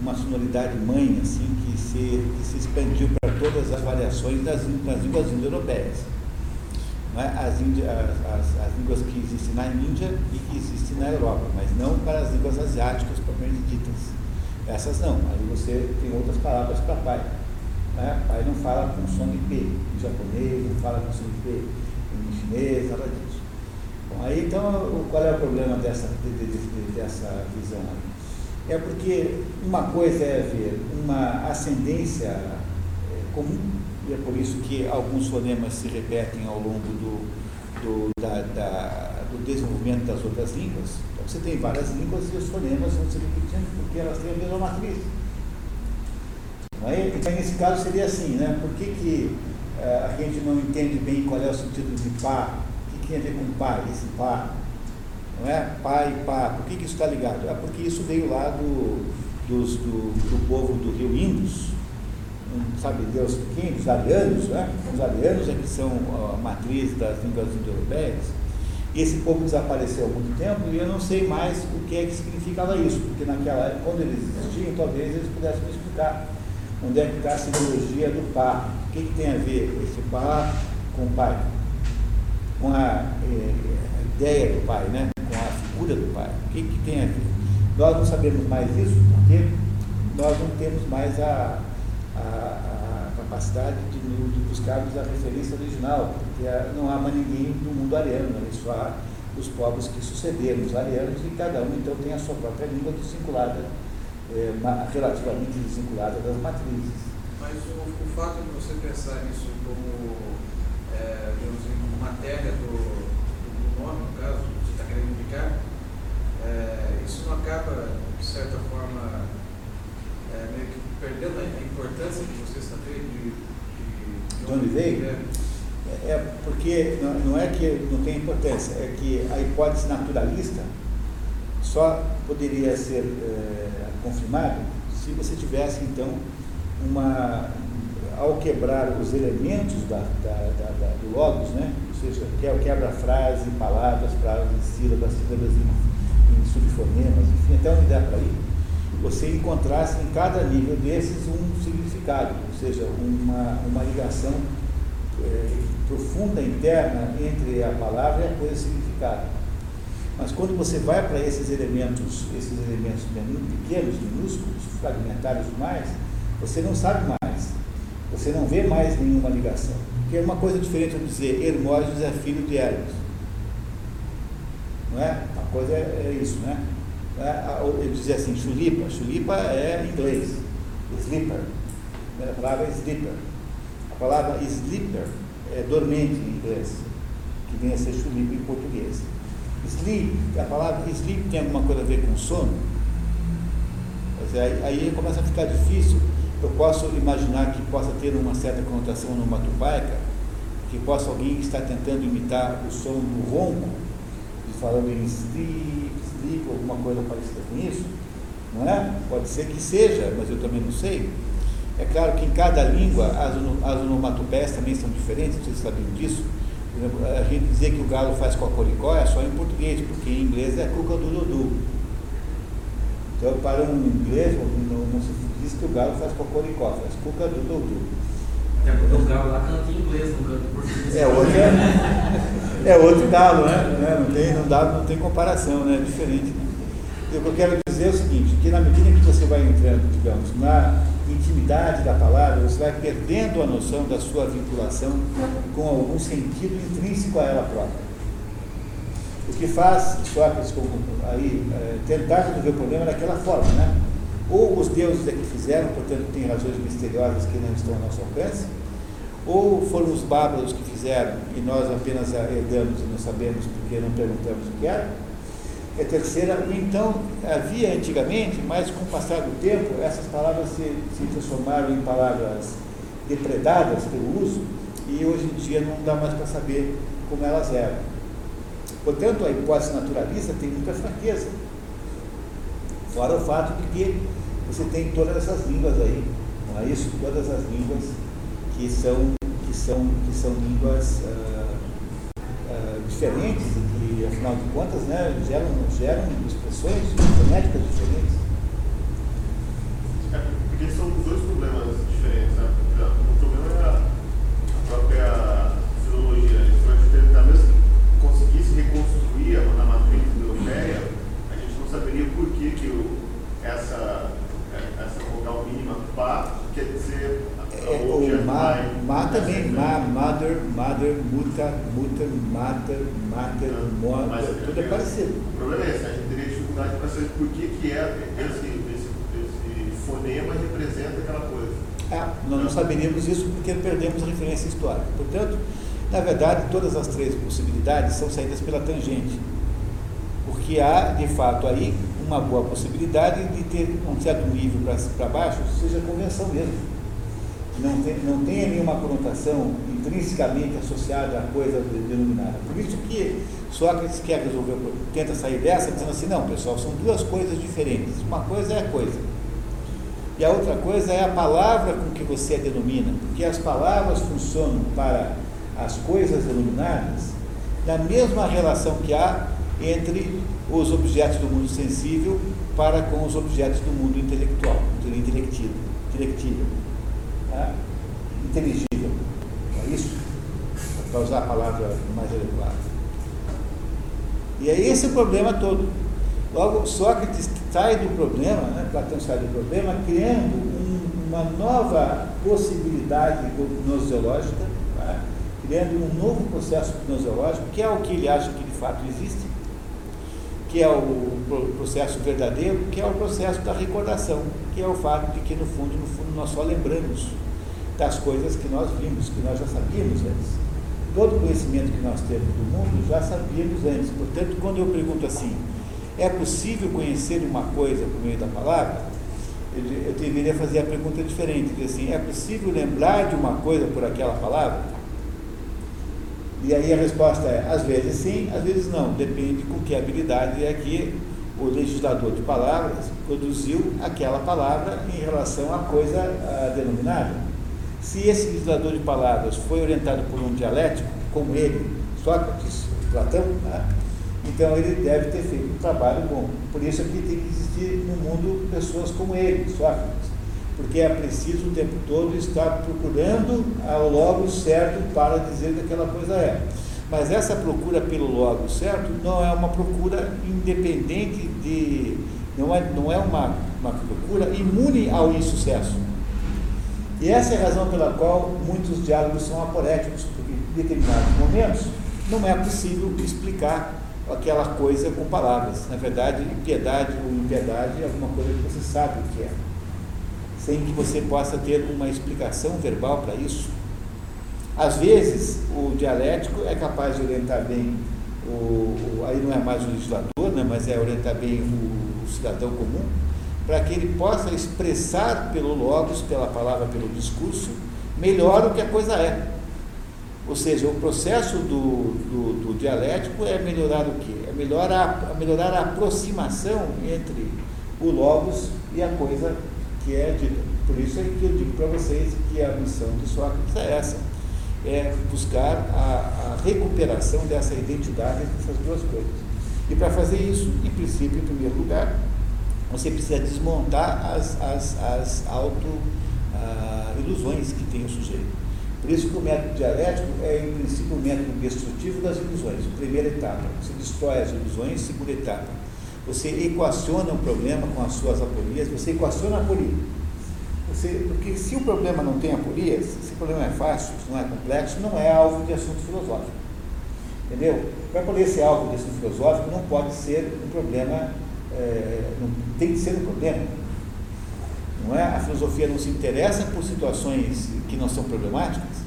uma sonoridade mãe assim, que, se, que se expandiu para todas as variações das, das línguas indo-europeias é? as, as, as, as, línguas que existem na Índia e que existem na Europa, mas não para as línguas asiáticas propriamente ditas. Essas não, aí você tem outras palavras para pai. Né? Pai não fala com som de P em japonês, não fala com som de P em chinês, nada disso. Bom, aí então qual é o problema dessa, de, de, de, dessa visão? É porque uma coisa é ver uma ascendência é, comum e é por isso que alguns fonemas se repetem ao longo do, do, da, da, do desenvolvimento das outras línguas. Então você tem várias línguas e os fonemas vão se repetindo porque elas têm a mesma matriz. É? Então, nesse caso seria assim, né? Por que, que uh, a gente não entende bem qual é o sentido de pá? O que, que tem a ver com pai, esse pá? Não é? Pai e pá. Por que, que isso está ligado? É porque isso veio lá do, dos, do, do povo do rio Indus, sabe Deus quem, os arianos, né? Os arianos é que são a matriz das línguas indo-europeias. Esse povo desapareceu há muito tempo e eu não sei mais o que é que significava isso, porque naquela época, quando eles existiam, talvez eles pudessem me explicar onde é que está a simbologia do pá. O que, que tem a ver esse pá com o pai? Com a, eh, ideia do pai, né? com a figura do pai. O que, que tem a ver? Nós não sabemos mais isso porque nós não temos mais a, a, a capacidade de, de, buscarmos a referência original, porque não há mais ninguém no mundo ariano, né? só há os povos que sucederam os arianos e cada um então tem a sua própria língua desvinculada, é, relativamente desvinculada das matrizes. Mas o, o, fato de você pensar nisso como é, digamos, matéria do, do nome, no caso, que você está querendo indicar, é, isso não acaba, de certa forma, é, meio que perdendo a importância que você saber de, de, de onde veio? É. é porque não, não é que não tem importância, é que a hipótese naturalista só poderia ser é, confirmada se você tivesse então uma ao quebrar os elementos da, da, da, da do logos, né? ou seja, é quebra frase, palavras, frases, sílabas, sílabas em, em subfonemas, enfim, até onde dá para ir, você encontrasse em cada nível desses um significado, ou seja, uma, uma ligação é, profunda, interna entre a palavra e a coisa significada. Mas quando você vai para esses elementos, esses elementos pequenos, minúsculos, fragmentários demais, você não sabe mais. Você não vê mais nenhuma ligação. Porque é uma coisa diferente de dizer Hermógenes é filho de Hermes. Não é? A coisa é, é isso, né? É? Ele dizia assim, chulipa. Chulipa é inglês. Sleeper. A palavra é sleeper. A palavra sleeper é dormente em inglês, que vem a ser chulipa em português. Sleep, a palavra sleep tem alguma coisa a ver com sono? Aí, aí começa a ficar difícil. Eu posso imaginar que possa ter uma certa conotação numa tupaica, que possa alguém estar tentando imitar o som do ronco, e falando em sleep, alguma coisa parecida com isso. Não é? Pode ser que seja, mas eu também não sei. É claro que em cada língua as, as onomatopeias também são diferentes, vocês sabiam disso. Por exemplo, a gente dizer que o galo faz cocoricó é só em português, porque em inglês é cuca do dudu. Então, para um inglês, não, não se diz que o galo faz cocoricó, faz cuca do dudu. Até porque o galo lá canta em inglês, não canta em português. É outro, é, é outro galo, né? Não tem, não, dá, não tem comparação, né? É diferente. Né? O que eu quero dizer é o seguinte, que na medida que você vai entrando, digamos, na intimidade da palavra, você vai perdendo a noção da sua vinculação com algum sentido intrínseco a ela própria. O que faz Sócrates aí, é, tentar resolver o problema daquela forma, né? Ou os deuses é que fizeram, portanto tem razões misteriosas que não estão ao nosso alcance, ou foram os bárbaros que fizeram e nós apenas herdamos e não sabemos porque não perguntamos o que era, é terceira. Então, havia antigamente, mas com o passar do tempo, essas palavras se, se transformaram em palavras depredadas pelo uso e hoje em dia não dá mais para saber como elas eram. Portanto, a hipótese naturalista tem muita fraqueza. Fora o fato de que você tem todas essas línguas aí, não é isso? Todas as línguas que são, que são, que são línguas uh, uh, diferentes e, afinal de contas, né, geram, geram expressões fonéticas diferentes. É, porque são dois problemas diferentes. Né? O problema é a própria filologia. Né? A gente vai tentar mesmo que conseguisse reconstruir a matriz europeia, a gente não saberia por que, que o, essa, essa vogal mínima pá quer dizer é, o ma, ma também, ma, mother, mother, muta, muta, mata, mata, mota, tudo é parecido. O problema é esse, a gente teria dificuldade para saber por que, que é esse, esse, esse fonema representa aquela coisa. É, nós não saberíamos isso porque perdemos a referência histórica. Portanto, na verdade, todas as três possibilidades são saídas pela tangente. Porque há, de fato, aí uma boa possibilidade de ter um certo nível para baixo, seja convenção mesmo não tem, não tenha nenhuma conotação intrinsecamente associada à coisa denominada. Por isso que Sócrates quer resolver, tenta sair dessa dizendo assim, não, pessoal, são duas coisas diferentes. Uma coisa é a coisa. E a outra coisa é a palavra com que você a denomina, porque as palavras funcionam para as coisas denominadas na mesma relação que há entre os objetos do mundo sensível para com os objetos do mundo intelectual, intelectível. intelectível né, inteligível. É isso? Para usar a palavra mais adequada. E é esse o problema todo. Logo, Sócrates sai do problema, né, Platão sai do problema, criando um, uma nova possibilidade gnoseológica, né, criando um novo processo gnoseológico, que é o que ele acha que de fato existe, que é o processo verdadeiro, que é o processo da recordação, que é o fato de que no fundo, no fundo, nós só lembramos das coisas que nós vimos, que nós já sabíamos antes. Todo conhecimento que nós temos do mundo já sabíamos antes. Portanto, quando eu pergunto assim, é possível conhecer uma coisa por meio da palavra? Eu, deveria fazer a pergunta diferente, assim, é possível lembrar de uma coisa por aquela palavra? E aí a resposta é, às vezes sim, às vezes não, depende com que habilidade é que o legislador de palavras produziu aquela palavra em relação à coisa ah, denominada. Se esse legislador de palavras foi orientado por um dialético, como ele, Sócrates, Platão, né? então ele deve ter feito um trabalho bom. Por isso é que tem que existir no mundo pessoas como ele, Sócrates, porque é preciso o tempo todo estar procurando o logo certo para dizer que aquela coisa é. Mas essa procura pelo logo certo não é uma procura independente de. não é, não é uma, uma procura imune ao insucesso. E essa é a razão pela qual muitos diálogos são aporéticos, porque em determinados momentos não é possível explicar aquela coisa com palavras. Na verdade, piedade ou impiedade é alguma coisa que você sabe o que é, sem que você possa ter uma explicação verbal para isso. Às vezes, o dialético é capaz de orientar bem, o, o aí não é mais o legislador, né, mas é orientar bem o, o cidadão comum, para que ele possa expressar pelo logos, pela palavra, pelo discurso, melhor o que a coisa é. Ou seja, o processo do, do, do dialético é melhorar o quê? É melhorar, a, melhorar a aproximação entre o logos e a coisa que é dita. Por isso é que eu digo para vocês que a missão de Sócrates é essa, é buscar a, a recuperação dessa identidade dessas duas coisas. E para fazer isso, em princípio, em primeiro lugar, você precisa desmontar as, as, as auto-ilusões ah, que tem o sujeito. Por isso que o método dialético é, em princípio, o método destrutivo das ilusões. Primeira etapa, você destrói as ilusões. Segunda etapa, você equaciona o problema com as suas aporias, você equaciona a aporia. Você, porque se o problema não tem aporias, se o problema é fácil, não é complexo, não é alvo de assunto filosófico. Entendeu? Para poder ser alvo de assunto filosófico, não pode ser um problema, é, não tem que ser um problema não é? A filosofia não se interessa por situações que não são problemáticas.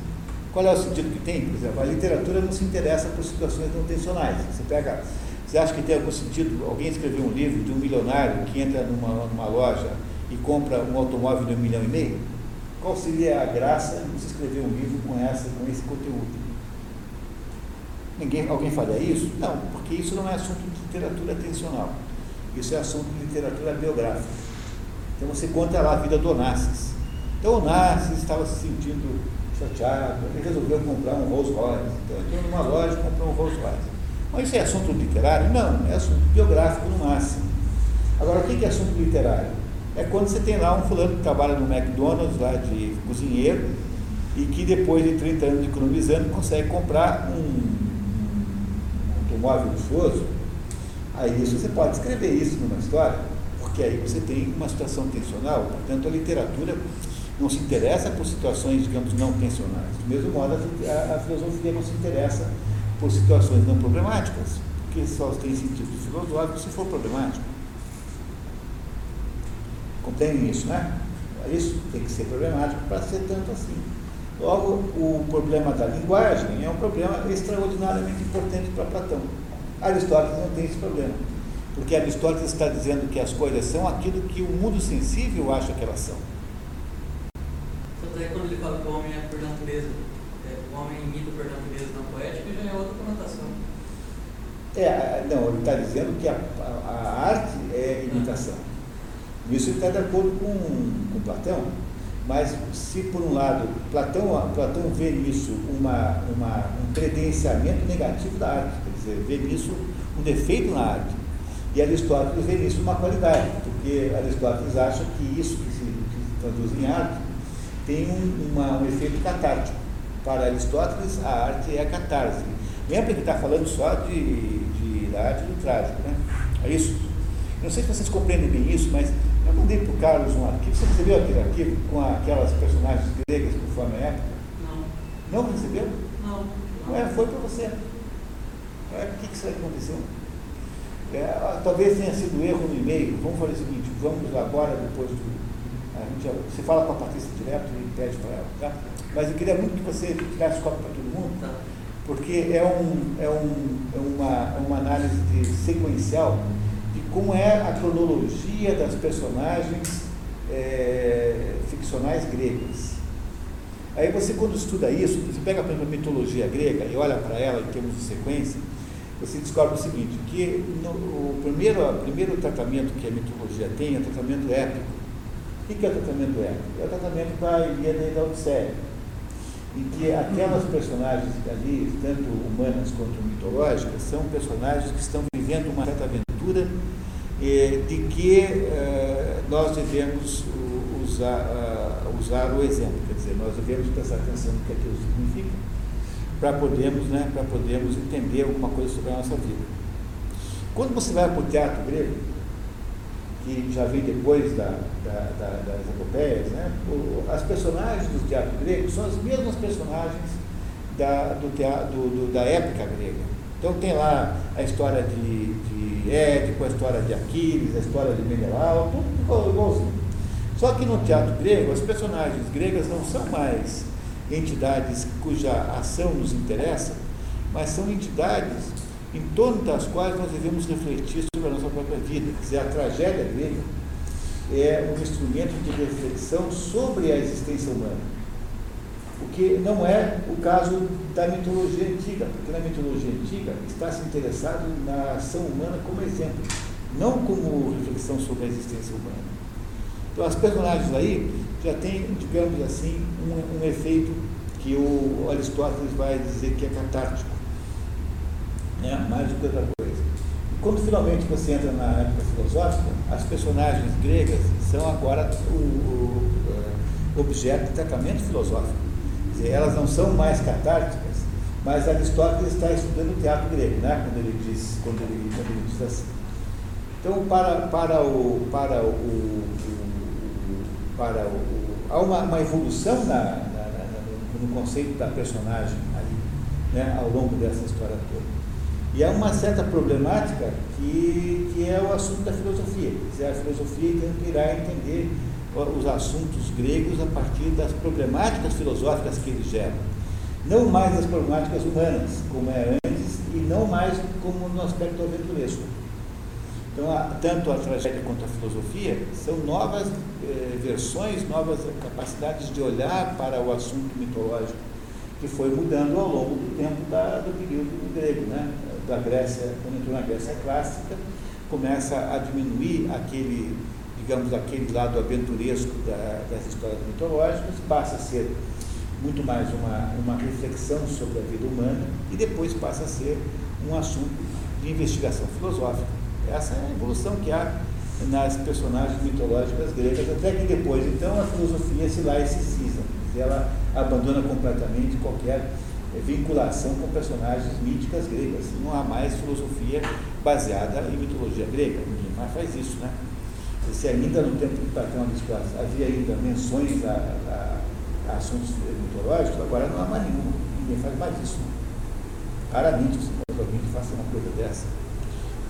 Qual é o sentido que tem? Por exemplo, a literatura não se interessa por situações não tensionais. Você pega, você acha que tem algum sentido alguém escrever um livro de um milionário que entra numa, numa loja e compra um automóvel de um milhão e meio? Qual seria a graça de você escrever um livro com essa, com esse conteúdo? Ninguém, alguém faria isso? Não, porque isso não é assunto de literatura tensional. Isso é assunto de literatura biográfica. Então você conta lá a vida do Onassis. Então Onassis estava se sentindo chateado, ele resolveu comprar um Rolls Royce. Então entrou numa loja e comprou um Rolls Royce. Mas isso é assunto literário? Não, é assunto biográfico no máximo. Agora, o que é assunto literário? É quando você tem lá um fulano que trabalha no McDonald's, lá de cozinheiro, e que depois de 30 anos economizando consegue comprar um, automóvel luxuoso. Aí isso você pode escrever isso numa história porque aí você tem uma situação tensional, portanto a literatura não se interessa por situações, digamos, não tensionais. Do mesmo modo, a, a filosofia não se interessa por situações não problemáticas, porque só tem sentido filosófico se for problemático. Compreendem isso, né? Isso tem que ser problemático para ser tanto assim. Logo, o problema da linguagem é um problema extraordinariamente importante para Platão. Aristóteles não tem esse problema. Porque Aristóteles está dizendo que as coisas são aquilo que o mundo sensível acha que elas são. Tanto é quando ele fala que o homem é por natureza, homem imita por natureza na poética, já é outra conotação. É, não, ele está dizendo que a, a, a, arte é imitação. Nisso ele está de acordo com, com Platão. Mas se por um lado Platão, Platão vê nisso uma, uma, um credenciamento negativo da arte, quer dizer, vê nisso um defeito na arte. E Aristóteles vê nisso uma qualidade, porque Aristóteles acha que isso que se, que se traduz em arte tem um, uma, um efeito catártico. Para Aristóteles, a arte é a catarse. Lembra que está falando só de, de, da arte do trágico, né? É isso? Não sei se vocês compreendem bem isso, mas eu mandei para o Carlos um arquivo. Você recebeu aquele arquivo com aquelas personagens gregas conforme a época? Não. Não recebeu? Não. Ué, foi para você. Ué, o que, que será que aconteceu? É, talvez tenha sido erro no e-mail. Vamos fazer o seguinte, vamos agora, depois do. A gente, você fala com a Patrícia direto e pede para ela, tá? Mas eu queria muito que você tirasse cópia para todo mundo, Tá. porque é, um, é, um, é, uma, é uma análise de sequencial de como é a cronologia das personagens é, ficcionais gregas. Aí você, quando estuda isso, você pega, por exemplo, a mitologia grega e olha para ela em termos de sequência, você descobre o seguinte, que no, o primeiro, o primeiro tratamento que a mitologia tem é o tratamento épico. O que é o tratamento épico? É o tratamento da Ilíada e da Odisseia, em que aquelas personagens ali, tanto humanas quanto mitológicas, são personagens que estão vivendo uma certa aventura eh, de que eh, nós devemos usar, uh, usar o exemplo, quer dizer, nós devemos prestar atenção no que aquilo significa para podermos, né, para podermos entender alguma coisa sobre a nossa vida. Quando você vai para o teatro grego, que já vem depois da, da, da, das epopeias, né, as personagens do teatro grego são as mesmas personagens da, do teatro, do, do, da época grega. Então tem lá a história de, de Édipo, a história de Aquiles, a história de Menelau, tudo igualzinho. Só que no teatro grego, as personagens gregas não são mais entidades cuja ação nos interessa, mas são entidades em torno das quais nós devemos refletir sobre a nossa própria vida. Quer dizer, a tragédia grega é um instrumento de reflexão sobre a existência humana. O que não é o caso da mitologia antiga, porque na mitologia antiga está se interessado na ação humana como exemplo, não como reflexão sobre a existência humana. Então, as personagens aí já têm, digamos assim, um, um efeito que o Aristóteles vai dizer que é catártico, né? mais do que outra coisa. E quando finalmente você entra na época filosófica, as personagens gregas são agora o, o, o objeto de tratamento filosófico. Quer dizer, elas não são mais catárticas, mas Aristóteles está estudando o teatro grego, né? quando, ele diz, quando, ele, quando ele diz assim. Então, para, para, o, para o, para o, há uma, uma evolução na, na, na, no conceito da personagem aí, né, ao longo dessa história toda. E há uma certa problemática que, que é o assunto da filosofia. Quer a filosofia irá entender os assuntos gregos a partir das problemáticas filosóficas que eles geram. Não mais das problemáticas humanas, como é antes, e não mais como no aspecto aventuresco. Então, a, tanto a tragédia quanto a filosofia são novas eh, versões, novas capacidades de olhar para o assunto mitológico que foi mudando ao longo do tempo da, do período grego, né? Da Grécia, quando entrou na Grécia clássica, começa a diminuir aquele, digamos, aquele lado aventuresco da, das histórias mitológicas, passa a ser muito mais uma, uma reflexão sobre a vida humana e depois passa a ser um assunto de investigação filosófica. Essa é a evolução que há nas personagens mitológicas gregas, até que depois, então, a filosofia se laiciciza, ela abandona completamente qualquer vinculação com personagens míticas gregas. Não há mais filosofia baseada em mitologia grega, ninguém mais faz isso, né? Se ainda no tempo de Platão havia ainda menções a, a, a assuntos mitológicos, agora não há mais nenhum, ninguém faz mais isso. Raramente você pode alguém que faça uma coisa dessa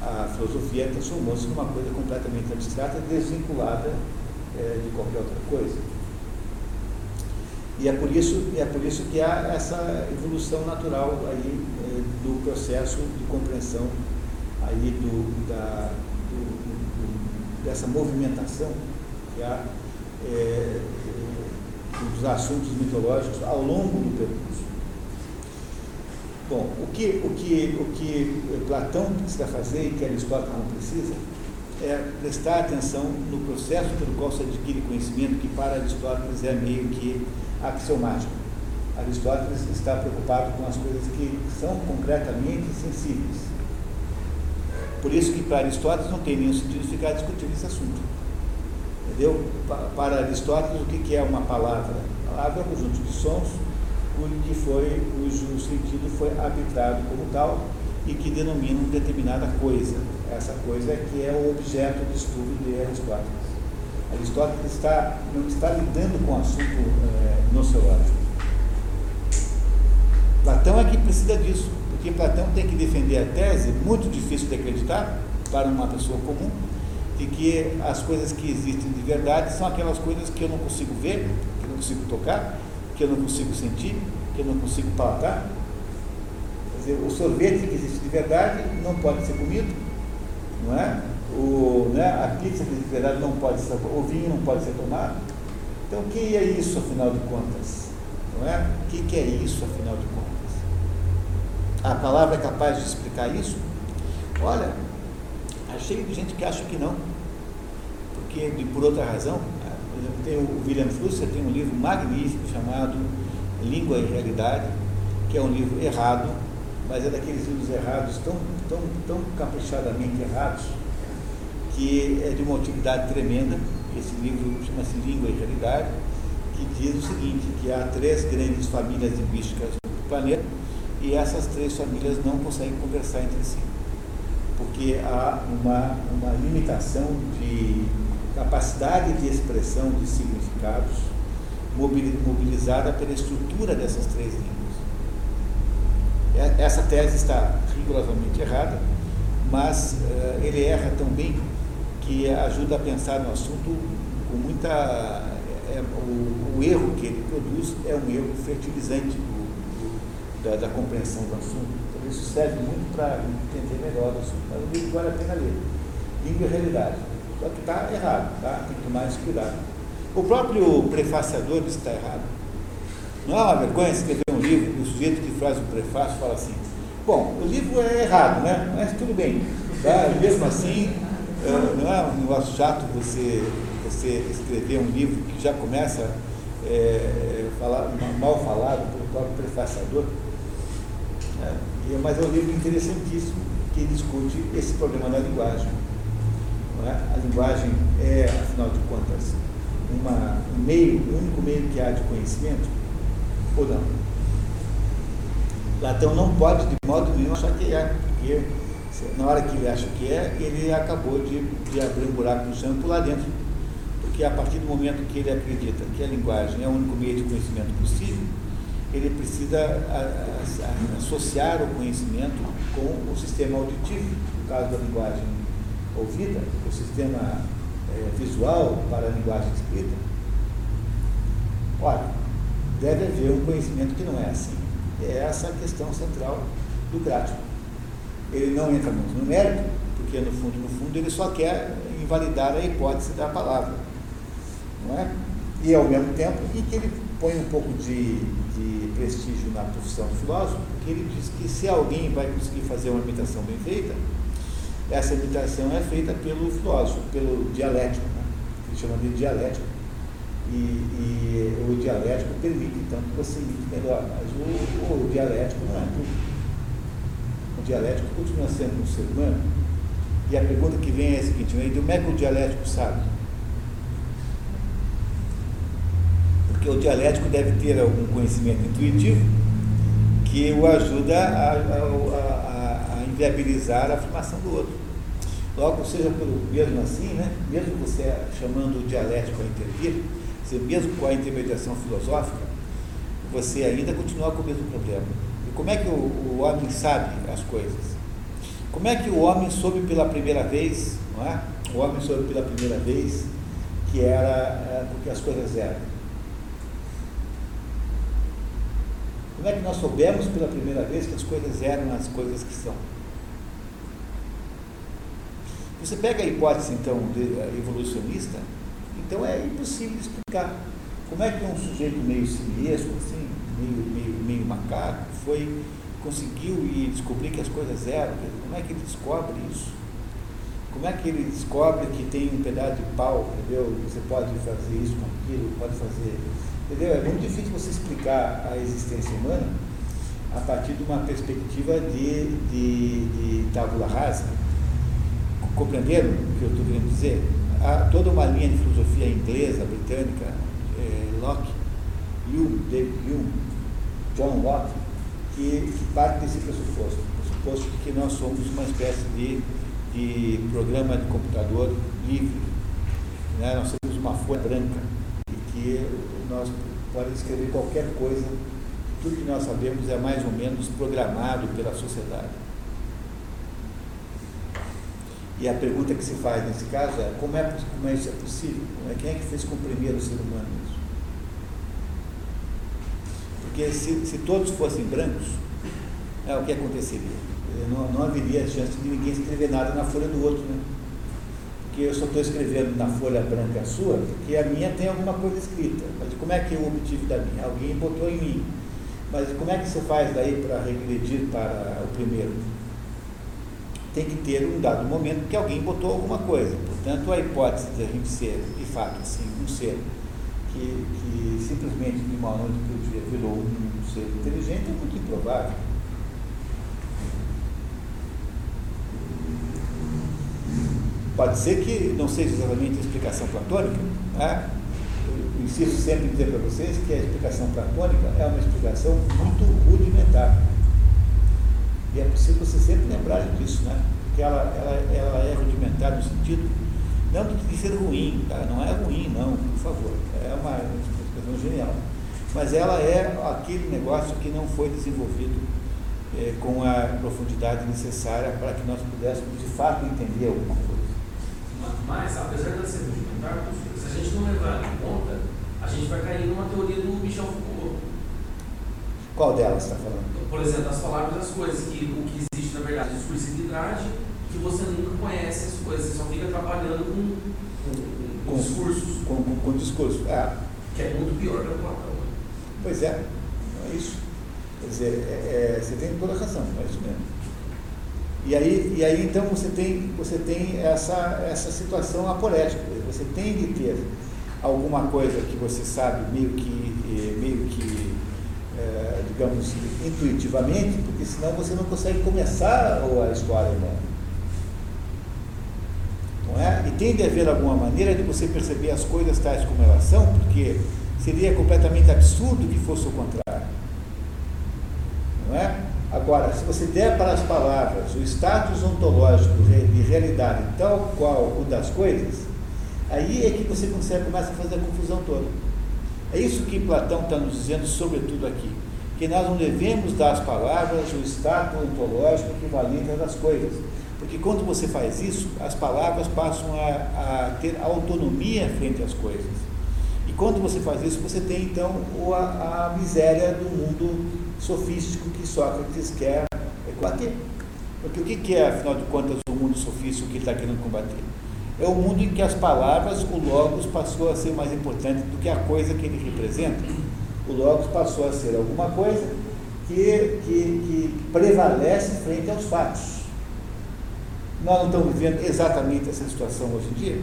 a filosofia transformou-se numa coisa completamente abstrata, desvinculada é, de qualquer outra coisa. E é por isso, é por isso que há essa evolução natural aí é, do processo de compreensão aí do, da, do, do, dessa movimentação que há é, dos assuntos mitológicos ao longo do percurso. Bom, o que, o que, o que Platão precisa fazer e que Aristóteles não precisa é prestar atenção no processo pelo qual se adquire conhecimento, que para Aristóteles é meio que axiomático. Aristóteles está preocupado com as coisas que são concretamente sensíveis. Por isso que para Aristóteles não tem nenhum sentido ficar discutindo esse assunto. Entendeu? Para Aristóteles, o que é uma palavra? A palavra é um conjunto de sons que foi, cujo sentido foi arbitrado como tal e que denomina uma determinada coisa. Essa coisa que é o objeto de estudo de Aristóteles. Aristóteles está, não está lidando com o assunto é, nociológico. Platão é que precisa disso, porque Platão tem que defender a tese, muito difícil de acreditar para uma pessoa comum, de que as coisas que existem de verdade são aquelas coisas que eu não consigo ver, que eu não consigo tocar, que eu não consigo sentir, que eu não consigo palatar. Quer dizer, o sorvete que existe de verdade não pode ser comido, não é? O, né, a pizza de verdade não pode ser, o vinho não pode ser tomado. Então, o que é isso, afinal de contas? Não é? O que, é isso, afinal de contas? A palavra é capaz de explicar isso? Olha, achei de gente que acha que não. Porque, por outra razão, por exemplo, tem o William Flusser tem um livro magnífico chamado Língua e Realidade, que é um livro errado, mas é daqueles livros errados, tão, tão, tão caprichadamente errados, que é de uma utilidade tremenda. Esse livro chama-se Língua e Realidade, que diz o seguinte, que há três grandes famílias linguísticas no planeta e essas três famílias não conseguem conversar entre si, porque há uma, uma limitação de capacidade de expressão de significados mobilizada pela estrutura dessas três línguas. Essa tese está rigorosamente errada, mas uh, ele erra tão bem que ajuda a pensar no assunto com muita. É, o, o, erro que ele produz é um erro fertilizante da, da, compreensão do assunto. Então, isso serve muito para entender melhor o assunto. Mas o livro vale a pena ler. Língua e realidade. Só que está errado, tá? tem que tomar esse cuidado. O próprio prefaciador diz que está errado. Não é uma vergonha escrever livro o sujeito que faz o prefácio fala assim: bom, o livro é errado, né? mas tudo bem. Tá? Mesmo assim, eh, não é um negócio chato você, você escrever um livro que já começa é, falar, mal falado pelo próprio prefaciador. Né? Mas é um livro interessantíssimo que discute esse problema da linguagem. É? A linguagem é, afinal de contas, uma, um meio, o único meio que há de conhecimento ou não? Platão não pode, de modo nenhum, achar que é, porque na hora que ele acha que é, ele acabou de, de abrir um buraco no chão e pular dentro. Porque a partir do momento que ele acredita que a linguagem é o único meio de conhecimento possível, ele precisa a, a, associar o conhecimento com o sistema auditivo, no caso da linguagem ouvida, o sistema é, visual para a linguagem escrita. Olha, deve haver um conhecimento que não é assim. É essa a questão central do gráfico. Ele não entra muito no mérito, porque no fundo, no fundo, ele só quer invalidar a hipótese da palavra. Não é? E ao mesmo tempo em que ele põe um pouco de, de prestígio na profissão do filósofo, porque ele diz que se alguém vai conseguir fazer uma imitação bem feita, essa imitação é feita pelo filósofo, pelo dialético, né? ele chama de dialético. E, e, o dialético permite então que você imite melhor, mas o, o dialético não é tudo. O dialético continua sendo um ser humano. E a pergunta que vem é a seguinte: como é que o dialético sabe? Porque o dialético deve ter algum conhecimento intuitivo que o ajuda a, a, a, a inviabilizar a afirmação do outro. Logo, seja pelo mesmo assim, né? mesmo você chamando o dialético a intervir, mesmo com a intermediação filosófica, você ainda continua com o mesmo problema. E como é que o, o homem sabe as coisas? Como é que o homem soube pela primeira vez, não é? O homem soube pela primeira vez que era é, porque as coisas eram. Como é que nós soubemos pela primeira vez que as coisas eram as coisas que são? Você pega a hipótese, então, evolucionista, então é impossível explicar como é que um sujeito meio simiesco, assim, meio, meio, meio macaco, foi, conseguiu e descobrir que as coisas eram, como é que ele descobre isso? Como é que ele descobre que tem um pedaço de pau, entendeu? Você pode fazer isso com aquilo, pode fazer. Entendeu? É muito difícil você explicar a existência humana a partir de uma perspectiva de, de, de tábula rasa. Compreenderam o que eu estou querendo dizer? Há toda uma linha de filosofia inglesa, britânica, é, Locke, Hume, David Hume, John Locke, que, que parte desse pressuposto, pressuposto de que nós somos uma espécie de, de programa de computador livre. Né? Nós temos uma folha branca e que nós podemos escrever qualquer coisa, tudo que nós sabemos é mais ou menos programado pela sociedade. E a pergunta que se faz nesse caso é como, é, como é isso é possível? É, quem é que fez comprimir o ser humano isso? Porque se, se todos fossem brancos, é, o que aconteceria? Não, não haveria chance de ninguém escrever nada na folha do outro. Né? porque eu só estou escrevendo na folha branca sua, porque a minha tem alguma coisa escrita. Mas como é que eu obtive da minha? Alguém botou em mim. Mas como é que você faz daí para regredir para o primeiro? Tem que ter um dado momento que alguém botou alguma coisa. Portanto, a hipótese de a gente ser, de fato, assim, um ser que, que simplesmente de uma noite para o dia virou um ser inteligente é muito improvável. Pode ser que não seja exatamente a explicação platônica, né? eu insisto sempre em dizer para vocês que a explicação platônica é uma explicação muito rudimentar. E é preciso você sempre lembrar disso, né? Porque ela, ela, ela é rudimentar no sentido, não de ser ruim, tá? não é ruim, não, por favor. É uma explicação genial. Mas ela é aquele negócio que não foi desenvolvido é, com a profundidade necessária para que nós pudéssemos de fato entender alguma coisa. Mas, apesar de ser rudimentar, se a gente não levar em conta, a gente vai cair numa teoria do Michel Foucault. Qual delas está falando? Por exemplo, as palavras as coisas, que o que existe na verdade é discursividade, que você nunca conhece as coisas, você só fica trabalhando com, com, com, discursos. Com, com, com discurso, é. Que é muito pior que o Platão. Pois é, é isso. Quer dizer, é, é, você tem toda a razão, é isso mesmo. E aí, e aí então você tem, você tem essa, essa situação aporética, você tem de ter alguma coisa que você sabe meio que, eh, meio que é, digamos, intuitivamente, porque senão você não consegue começar a história não. não é? E tem de haver alguma maneira de você perceber as coisas tais como elas são, porque seria completamente absurdo que fosse o contrário. Não é? Agora, se você der para as palavras o status ontológico de realidade tal qual o das coisas, aí é que você consegue começa a fazer a confusão toda. É isso que Platão está nos dizendo, sobretudo aqui, que nós não devemos dar às palavras o status ontológico equivalente às coisas, porque quando você faz isso, as palavras passam a, a ter autonomia frente às coisas. E quando você faz isso, você tem então a, a miséria do mundo sofístico que Sócrates quer combater. Porque o que é, afinal de contas, o mundo sofístico que ele está querendo combater? É o mundo em que as palavras, o Logos, passou a ser mais importante do que a coisa que ele representa. O Logos passou a ser alguma coisa que, que, que prevalece frente aos fatos. Nós não estamos vivendo exatamente essa situação hoje em dia?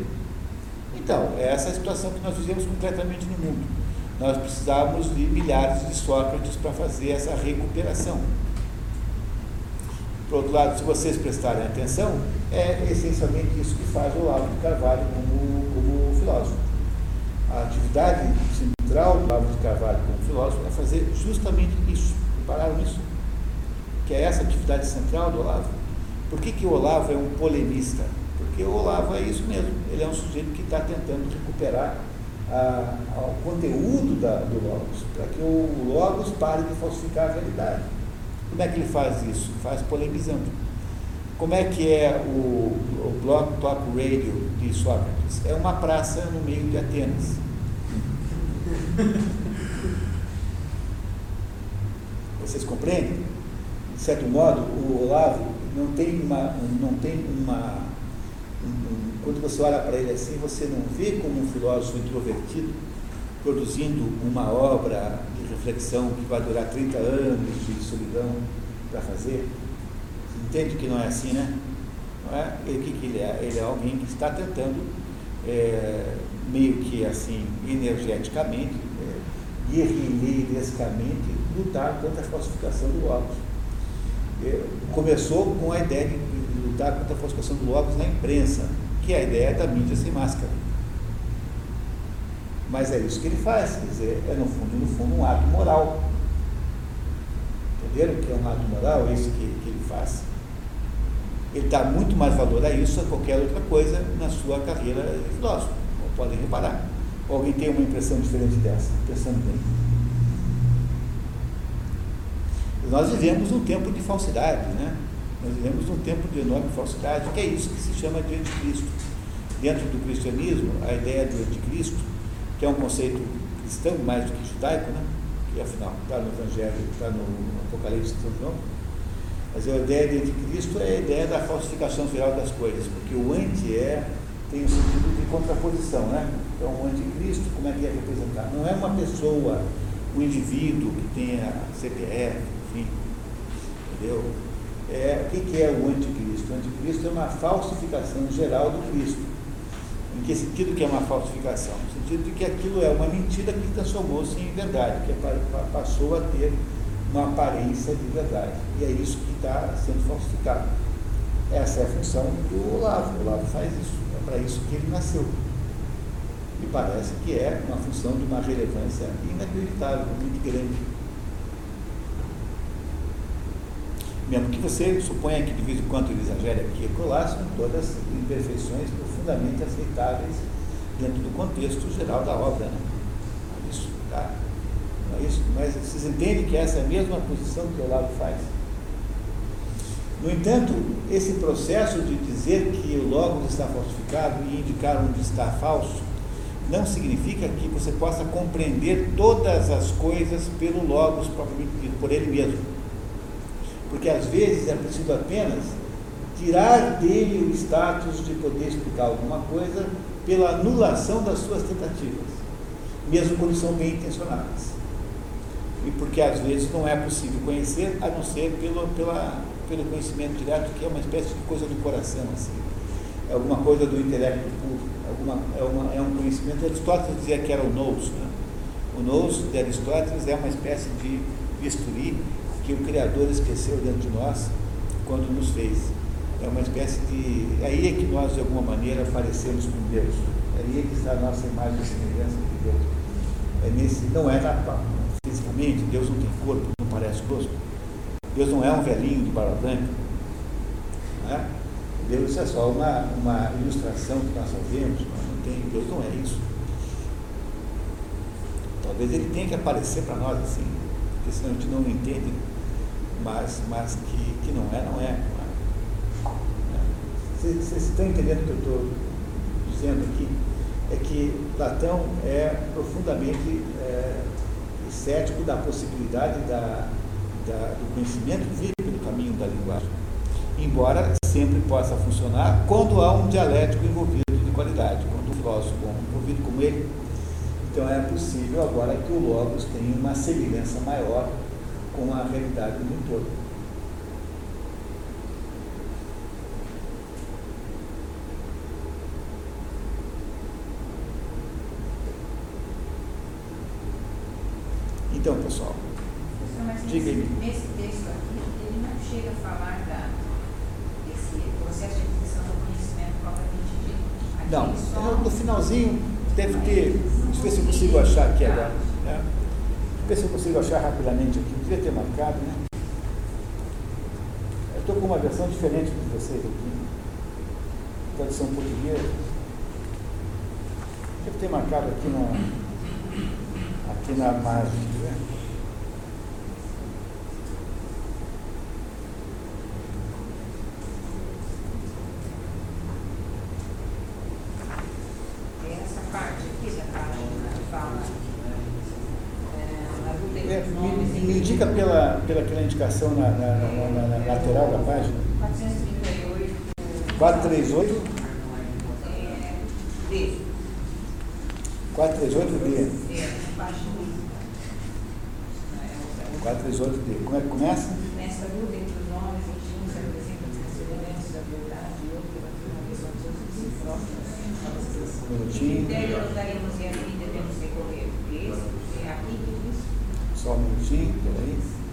Então, é essa a situação que nós vivemos completamente no mundo nós precisávamos de milhares de Sócrates para fazer essa recuperação. Por outro lado, se vocês prestarem atenção, é essencialmente isso que faz o Olavo de Carvalho como, como filósofo. A atividade central do Olavo de Carvalho como filósofo é fazer justamente isso. Repararam isso? Que é essa atividade central do Olavo. Por que, que o Olavo é um polemista? Porque o Olavo é isso mesmo. Ele é um sujeito que está tentando recuperar a, ao conteúdo da, do Logos, para que o Logos pare de falsificar a realidade. Como é que ele faz isso? Faz polemizando. Como é que é o, o Block Talk Radio de Sócrates? É uma praça no meio de Atenas. Vocês compreendem? De certo modo, o Olavo não tem uma, não tem uma, um, quando você olha para ele assim, você não vê como um filósofo introvertido produzindo uma obra reflexão que vai durar 30 anos de solidão para fazer. Você entende que não é assim, né? Não é? Ele, que, que ele é? Ele é alguém que está tentando, é, meio que assim, energeticamente, é, guerrilheirescamente, lutar contra a falsificação do Logos. É, começou com a ideia de lutar contra a falsificação do Logos na imprensa que é a ideia da mídia sem máscara. Mas é isso que ele faz, quer dizer, é no fundo, no fundo, um ato moral. Entenderam que é um ato moral, é isso que, que ele faz? Ele dá muito mais valor a isso a qualquer outra coisa na sua carreira de filósofo. Podem reparar. alguém tem uma impressão diferente dessa, pensando bem. Nós vivemos um tempo de falsidade, né? Nós vivemos um tempo de enorme falsidade, que é isso que se chama de anticristo. Dentro do cristianismo, a ideia do anticristo, que é um conceito cristão mais do que judaico, né? que afinal está no Evangelho, está no Apocalipse de São João, mas a ideia de anticristo é a ideia da falsificação geral das coisas, porque o anti é tem o sentido de contraposição, né? Então, o anticristo, como é que é representado? Não é uma pessoa, um indivíduo que tenha CPF, enfim, entendeu? É, o que, que é o anticristo? O anticristo é uma falsificação geral do Cristo. Em que sentido que é uma falsificação? Sentido de que aquilo é uma mentira que transformou-se em verdade, que passou a ter uma aparência de verdade. E é isso que está sendo falsificado. Essa é a função do Olavo. O Olavo faz isso. É para isso que ele nasceu. E parece que é uma função de uma relevância inacreditável, muito grande. Mesmo que você suponha que de vez em quando ele exagere aqui e colar, são todas imperfeições profundamente aceitáveis dentro do contexto geral da obra. Né? Isso, tá? É isso? Mas vocês entendem que essa é a mesma posição que o Olavo faz? No entanto, esse processo de dizer que o Logos está falsificado e indicar onde está falso, não significa que você possa compreender todas as coisas pelo Logos propriamente dito, por ele mesmo. Porque às vezes é preciso apenas tirar dele o status de poder explicar alguma coisa pela anulação das suas tentativas, mesmo quando são bem intencionadas. E porque às vezes não é possível conhecer a não ser pelo, pela pelo conhecimento direto, que é uma espécie de coisa do coração, assim. É alguma coisa do intelecto puro, alguma, é, uma, é um conhecimento. Aristóteles dizia que era o nous. Né? O nous de Aristóteles é uma espécie de bisturi que o Criador esqueceu dentro de nós quando nos fez. É uma espécie de. É aí é que nós, de alguma maneira, parecemos com Deus. É aí é que está a nossa imagem e semelhança de Deus. É nesse, não é na, fisicamente, Deus não tem corpo, não parece conosco Deus não é um velhinho de barba branca. Né? Deus é só uma, uma ilustração que nós fazemos, mas não tem, Deus não é isso. Talvez ele tenha que aparecer para nós assim, porque senão a gente não entende, mas, mas que, que não é, não é. Vocês, estão entendendo o que eu estou dizendo aqui? É que Platão é profundamente é, cético da possibilidade da da, do conhecimento vir pelo caminho da linguagem, embora sempre possa funcionar quando há um dialético envolvido de qualidade, quando um filósofo envolvido como ele. Então é possível agora que o Logos tenha uma semelhança maior com a realidade do todo. Então, pessoal, Diga aí. Nesse texto aqui, ele não chega a falar da, desse processo de aquisição do conhecimento propriamente dito. Aqui não, só... no finalzinho deve ter. Deixa eu ver se eu consigo achar aqui agora. Deixa eu ver se eu consigo achar rapidamente aqui. Devia ter marcado, né? Eu estou com uma versão diferente de vocês aqui. Tradução portuguesa. Deve ter marcado aqui na, aqui na margem. Né? indica pela, pela aquela indicação na, na, na, na, lateral da página? 438. 438? D. 438D. 438D. Como é que começa? Nesta luta entre os homens, em que uns representam os elementos da verdade e outros afirmam que são de si próprios. Um minutinho. Critério nós daremos e a vida devemos recorrer. Esse é aqui que só um minutinho, peraí.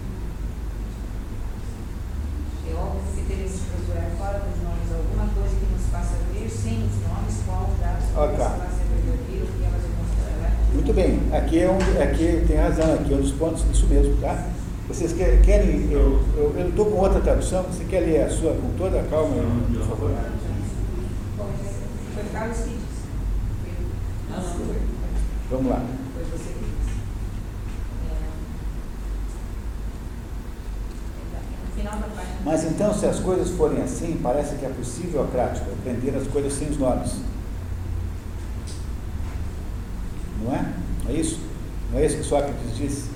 É óbvio que teremos que procurar fora dos nomes alguma coisa que nos faça ver sem os nomes qual dados okay. vai ser verdadeiro, que elas demonstrarão. Muito bem, aqui, é um, aqui tem razão, aqui é um dos pontos, isso mesmo, tá? Vocês querem, querem eu estou com outra tradução, você quer ler a sua com toda a calma, por favor? Foi Carlos que disse. Vamos lá. Mas então, se as coisas forem assim, parece que é possível a prática, aprender as coisas sem os nomes. Não é? Não é isso? Não é isso que Sócrates disse?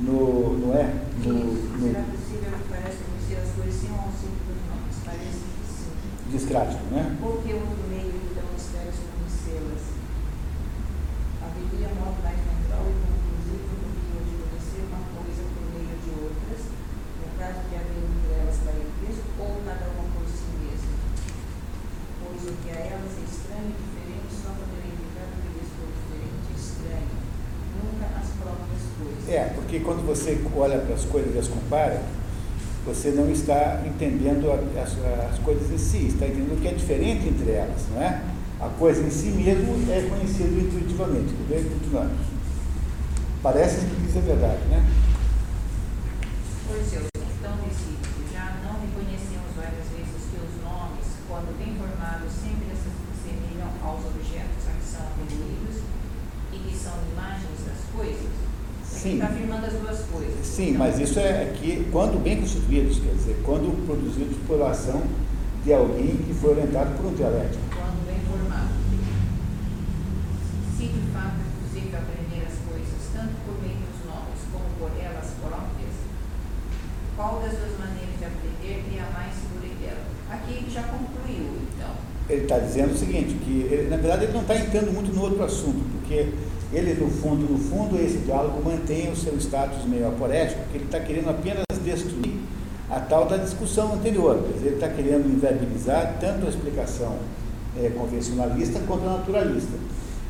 No, não é? No, no... Será possível, parece conhecer as coisas sem o auxílio dos nomes? Parece que sim. Discrático, né? Porque outro meio, então, está conhecê-las. Haveria modo mais natural e conclusivo do que o de conhecer uma coisa por meio de outras, no caso de haver entre elas parentesco ou cada uma por si mesma. Pois o que a elas é estranho e diferente só poderá indicar o que lhes for diferente e estranho, nunca as próprias coisas. É, porque quando você olha para as coisas e as compara, você não está entendendo as, as coisas em si, está entendendo o que é diferente entre elas, não é? A coisa em si mesmo é conhecida intuitivamente. Continuamos. Parece que isso é verdade, né? Pois eu, então decidi, já não reconhecemos várias vezes nomes, quando bem formados, sempre se assemelham aos objetos a que são e que são imagens das coisas? Sim. Está afirmando as duas coisas. Sim, mas isso é que, quando bem constituídos, quer dizer, quando produzidos por ação de alguém que foi orientado por um dialético. Quando bem formado. Se de fato é possível aprender as coisas, tanto por meio dos nomes como por elas próprias, qual das duas maneiras de aprender é a mais segura e bela? Aqui ele já concluiu, então. Ele está dizendo o seguinte, que ele, na verdade ele não está entrando muito no outro assunto, porque ele, no fundo, no fundo, esse diálogo mantém o seu status meio aporético, porque ele está querendo apenas destruir a tal da discussão anterior. Quer dizer, ele está querendo inviabilizar tanto a explicação é, convencionalista quanto a naturalista.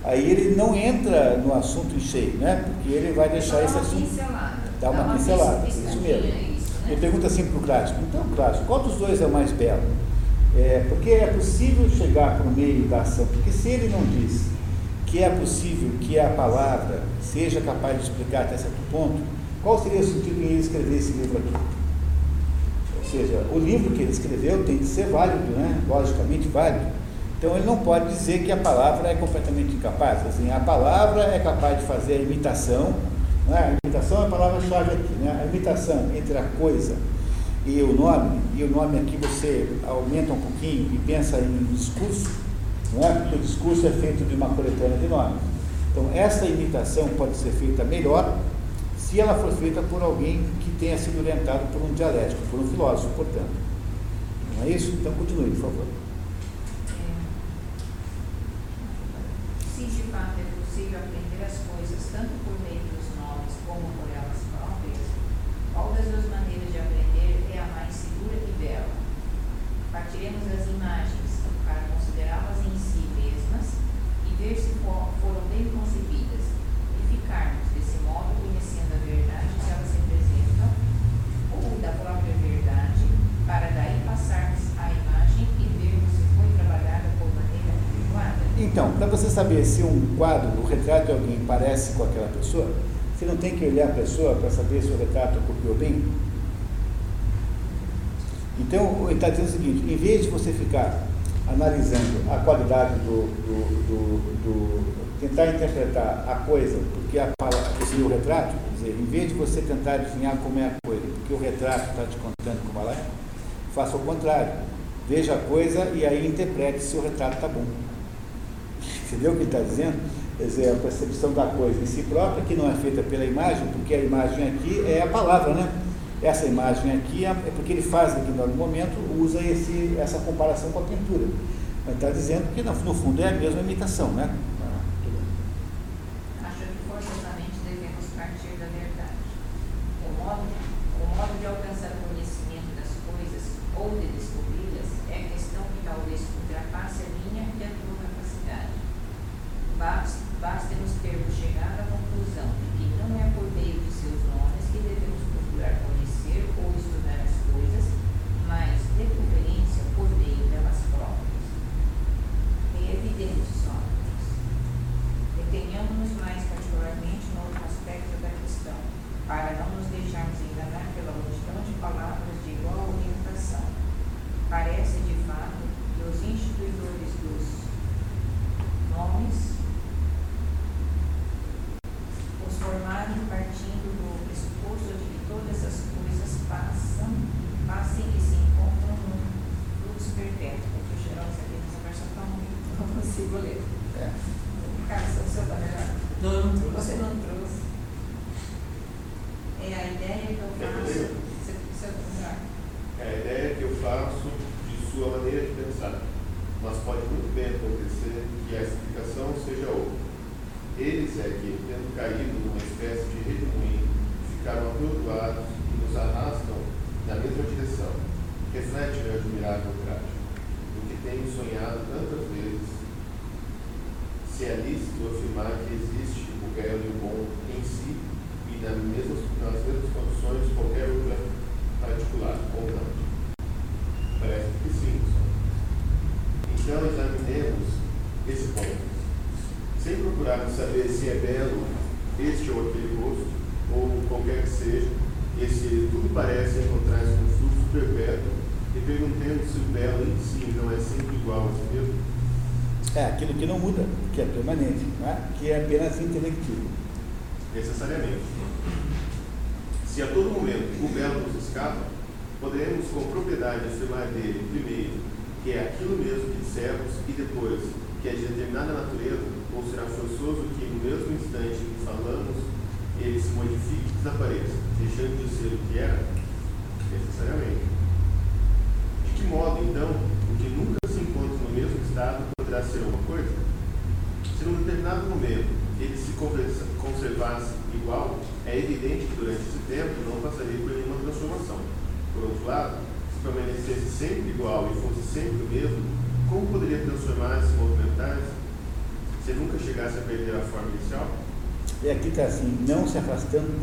Aí ele não entra no assunto em cheio, né? porque ele vai deixar esse assunto. Dá uma, pincelada, isso mesmo. É isso, né? Ele pergunta assim para o clássico, então clássico, qual dos dois é o mais belo? É, porque é possível chegar por meio da ação, porque se ele não diz que é possível que a palavra seja capaz de explicar até certo ponto, qual seria o sentido em ele escrever esse livro aqui? Ou seja, o livro que ele escreveu tem que ser válido, né? logicamente válido. Então ele não pode dizer que a palavra é completamente incapaz. Assim, a palavra é capaz de fazer a imitação, né? a imitação é a palavra-chave aqui, né? a imitação entre a coisa e o nome, e o nome aqui você aumenta um pouquinho e pensa em discurso, não é? Porque o discurso é feito de uma coletânea de nomes. Então, essa imitação pode ser feita melhor se ela for feita por alguém que tenha sido orientado por um dialético, por um filósofo, portanto. Não é isso? Então, continue, por favor. Se de fato é possível aprender as coisas tanto por meio dos nomes como por elas próprias, qual das duas maneiras de aprender é a mais segura e bela? Partiremos das imagens para considerá-las em si mesmas e ver se foram bem concebidas e ficarmos, desse modo, conhecendo a verdade que elas representam ou da própria verdade, para daí passarmos à imagem e vermos se foi trabalhada por maneira adequada. Então, para você saber se um quadro, o retrato de alguém parece com aquela pessoa, você não tem que olhar a pessoa para saber se o retrato copiou bem? Então, ele está dizendo o seguinte, em vez de você ficar analisando a qualidade do, do, do, do tentar interpretar a coisa, porque a palavra, o retrato, quer dizer, em vez de você tentar adivinhar como é a coisa, porque o retrato está te contando como ela é, faça o contrário. Veja a coisa e aí interprete se o retrato está bom. Entendeu o que ele está dizendo? Quer dizer, a percepção da coisa em si própria, que não é feita pela imagem, porque a imagem aqui é a palavra, né? Essa imagem aqui é porque ele faz aqui no momento, usa esse, essa comparação com a pintura. Mas está dizendo que no fundo é a mesma imitação, né?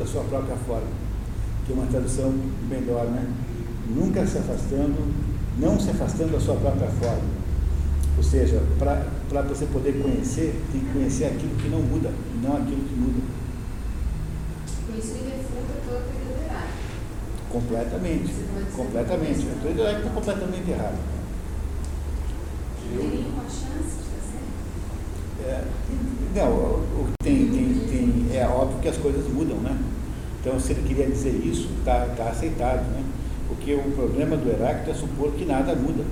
Da sua própria forma, que é uma tradução melhor, né? Nunca se afastando, não se afastando da sua própria forma. Ou seja, para você poder conhecer, tem que conhecer aquilo que não muda, não aquilo que muda. Isso refuta toda a teoria. Completamente. Completamente. A teoria está completamente errada. Teria uma chance de fazer? É, não, o, tem, tem, tem, é óbvio que as coisas mudam, né? Então, se ele queria dizer isso, está tá aceitado, né? Porque o problema do Heráclito é supor que nada muda.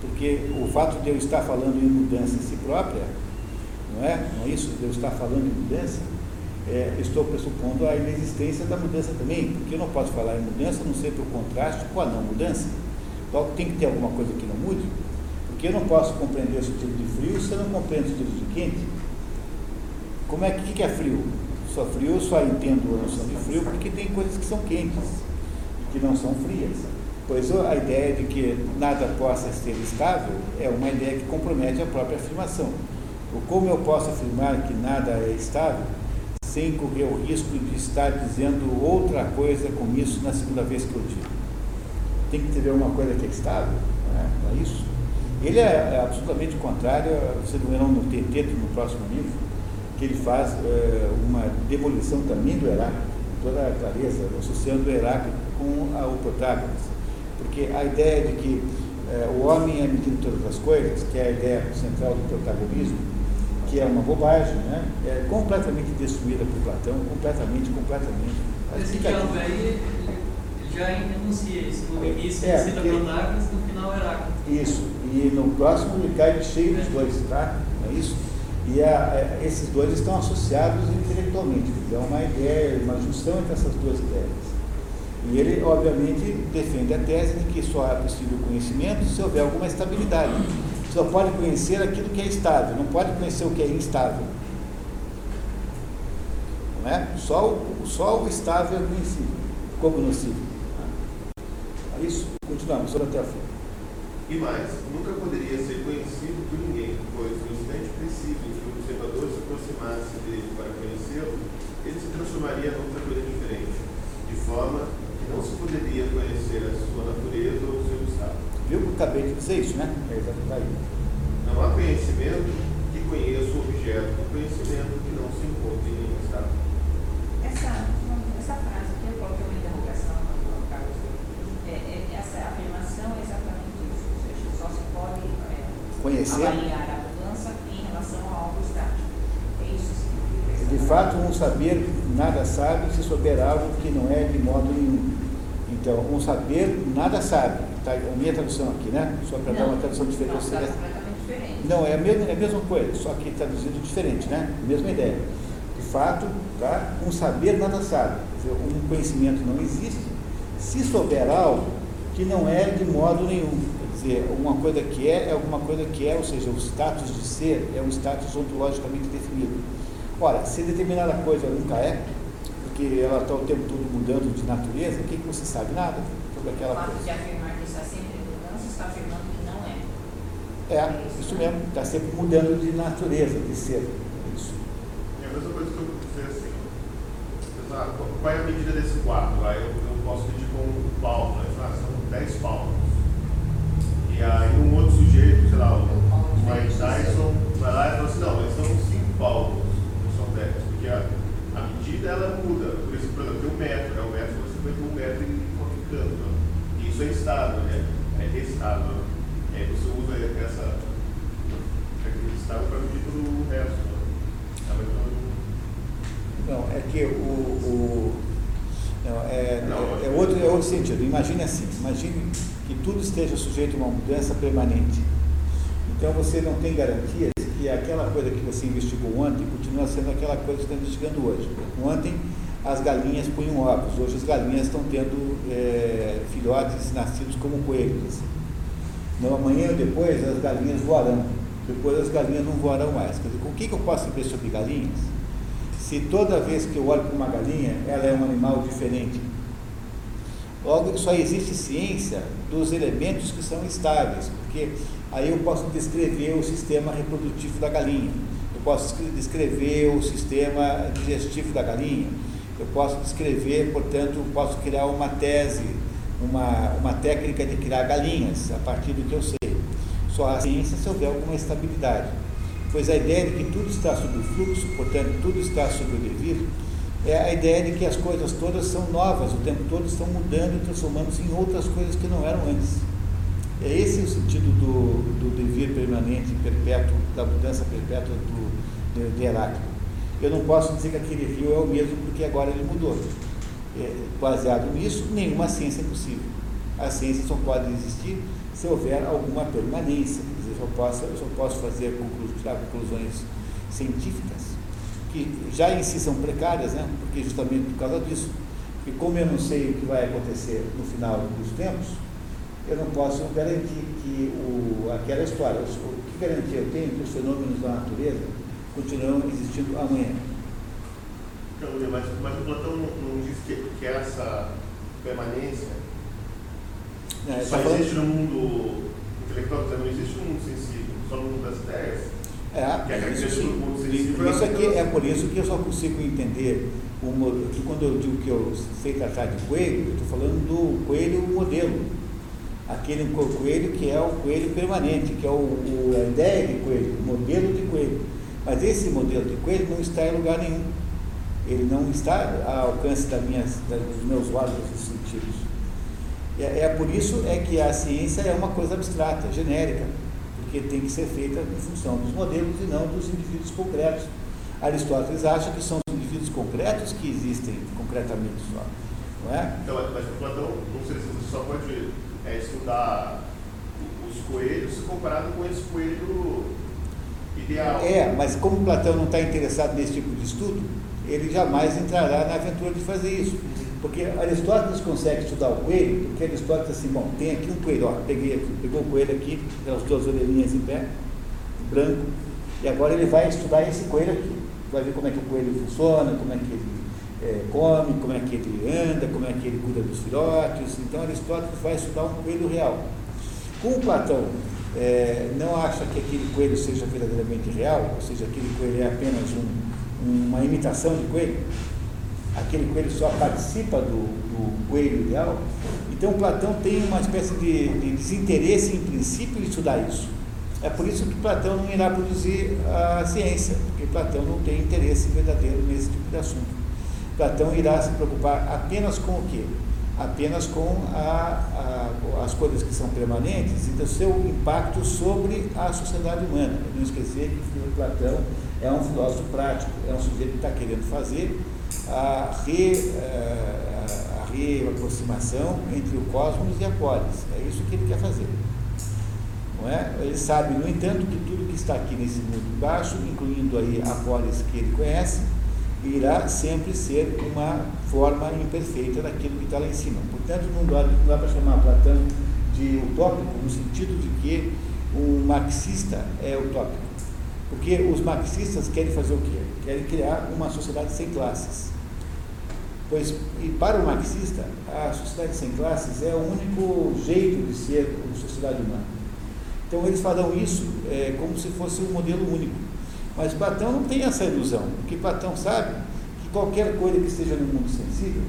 Porque o fato de eu estar falando em mudança em si própria, não é? Não é isso? De eu estar falando em mudança, é, estou pressupondo a inexistência da mudança também, porque eu não posso falar em mudança não ser por contraste com a não mudança. Logo, tem que ter alguma coisa que não mude, porque eu não posso compreender o sentido de frio se eu não compreendo o sentido de quente. Como é que, que é frio? Só frio, eu só entendo a noção de frio porque tem coisas que são quentes e que não são frias. Pois a ideia de que nada possa ser estável é uma ideia que compromete a própria afirmação. Como eu posso afirmar que nada é estável sem correr o risco de estar dizendo outra coisa com isso na segunda vez que eu digo? Tem que ter uma coisa que é estável, não é, não é isso? Ele é, é absolutamente contrário, vocês verão no Teteto, no próximo livro, que ele faz é, uma demolição também do Heráclito, toda a clareza, associando o Heráclito com a, o Protágoras. Porque a ideia de que é, o homem é medido todas as coisas, que é a ideia central do protagonismo, que é uma bobagem, né? é completamente destruída por Platão, completamente, completamente. Esse diálogo aí, ele, ele já enuncia isso. No início É, ele cita porque- Protágoras, no final Heráclito. Isso, e no próximo ele cai cheio dos dois, tá? Não é isso? E a- a- esses dois estão associados intelectualmente, é uma ideia, uma junção entre essas duas ideias. E ele, obviamente, defende a tese de que só é possível conhecimento se houver alguma estabilidade. Só pode conhecer aquilo que é estável, não pode conhecer o que é instável. Não é? Só o, só o estável é conhecido, cognoscível. É isso? Continuamos, sobre até a fim. E mais, nunca poderia ser conhecido por ninguém, pois no instante preciso em que o observador se aproximasse dele para conhecê-lo, ele se transformaria em outra coisa diferente, de forma que não se poderia conhecer a sua natureza ou o seu estado. Viu que eu acabei de dizer isso, né? É exatamente aí. Não há conhecimento que conheça o objeto do conhecimento que não se encontra em nenhum estado. Essa, essa frase aqui, eu coloquei uma interrogação no Carlos. É, é, essa afirmação é exatamente isso. Ou seja, só se pode é, Conhecer, avaliar a mudança em relação a algo estático. É isso que significa. de fato, um saber nada sabe se souber algo que não é de modo nenhum. Então, um saber nada sabe. Tá, a minha tradução aqui, né? Só para dar uma tradução diferente. Não, está seria- completamente diferente. Não, é a, mesma, é a mesma coisa, só que traduzido diferente, né? Mesma ideia. De fato, tá? um saber nada sabe. Dizer, um conhecimento não existe se souber algo que não é de modo nenhum. Quer dizer, alguma coisa que é, é alguma coisa que é, ou seja, o status de ser é um status ontologicamente. Ora, se determinada coisa nunca é, porque ela está o tempo todo mudando de natureza, o que, que você sabe? Nada sobre aquela o fato coisa. de afirmar que está sempre em mudança, está afirmando que não é. É, isso mesmo, está sempre mudando de natureza, de ser. Isso. É a mesma coisa que eu dizer assim, qual é a medida desse quarto? Aí eu, eu posso medir com um palmo, né? ah, são 10 palmos. E aí um outro sujeito, sei lá, o Mike Tyson, vai lá e fala assim, não, mas são 5 palmos, não são 10, porque a, a medida ela muda. Por isso, por exemplo, tem um metro, né? O metro você vai ter um metro e ficando. Né? E isso é estável, né? É estável. E aí você usa essa estável para medir todo o resto. Né? Tá Não, é que o. o não, é, é, é, outro, é outro sentido. Imagine assim, imagine que tudo esteja sujeito a uma mudança permanente. Então você não tem garantias que aquela coisa que você investigou ontem continua sendo aquela coisa que está investigando hoje. Ontem as galinhas punham ovos, hoje as galinhas estão tendo é, filhotes nascidos como coelhos. No amanhã ou depois as galinhas voarão, depois as galinhas não voarão mais. Quer dizer, o que, que eu posso saber sobre galinhas? Se toda vez que eu olho para uma galinha, ela é um animal diferente. Logo, só existe ciência dos elementos que são estáveis, porque aí eu posso descrever o sistema reprodutivo da galinha, eu posso descrever o sistema digestivo da galinha, eu posso descrever, portanto, posso criar uma tese, uma, uma técnica de criar galinhas a partir do que eu sei. Só a ciência se houver alguma estabilidade. Pois a ideia de que tudo está sob o fluxo, portanto, tudo está sob o devir, é a ideia de que as coisas todas são novas, o tempo todo estão mudando e transformando-se em outras coisas que não eram antes. É esse o sentido do, do devir permanente, perpétuo, da mudança perpétua do, de, de Heráclito. Eu não posso dizer que aquele rio é o mesmo porque agora ele mudou. É, baseado nisso, nenhuma ciência é possível. A ciência só pode existir se houver alguma permanência. Quer dizer, eu, posso, eu só posso fazer conclusões científicas, que já em si são precárias, né? porque justamente por causa disso. Porque como eu não sei o que vai acontecer no final dos tempos, eu não posso garantir que o, aquela história, o que garantia eu tenho que os fenômenos da natureza continuam existindo amanhã. Então, mas, mas o Platão não, não diz que, que essa permanência é, só tá existe falando... no mundo intelectual, não existe no mundo sensível, só no mundo das ideias. É, é isso, sensível isso aqui é por isso que eu só consigo entender que quando eu digo que eu sei tratar de coelho, eu estou falando do coelho modelo. Aquele coelho que é o coelho permanente, que é o, o a ideia de coelho, o modelo de coelho. Mas esse modelo de coelho não está em lugar nenhum. Ele não está ao alcance das minhas, dos meus olhos e sentidos. É, é por isso é que a ciência é uma coisa abstrata, genérica, porque tem que ser feita em função dos modelos e não dos indivíduos concretos. Aristóteles acha que são os indivíduos concretos que existem concretamente só. Não é? Então, mas Platão, não sei se você só pode é, estudar os coelhos comparado com esse coelho ideal. É, mas como Platão não está interessado nesse tipo de estudo, ele jamais entrará na aventura de fazer isso. Porque Aristóteles consegue estudar o coelho, porque Aristóteles assim, bom, tem aqui um coelho, ó, peguei aqui, pegou o coelho aqui, as duas orelhinhas em pé, branco, e agora ele vai estudar esse coelho aqui. Vai ver como é que o coelho funciona, como é que ele é, come, como é que ele anda, como é que ele cuida dos filhotes. Então Aristóteles vai estudar um coelho real. Com Platão é, não acha que aquele coelho seja verdadeiramente real, ou seja, aquele coelho é apenas um, uma imitação de coelho, aquele coelho só participa do, do coelho ideal, então Platão tem uma espécie de, de, desinteresse em princípio em estudar isso. É por isso que Platão não irá produzir a ciência, porque Platão não tem interesse verdadeiro nesse tipo de assunto. Platão irá se preocupar apenas com o quê? apenas com a, a, as coisas que são permanentes e do seu impacto sobre a sociedade humana. Não esquecer que Platão é um filósofo prático, é um sujeito que está querendo fazer a, re, eh, a reaproximação entre o cosmos e a polis. É isso que ele quer fazer. É? Ele sabe, no entanto, que tudo que está aqui nesse mundo baixo, incluindo aí a polis que ele conhece, irá sempre ser uma forma imperfeita daquilo que está lá em cima. Portanto, não dá, dá para chamar Platão de utópico no sentido de que um marxista é utópico. Porque os marxistas querem fazer o quê? Querem criar uma sociedade sem classes. Pois, e para o marxista, a sociedade sem classes é o único jeito de ser uma sociedade humana. Então, eles farão isso é, como se fosse um modelo único. Mas Platão não tem essa ilusão. Porque Platão sabe que qualquer coisa que esteja no mundo sensível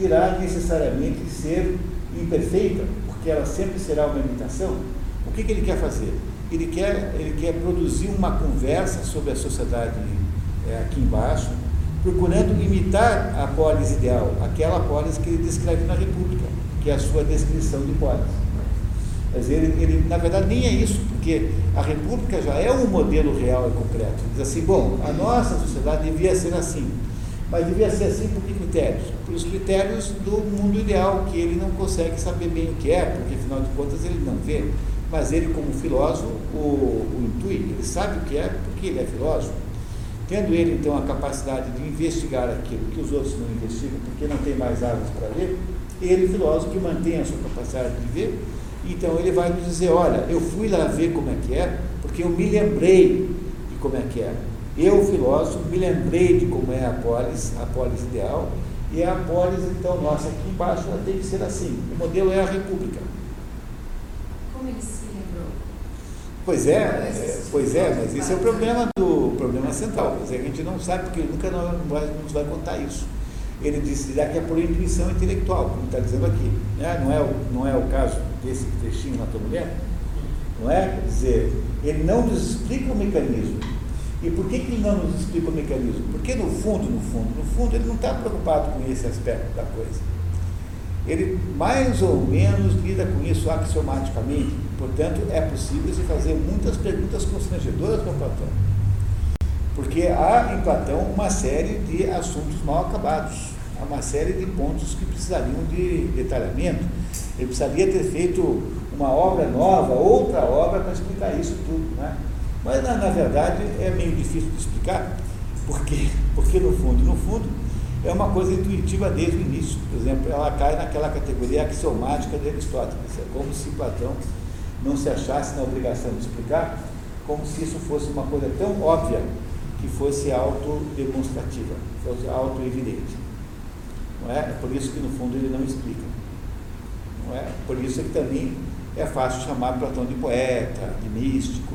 irá necessariamente ser imperfeita, porque ela sempre será uma imitação. O que, que ele quer fazer? Ele quer, ele quer produzir uma conversa sobre a sociedade é, aqui embaixo, procurando imitar a polis ideal, aquela polis que ele descreve na República, que é a sua descrição de polis. Mas ele, ele, na verdade, nem é isso, porque a República já é um modelo real e concreto. Diz assim, bom, a nossa sociedade devia ser assim, mas devia ser assim por que critérios? Por os critérios do mundo ideal, que ele não consegue saber bem o que é, porque afinal de contas ele não vê. Mas ele, como filósofo, o, o intui, ele sabe o que é porque ele é filósofo. Tendo ele, então, a capacidade de investigar aquilo que os outros não investigam, porque não tem mais árvores para ver, ele, filósofo, que mantém a sua capacidade de ver, então ele vai nos dizer, olha, eu fui lá ver como é que é, porque eu me lembrei de como é que é. Eu, filósofo, me lembrei de como é a polis, a polis ideal, e a polis, então, nossa, aqui embaixo ela tem que ser assim. O modelo é a república. Como ele se lembrou? Pois é, é pois é, mas esse é o problema do problema central. Quer dizer, a gente não sabe, porque nunca nós, vai, nos vai contar isso. Ele disse que é por intuição intelectual, como está dizendo aqui. Né? Não, é o, não é o caso desse trechinho na tua mulher? Não é? Quer dizer, ele não nos explica o mecanismo. E por que, que ele não nos explica o mecanismo? Porque no fundo, no fundo, no fundo, ele não está preocupado com esse aspecto da coisa. Ele mais ou menos lida com isso axiomaticamente, portanto, é possível se fazer muitas perguntas constrangedoras para Platão. Porque há em Platão uma série de assuntos mal acabados, há uma série de pontos que precisariam de detalhamento. Ele precisaria ter feito uma obra nova, outra obra para explicar isso tudo. Né? Mas, na, na verdade, é meio difícil de explicar, porque, porque no fundo, no fundo, é uma coisa intuitiva desde o início. Por exemplo, ela cai naquela categoria axiomática de Aristóteles. É como se Platão não se achasse na obrigação de explicar, como se isso fosse uma coisa tão óbvia que fosse autodemonstrativa, fosse auto-evidente. Não é? é por isso que, no fundo, ele não explica. Não é? Por isso que também é fácil chamar Platão de poeta, de místico.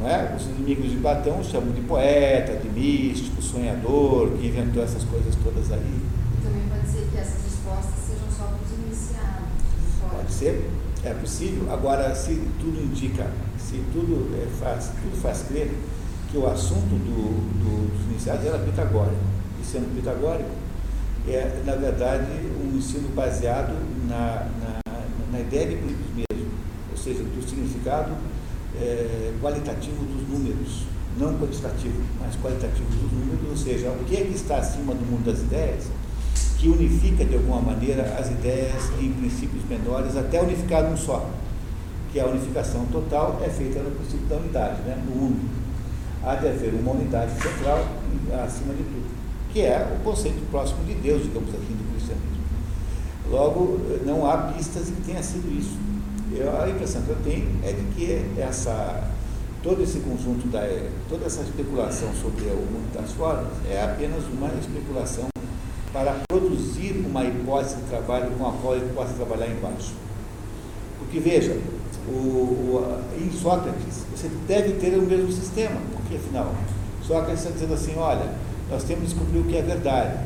Não é? Os inimigos de Platão chamam de poeta, de místico, sonhador, que inventou essas coisas todas aí. Também pode ser que essas respostas sejam só para os iniciados. Pode. pode ser, é possível. Agora, se tudo indica, se tudo é, faz, tudo faz crer que o assunto do, do, dos iniciados era pitagórico. E sendo pitagórico, é, na verdade, um ensino baseado na, na, na ideia de princípios mesmo, ou seja, do significado é, qualitativo dos números, não quantitativo, mas qualitativo dos números, ou seja, o que é que está acima do mundo das ideias, que unifica de alguma maneira as ideias em princípios menores até unificar num só, que a unificação total é feita no princípio da unidade, né, no único. Há de haver uma unidade central acima de tudo, que é o conceito próximo de Deus, digamos aqui, do cristianismo. Logo, não há pistas que tenha sido isso. Eu, a impressão que eu tenho é de que essa, todo esse conjunto, da, toda essa especulação sobre o mundo das formas é apenas uma especulação para produzir uma hipótese de trabalho com a qual ele possa trabalhar embaixo. Porque veja, o, o, em Sócrates, você deve ter o mesmo sistema, porque afinal, Sócrates está dizendo assim, olha, nós temos que descobrir o que é verdade.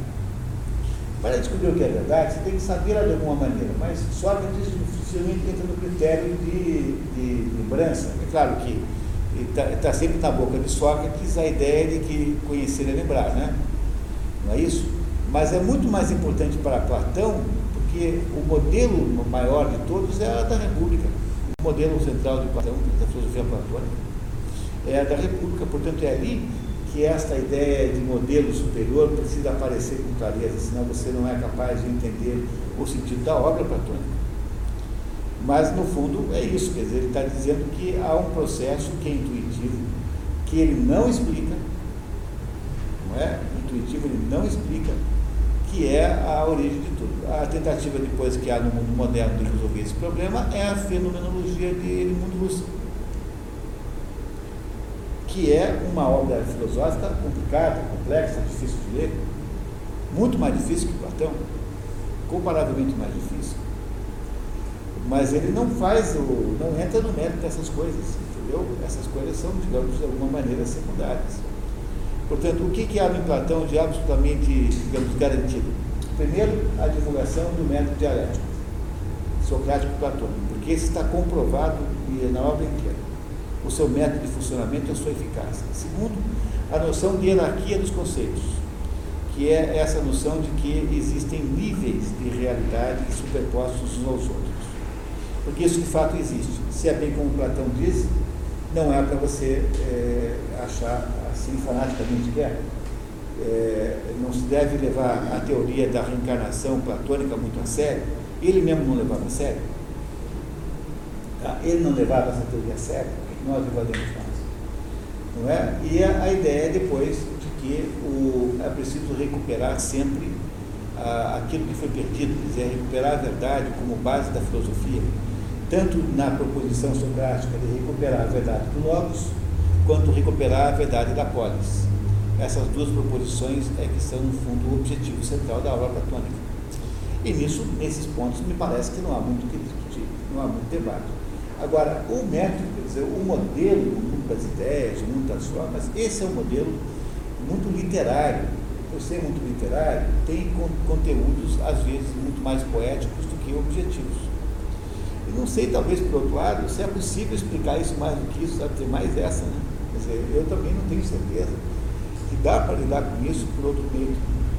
Para descobrir o que é verdade, você tem que saber de alguma maneira, mas Sócrates dificilmente entra no critério de, de lembrança. É claro que está tá sempre na boca de Sócrates a ideia de que conhecer é lembrar, né? Não é isso? Mas é muito mais importante para Platão, porque o modelo maior de todos é a da República. O modelo central de Platão, da filosofia platônica, é da República. Portanto, é ali que esta ideia de modelo superior precisa aparecer com clareza, senão você não é capaz de entender o sentido da obra platônica. Mas, no fundo, é isso, quer dizer, ele está dizendo que há um processo que é intuitivo, que ele não explica, não é? Intuitivo ele não explica, que é a origem de tudo. A tentativa depois que há no mundo moderno de resolver esse problema é a fenomenologia de Edmundo Husserl, que é uma obra filosófica complicada, complexa, difícil de ler, muito mais difícil que Platão, comparavelmente mais difícil. Mas ele não faz, o, não entra no mérito dessas coisas, entendeu? Essas coisas são, digamos, de alguma maneira secundárias. Portanto, o que, que há em Platão de absolutamente, digamos, garantido? Primeiro, a divulgação do método dialético, socrático platônico, porque esse está comprovado na obra inteira. O seu método de funcionamento e a sua eficácia. Segundo, a noção de hierarquia dos conceitos, que é essa noção de que existem níveis de realidade superpostos uns aos outros. Porque isso de fato existe. Se é bem como Platão diz, não é para você é, achar assim fanaticamente que é. é. Não se deve levar a teoria da reencarnação platônica muito a sério. Ele mesmo não levava a sério. Tá? Ele não levava essa teoria a sério, nós levaremos nós. Não é? E a, a ideia é depois de que o, é preciso recuperar sempre a, aquilo que foi perdido, quer dizer, recuperar a verdade como base da filosofia tanto na proposição socrática de recuperar a verdade do Logos, quanto recuperar a verdade da polis. Essas duas proposições é que são, no fundo, o objetivo central da obra platônica. E nisso, nesses pontos, me parece que não há muito o que discutir, não há muito debate. Agora, o método, dizer, o modelo, das ideias, das formas, esse é um modelo muito literário. Por ser muito literário, tem conteúdos, às vezes, muito mais poéticos do que objetivos. E não sei, talvez por outro lado, se é possível explicar isso mais do que isso, sabe, mais essa, né? Quer dizer, eu também não tenho certeza que dá para lidar com isso por outro meio,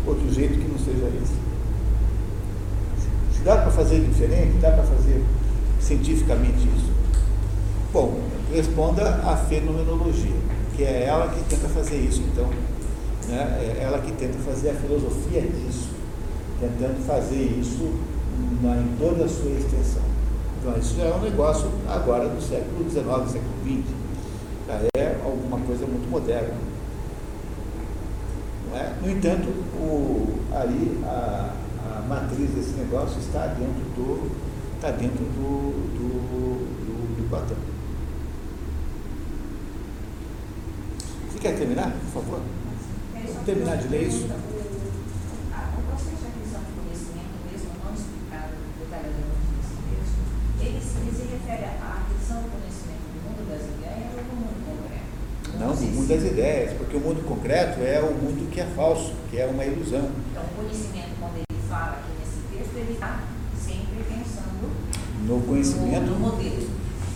outro jeito que não seja esse. Se dá para fazer diferente, dá para fazer cientificamente isso. Bom, responda à fenomenologia, que é ela que tenta fazer isso, então. Né? É ela que tenta fazer a filosofia disso, tentando fazer isso na, em toda a sua extensão. Então, isso é um negócio agora do século XIX, século XX. Já é alguma coisa muito moderna. É? No entanto, o, aí a, a, matriz desse negócio está dentro do, está dentro do, do, do, do Platão. Você quer terminar, por favor? Terminar de ler isso. Não, do mundo das ideias, porque o mundo concreto é o mundo que é falso, que é uma ilusão. Então, o conhecimento, quando ele fala aqui nesse texto, ele está sempre pensando no conhecimento. No, modelo.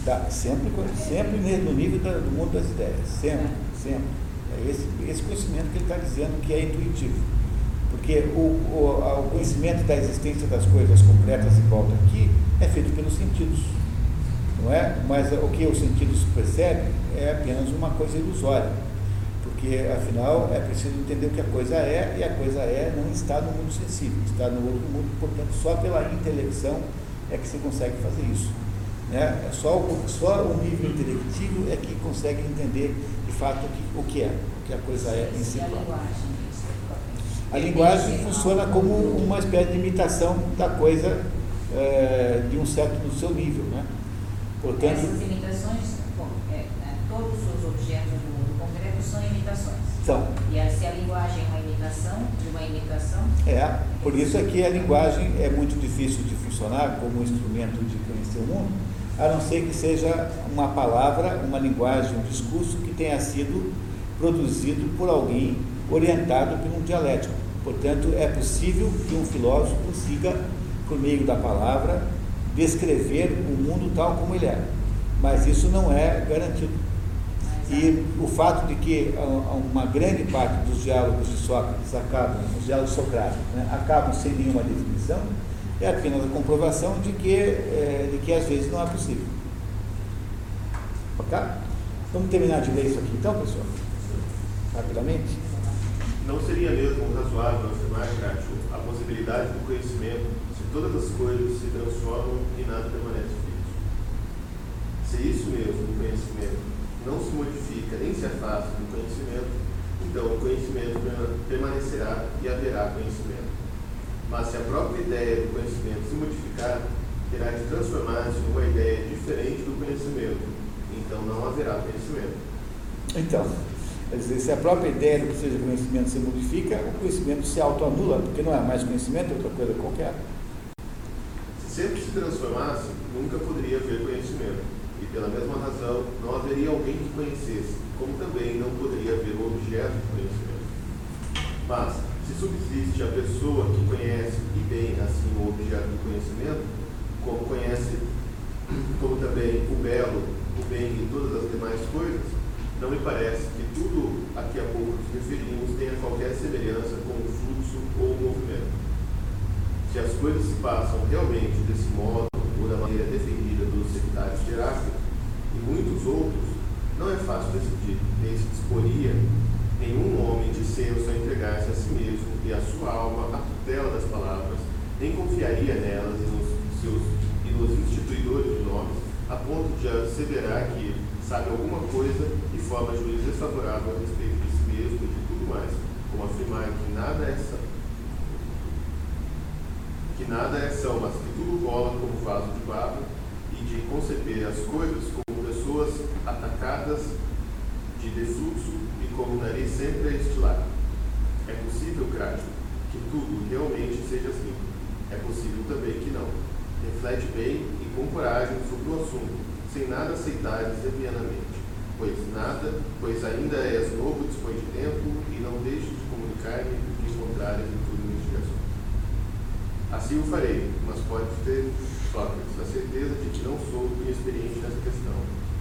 Tá, sempre, sempre no nível do mundo das ideias. Sempre, sempre. É esse, esse conhecimento que ele está dizendo que é intuitivo. Porque o, o, o conhecimento da existência das coisas concretas em volta aqui é feito pelos sentidos não é? Mas o que os sentidos percebem é apenas uma coisa ilusória, porque afinal é preciso entender o que a coisa é e a coisa é não está no mundo sensível, está no outro mundo, portanto só pela intelecção é que se consegue fazer isso. Né? É só, o, só o nível intelectivo é que consegue entender de fato o que, o que é, o que a coisa é em si A linguagem funciona como uma espécie de imitação da coisa é, de um certo no seu nível, né? Portanto, Essas imitações, bom, é, né, todos os objetos do mundo concreto são imitações. São. E a, se a linguagem é uma imitação de uma imitação. É, por isso é que a linguagem é muito difícil de funcionar como instrumento de conhecer o mundo, a não ser que seja uma palavra, uma linguagem, um discurso que tenha sido produzido por alguém orientado por um dialético. Portanto, é possível que um filósofo consiga, por meio da palavra, descrever o mundo tal como ele é. Mas isso não é garantido. E o fato de que uma grande parte dos diálogos de Sócrates acabam, os diálogos socráticos, né, acabam sem nenhuma definição, é apenas a comprovação de que, é, de que às vezes não é possível. Ok? Vamos terminar de ler isso aqui então, pessoal? Rapidamente. Não seria mesmo razoável afirmar, Cássio, a possibilidade do conhecimento todas as coisas se transformam e nada permanece fixo. Se isso mesmo, o conhecimento, não se modifica nem se afasta do conhecimento, então o conhecimento permanecerá e haverá conhecimento. Mas se a própria ideia do conhecimento se modificar, terá de transformar-se numa ideia diferente do conhecimento. Então não haverá conhecimento. Então, quer dizer, se a própria ideia do que seja conhecimento se modifica, o conhecimento se autoanula, porque não é mais conhecimento, é outra coisa qualquer. Se sempre se transformasse, nunca poderia haver conhecimento. E pela mesma razão, não haveria alguém que conhecesse, como também não poderia haver um objeto de conhecimento. Mas, se subsiste a pessoa que conhece e bem assim o objeto do conhecimento, como conhece, como também o belo, o bem e todas as demais coisas, não me parece que tudo a que há pouco nos referimos tenha qualquer semelhança com o fluxo ou o movimento. Se as coisas se passam realmente desse modo, ou da maneira defendida pelos sectários de Heráclito e muitos outros, não é fácil decidir, nem se disporia nenhum homem de senso a entregar-se a si mesmo e a sua alma à tutela das palavras, nem confiaria nelas e nos seus e nos instituidores de nomes, a ponto de asseverar que sabe alguma coisa e forma juízo desfavorável a respeito de si mesmo e de tudo mais, como afirmar que nada é são, que nada é são, mas que tudo rola como vaso de barro, e de conceber as coisas como pessoas atacadas de defluxo como o nariz sempre é estilado. É possível, Crático, que tudo realmente seja assim. É possível também que não. Reflete bem e com coragem sobre o assunto, sem nada aceitares levianamente, pois nada, pois ainda és novo, dispõe de tempo, e não deixes de comunicar-me o que encontrares em tudo investigação. Assim o farei, mas pode ter, Sócrates, a certeza de que não sou inexperiente nessa questão,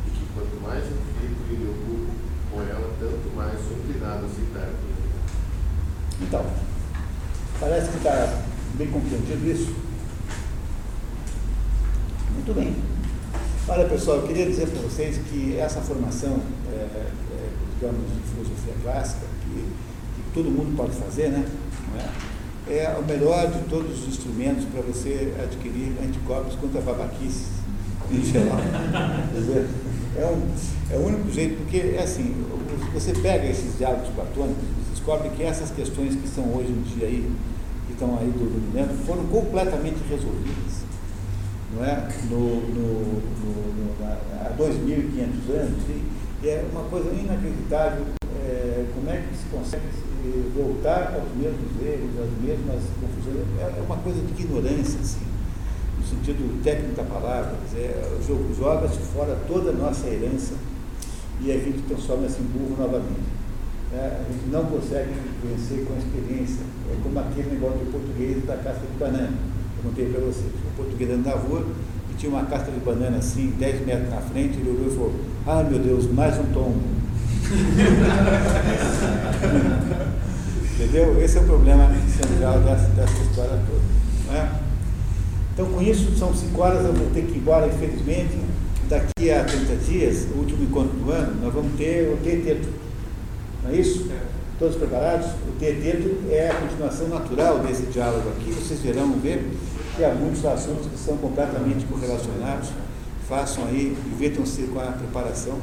e que quanto mais reflito e me ocupo, com ela, tanto mais sou inclinado a aceitar. Então, parece que está bem compreendido isso? Muito bem. Olha pessoal, eu queria dizer para vocês que essa formação, é, é, digamos, de filosofia clássica, que, que, todo mundo pode fazer, né? É? é o melhor de todos os instrumentos para você adquirir anticorpos contra babaquices, em geral. É, um, é o único jeito, porque é assim, você pega esses diálogos platônicos, descobre que essas questões que estão hoje em dia aí, que estão aí dominando, foram completamente resolvidas. Não é? no, no, no, há 2.500 anos, e é uma coisa inacreditável é, como é que se consegue voltar aos mesmos erros, às mesmas confusões. É, é uma coisa de ignorância, assim no sentido técnico da palavra, joga-se fora toda a nossa herança e a gente transforma-se em burro novamente. É, a gente não consegue vencer com a experiência. É como aquele negócio do português da casca de banana. Eu contei para vocês. O português rua e tinha uma casca de banana assim, 10 metros na frente, ele olhou e falou, ah meu Deus, mais um tombo. Entendeu? Esse é o problema central dessa, dessa história toda. Não é? Então, com isso, são cinco horas, eu vou ter que ir embora, infelizmente. Daqui a 30 dias, o último encontro do ano, nós vamos ter o Teteto. Não é isso? É. Todos preparados? O Teteto é a continuação natural desse diálogo aqui. Vocês verão ver que há muitos assuntos que são completamente correlacionados. Façam aí, divirtam-se com a preparação.